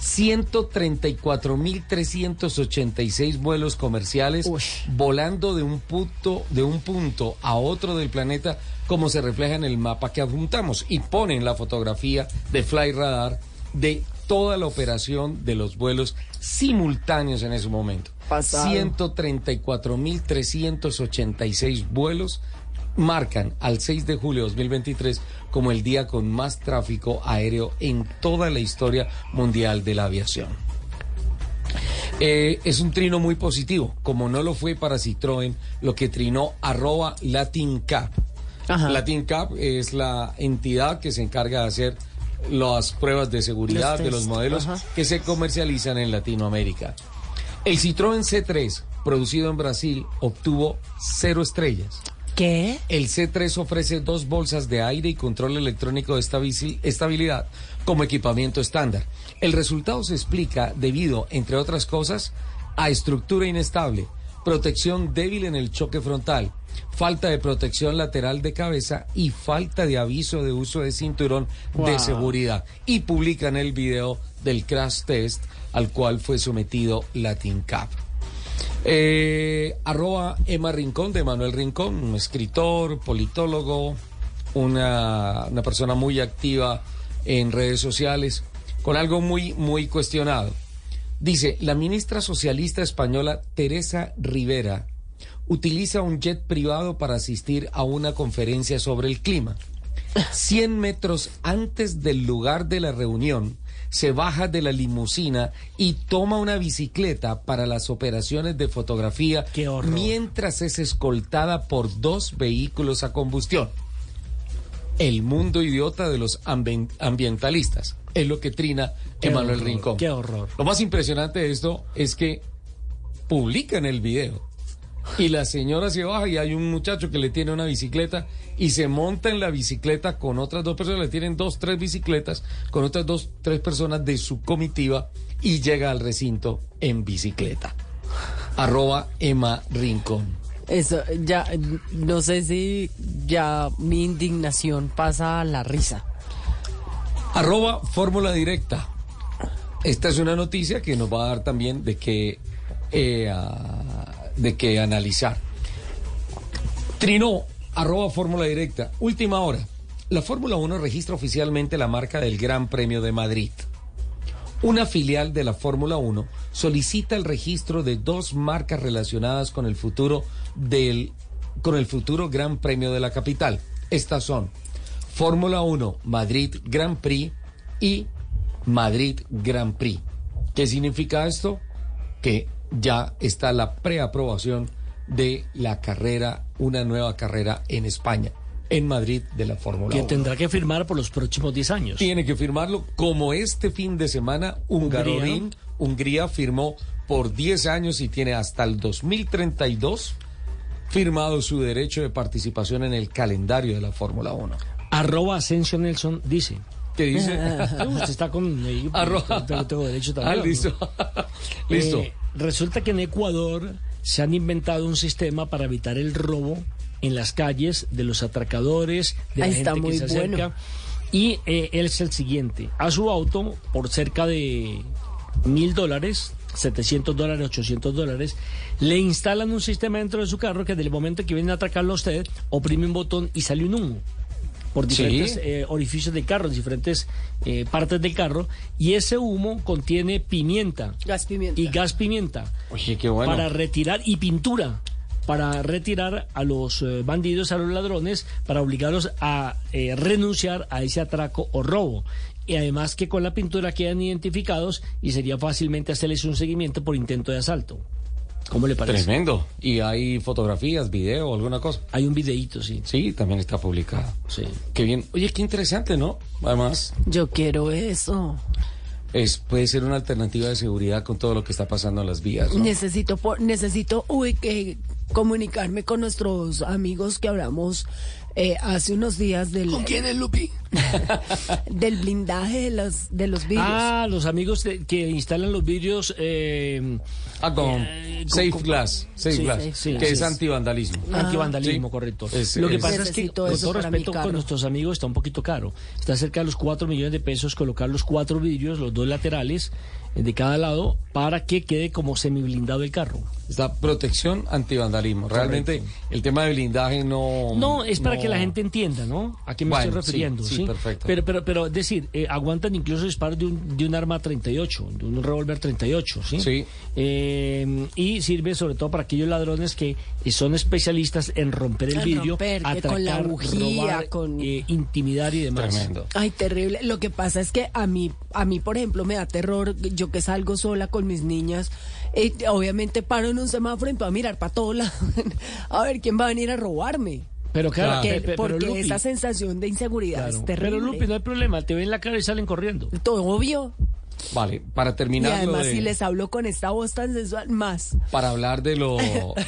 134.386 vuelos comerciales volando de un punto de un punto a otro del planeta como se refleja en el mapa que adjuntamos y ponen la fotografía de Fly Radar de toda la operación de los vuelos simultáneos en ese momento.
Pasado.
134.386 vuelos marcan al 6 de julio de 2023 como el día con más tráfico aéreo en toda la historia mundial de la aviación. Eh, es un trino muy positivo, como no lo fue para Citroën, lo que trinó arroba Latin Cap. Latin Cap es la entidad que se encarga de hacer las pruebas de seguridad
Los
de los modelos
ajá.
que se comercializan en Latinoamérica. El Citroën C3, producido en Brasil, obtuvo cero estrellas.
¿Qué?
El C3 ofrece dos bolsas de aire y control electrónico de estabilidad como equipamiento estándar. El resultado se explica debido, entre otras cosas, a estructura inestable, protección débil en el choque frontal, falta de protección lateral de cabeza y falta de aviso de uso de cinturón de seguridad. Y publican el video del crash test al cual fue sometido Latin Cap. Eh, arroba Emma Rincón de Manuel Rincón, un escritor, politólogo, una, una persona muy activa en redes sociales, con algo muy, muy cuestionado. Dice, la ministra socialista española Teresa Rivera utiliza un jet privado para asistir a una conferencia sobre el clima. 100 metros antes del lugar de la reunión, se baja de la limusina y toma una bicicleta para las operaciones de fotografía mientras es escoltada por dos vehículos a combustión. El mundo idiota de los ambi- ambientalistas. Es lo que trina
Qué
Emanuel
horror,
Rincón.
qué horror.
Lo más impresionante de esto es que publican el video y la señora se baja y hay un muchacho que le tiene una bicicleta y se monta en la bicicleta con otras dos personas, le tienen dos, tres bicicletas con otras dos, tres personas de su comitiva y llega al recinto en bicicleta. Arroba Emma Rincón.
Eso, ya, no sé si ya mi indignación pasa a la risa.
Arroba Fórmula Directa. Esta es una noticia que nos va a dar también de que, eh, de que analizar. Trinó, arroba Fórmula Directa. Última hora. La Fórmula 1 registra oficialmente la marca del Gran Premio de Madrid. Una filial de la Fórmula 1 solicita el registro de dos marcas relacionadas con el futuro del con el futuro Gran Premio de la capital. Estas son Fórmula 1 Madrid Grand Prix y Madrid Grand Prix. ¿Qué significa esto? Que ya está la preaprobación de la carrera, una nueva carrera en España, en Madrid de la Fórmula
Que
1.
tendrá que firmar por los próximos 10 años.
Tiene que firmarlo como este fin de semana Hungaroring. Hungría firmó por 10 años y tiene hasta el 2032 firmado su derecho de participación en el calendario de la Fórmula 1.
Arroba Asensio Nelson dice.
¿Qué dice? [laughs]
Usted está con... [laughs]
Arroba.
tengo, derecho
Ah,
también. ¿no?
listo. [laughs] listo.
Eh, resulta que en Ecuador se han inventado un sistema para evitar el robo en las calles de los atracadores, de la
Ahí está
gente
muy
que se acerca.
bueno.
Y eh, él es el siguiente. A su auto, por cerca de mil dólares, 700 dólares, 800 dólares, le instalan un sistema dentro de su carro que desde el momento que vienen a atracarlo a usted, oprime un botón y sale un humo por
Sí.
diferentes eh, orificios del carro, diferentes eh, partes del carro, y ese humo contiene pimienta
Gas pimienta.
y gas pimienta
Oye, qué bueno.
para retirar y pintura para retirar a los eh, bandidos, a los ladrones, para obligarlos a eh, renunciar a ese atraco o robo. Y además que con la pintura quedan identificados y sería fácilmente hacerles un seguimiento por intento de asalto. ¿Cómo le parece?
Tremendo. ¿Y hay fotografías, video, alguna cosa?
Hay un videíto, sí.
Sí, también está publicado.
Sí.
Qué bien. Oye, qué interesante, ¿no? Además,
Yo quiero eso.
es, puede ser una alternativa de seguridad con todo lo que está pasando en las vías. ¿no?
Necesito, por- necesito uy, que comunicarme con nuestros amigos que hablamos eh, hace unos días del...
¿Con quién es Lupi? [laughs]
del blindaje de los, de los vidrios.
Ah, los amigos de- que instalan los vidrios. Eh,
Ah, con
eh,
Safe
con-
Glass, Safe
Sí,
Glass,
sí,
que
sí.
es antivandalismo.
Antivandalismo,
Sí.
correcto.
Es-
Lo que
es-
pasa es que, con todo respeto con nuestros amigos, está un poquito caro. Está cerca de los 4 millones de pesos colocar los cuatro vidrios, los dos laterales de cada lado, para que quede como semiblindado el carro.
Esta protección antivandalismo. Realmente el tema de blindaje no...
No, es para
no-
que la gente entienda, ¿no? ¿A qué me
Bueno,
estoy
sí,
refiriendo?
sí, perfecto.
Pero, pero, pero, es decir, eh, aguantan incluso disparos de un, de un arma 38, de un revólver 38, ¿sí?
Sí.
Eh, y sirve sobre todo para aquellos ladrones que son especialistas en romper el vidrio,
romper,
atracar,
con la bujía,
robar,
con-
eh, intimidar y demás.
Tremendo.
Ay, terrible. Lo que pasa es que a mí, a mí, por ejemplo, me da terror, yo que salgo sola con mis niñas, eh, obviamente paro en un semáforo y puedo mirar para todos lados, [laughs] a ver quién va a venir a robarme.
Pero claro,
porque
pe- pe- pero,
porque
Lupi,
esa sensación de inseguridad
claro,
es terrible.
Pero Lupi, no hay problema, te ven la cara y salen corriendo.
Todo obvio.
Vale, para
Y
terminar lo
además,
de-
si les hablo con esta voz tan sensual, más.
para hablar de lo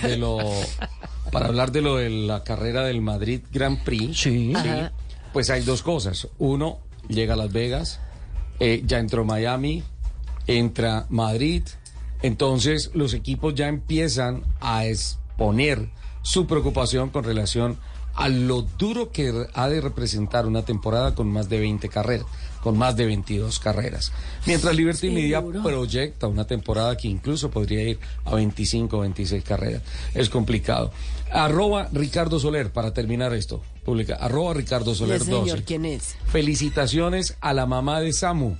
de lo [laughs] para hablar de lo de la carrera del Madrid Grand Prix
Sí.
Pues hay dos cosas uno llega a Las Vegas eh, ya entró Miami entra Madrid entonces los equipos ya empiezan a exponer su preocupación con relación a lo duro que ha de representar una temporada con más de 20 carreras, con más de 22 carreras. Mientras Liberty Media proyecta una temporada que incluso podría ir a 25 o 26 carreras. Es complicado. Arroba Ricardo Soler, para terminar esto, publica. Arroba Ricardo
¿Y
Soler
señor
12.
quién es?
Felicitaciones a la mamá de Samu,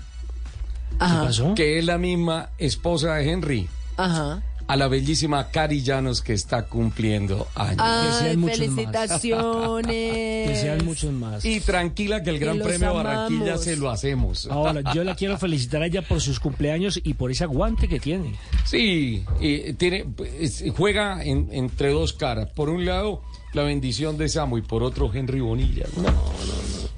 Ajá.
pasó?
que es la misma esposa de Henry.
Ajá.
a la bellísima Cari Llanos que está cumpliendo años.
Ay,
muchos más.
felicitaciones. [laughs]
Que sean muchos más.
Y tranquila que el Gran Premio Barranquilla se lo hacemos.
Ahora, yo la [laughs] quiero felicitar a ella por sus cumpleaños y por ese aguante que tiene.
Sí, y tiene, es- juega en- entre dos caras. Por un lado, la bendición de Samu y por otro, Henry Bonilla. No, no,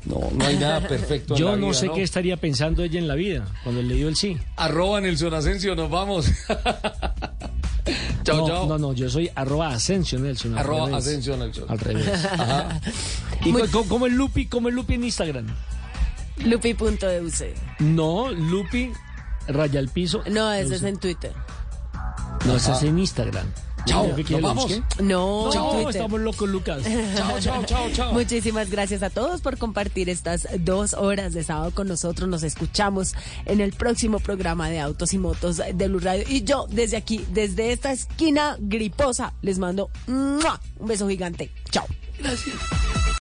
no, no, no hay nada [laughs] perfecto. en
Yo
la
no
vida,
sé qué estaría pensando ella en la vida cuando le dio el sí.
Arroba Nelson Asensio, nos vamos. [laughs] chao,
no,
chao.
no, no, yo soy arroba Asensio Nelson.
Arroba. Asensio Nelson.
Al revés.
Ajá. [laughs]
¿Y co- cómo es Lupi? ¿Cómo es Lupi en Instagram?
Lupi.eus.
No, Lupi, raya al piso.
No, ese es en Twitter.
No, ese es en Instagram.
Chao,
¿Qué quiere
¿nos vamos?
No,
Chao, estamos locos, Lucas. [laughs]
Chao, chao, chao, chao.
Muchísimas gracias a todos por compartir estas dos horas de sábado con nosotros. Nos escuchamos en el próximo programa de Autos y Motos de Blue Radio. Y yo, desde aquí, desde esta esquina griposa, les mando un beso gigante. Chao.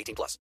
18 plus.